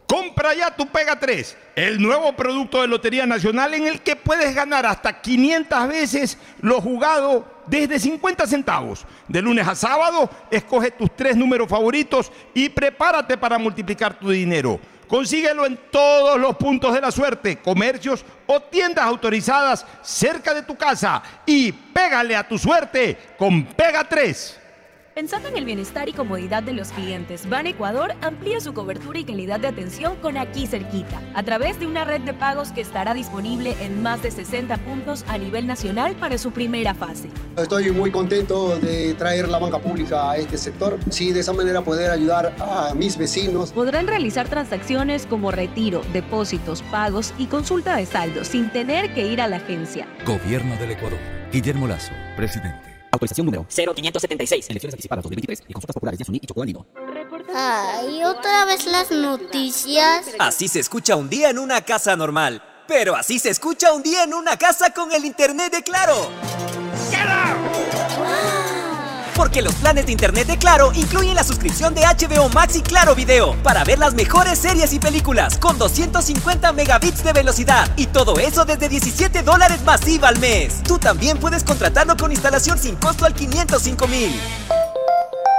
Compra ya tu Pega 3, el nuevo producto de Lotería Nacional en el que puedes ganar hasta 500 veces lo jugado desde 50 centavos. De lunes a sábado, escoge tus tres números favoritos y prepárate para multiplicar tu dinero. Consíguelo en todos los puntos de la suerte, comercios o tiendas autorizadas cerca de tu casa y pégale a tu suerte con Pega 3. Pensando en el bienestar y comodidad de los clientes, Ban Ecuador amplía su cobertura y calidad de atención con aquí cerquita, a través de una red de pagos que estará disponible en más de 60 puntos a nivel nacional para su primera fase. Estoy muy contento de traer la banca pública a este sector, sí, de esa manera poder ayudar a mis vecinos. Podrán realizar transacciones como retiro, depósitos, pagos y consulta de saldo sin tener que ir a la agencia. Gobierno del Ecuador. Guillermo Lazo, presidente. Autorización número 0576. Elecciones anticipadas 2023 y consultas populares de Asuní y Chocó Andino. Ay, otra vez las noticias. Así se escucha un día en una casa normal. Pero así se escucha un día en una casa con el internet de Claro. Porque los planes de internet de Claro incluyen la suscripción de HBO Max y Claro Video para ver las mejores series y películas con 250 megabits de velocidad y todo eso desde 17 dólares masiva al mes. Tú también puedes contratarlo con instalación sin costo al 505 mil.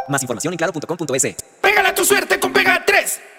Más información en claro.com.es. Pégala tu suerte con Pega 3.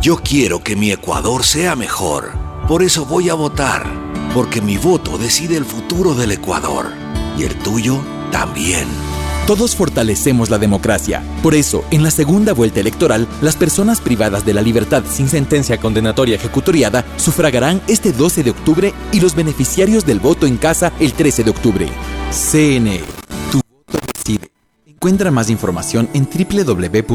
Yo quiero que mi Ecuador sea mejor. Por eso voy a votar. Porque mi voto decide el futuro del Ecuador. Y el tuyo también. Todos fortalecemos la democracia. Por eso, en la segunda vuelta electoral, las personas privadas de la libertad sin sentencia condenatoria ejecutoriada sufragarán este 12 de octubre y los beneficiarios del voto en casa el 13 de octubre. CNE. Tu voto decide. Encuentra más información en www.cne.gov.es.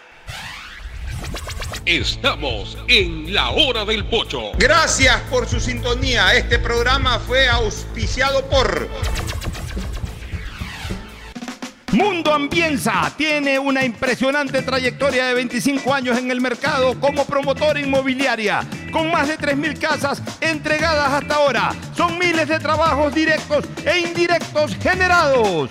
Estamos en la hora del pocho. Gracias por su sintonía. Este programa fue auspiciado por... Mundo Ambienza tiene una impresionante trayectoria de 25 años en el mercado como promotora inmobiliaria, con más de 3.000 casas entregadas hasta ahora. Son miles de trabajos directos e indirectos generados.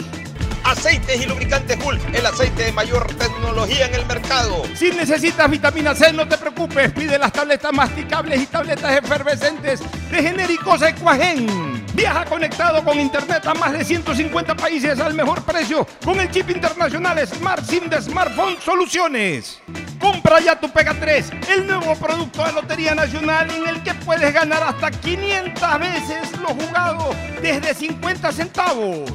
Aceites y lubricantes Gulf, el aceite de mayor tecnología en el mercado. Si necesitas vitamina C, no te preocupes. Pide las tabletas masticables y tabletas efervescentes de genéricos Equagen. Viaja conectado con internet a más de 150 países al mejor precio con el chip internacional Smart SIM de Smartphone Soluciones. Compra ya tu Pega 3, el nuevo producto de Lotería Nacional en el que puedes ganar hasta 500 veces lo jugado desde 50 centavos.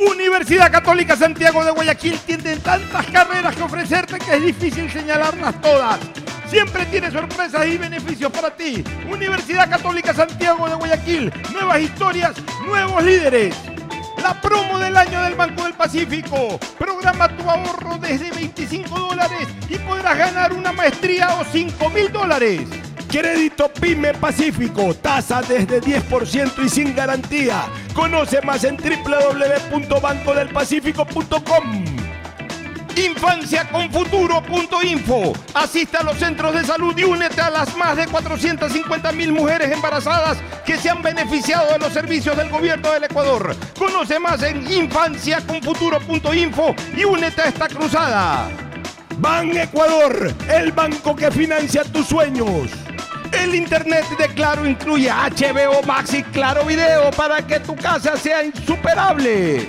Universidad Católica Santiago de Guayaquil tiene tantas carreras que ofrecerte que es difícil señalarlas todas. Siempre tiene sorpresas y beneficios para ti. Universidad Católica Santiago de Guayaquil. Nuevas historias, nuevos líderes. La promo del año del Banco del Pacífico. Programa tu ahorro desde 25 dólares y podrás ganar una maestría o 5 mil dólares. Crédito Pyme Pacífico, tasa desde 10% y sin garantía. Conoce más en www.bancodelpacifico.com. Infanciaconfuturo.info. Asiste a los centros de salud y únete a las más de 450 mil mujeres embarazadas que se han beneficiado de los servicios del gobierno del Ecuador. Conoce más en infanciaconfuturo.info y únete a esta cruzada. Ban Ecuador, el banco que financia tus sueños. El internet de Claro incluye HBO Max y Claro Video para que tu casa sea insuperable.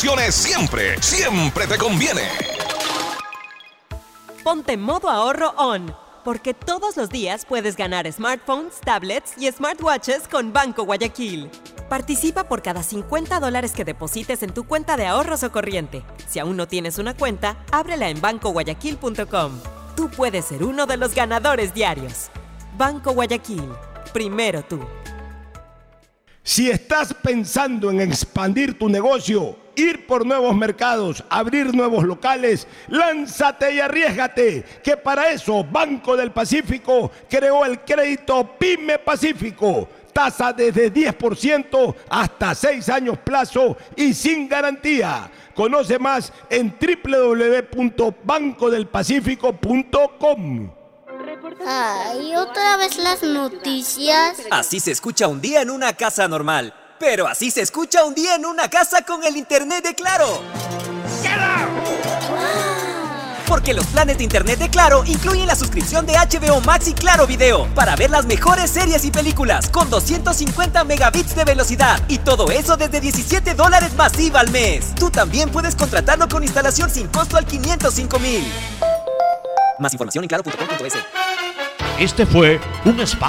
promociones siempre, siempre te conviene. Ponte modo ahorro on, porque todos los días puedes ganar smartphones, tablets y smartwatches con Banco Guayaquil. Participa por cada 50 dólares que deposites en tu cuenta de ahorros o corriente. Si aún no tienes una cuenta, ábrela en bancoguayaquil.com. Tú puedes ser uno de los ganadores diarios. Banco Guayaquil. Primero tú. Si estás pensando en expandir tu negocio, ir por nuevos mercados, abrir nuevos locales, lánzate y arriesgate, que para eso Banco del Pacífico creó el crédito Pyme Pacífico. Tasa desde 10% hasta 6 años plazo y sin garantía. Conoce más en www.bancodelpacifico.com. Ay, otra vez las noticias. Así se escucha un día en una casa normal. Pero así se escucha un día en una casa con el internet de Claro. Porque los planes de internet de Claro incluyen la suscripción de HBO Max y Claro Video para ver las mejores series y películas con 250 megabits de velocidad y todo eso desde 17 dólares masiva al mes. Tú también puedes contratarlo con instalación sin costo al 505 mil. Más información en claro.com.es. Este fue un espacio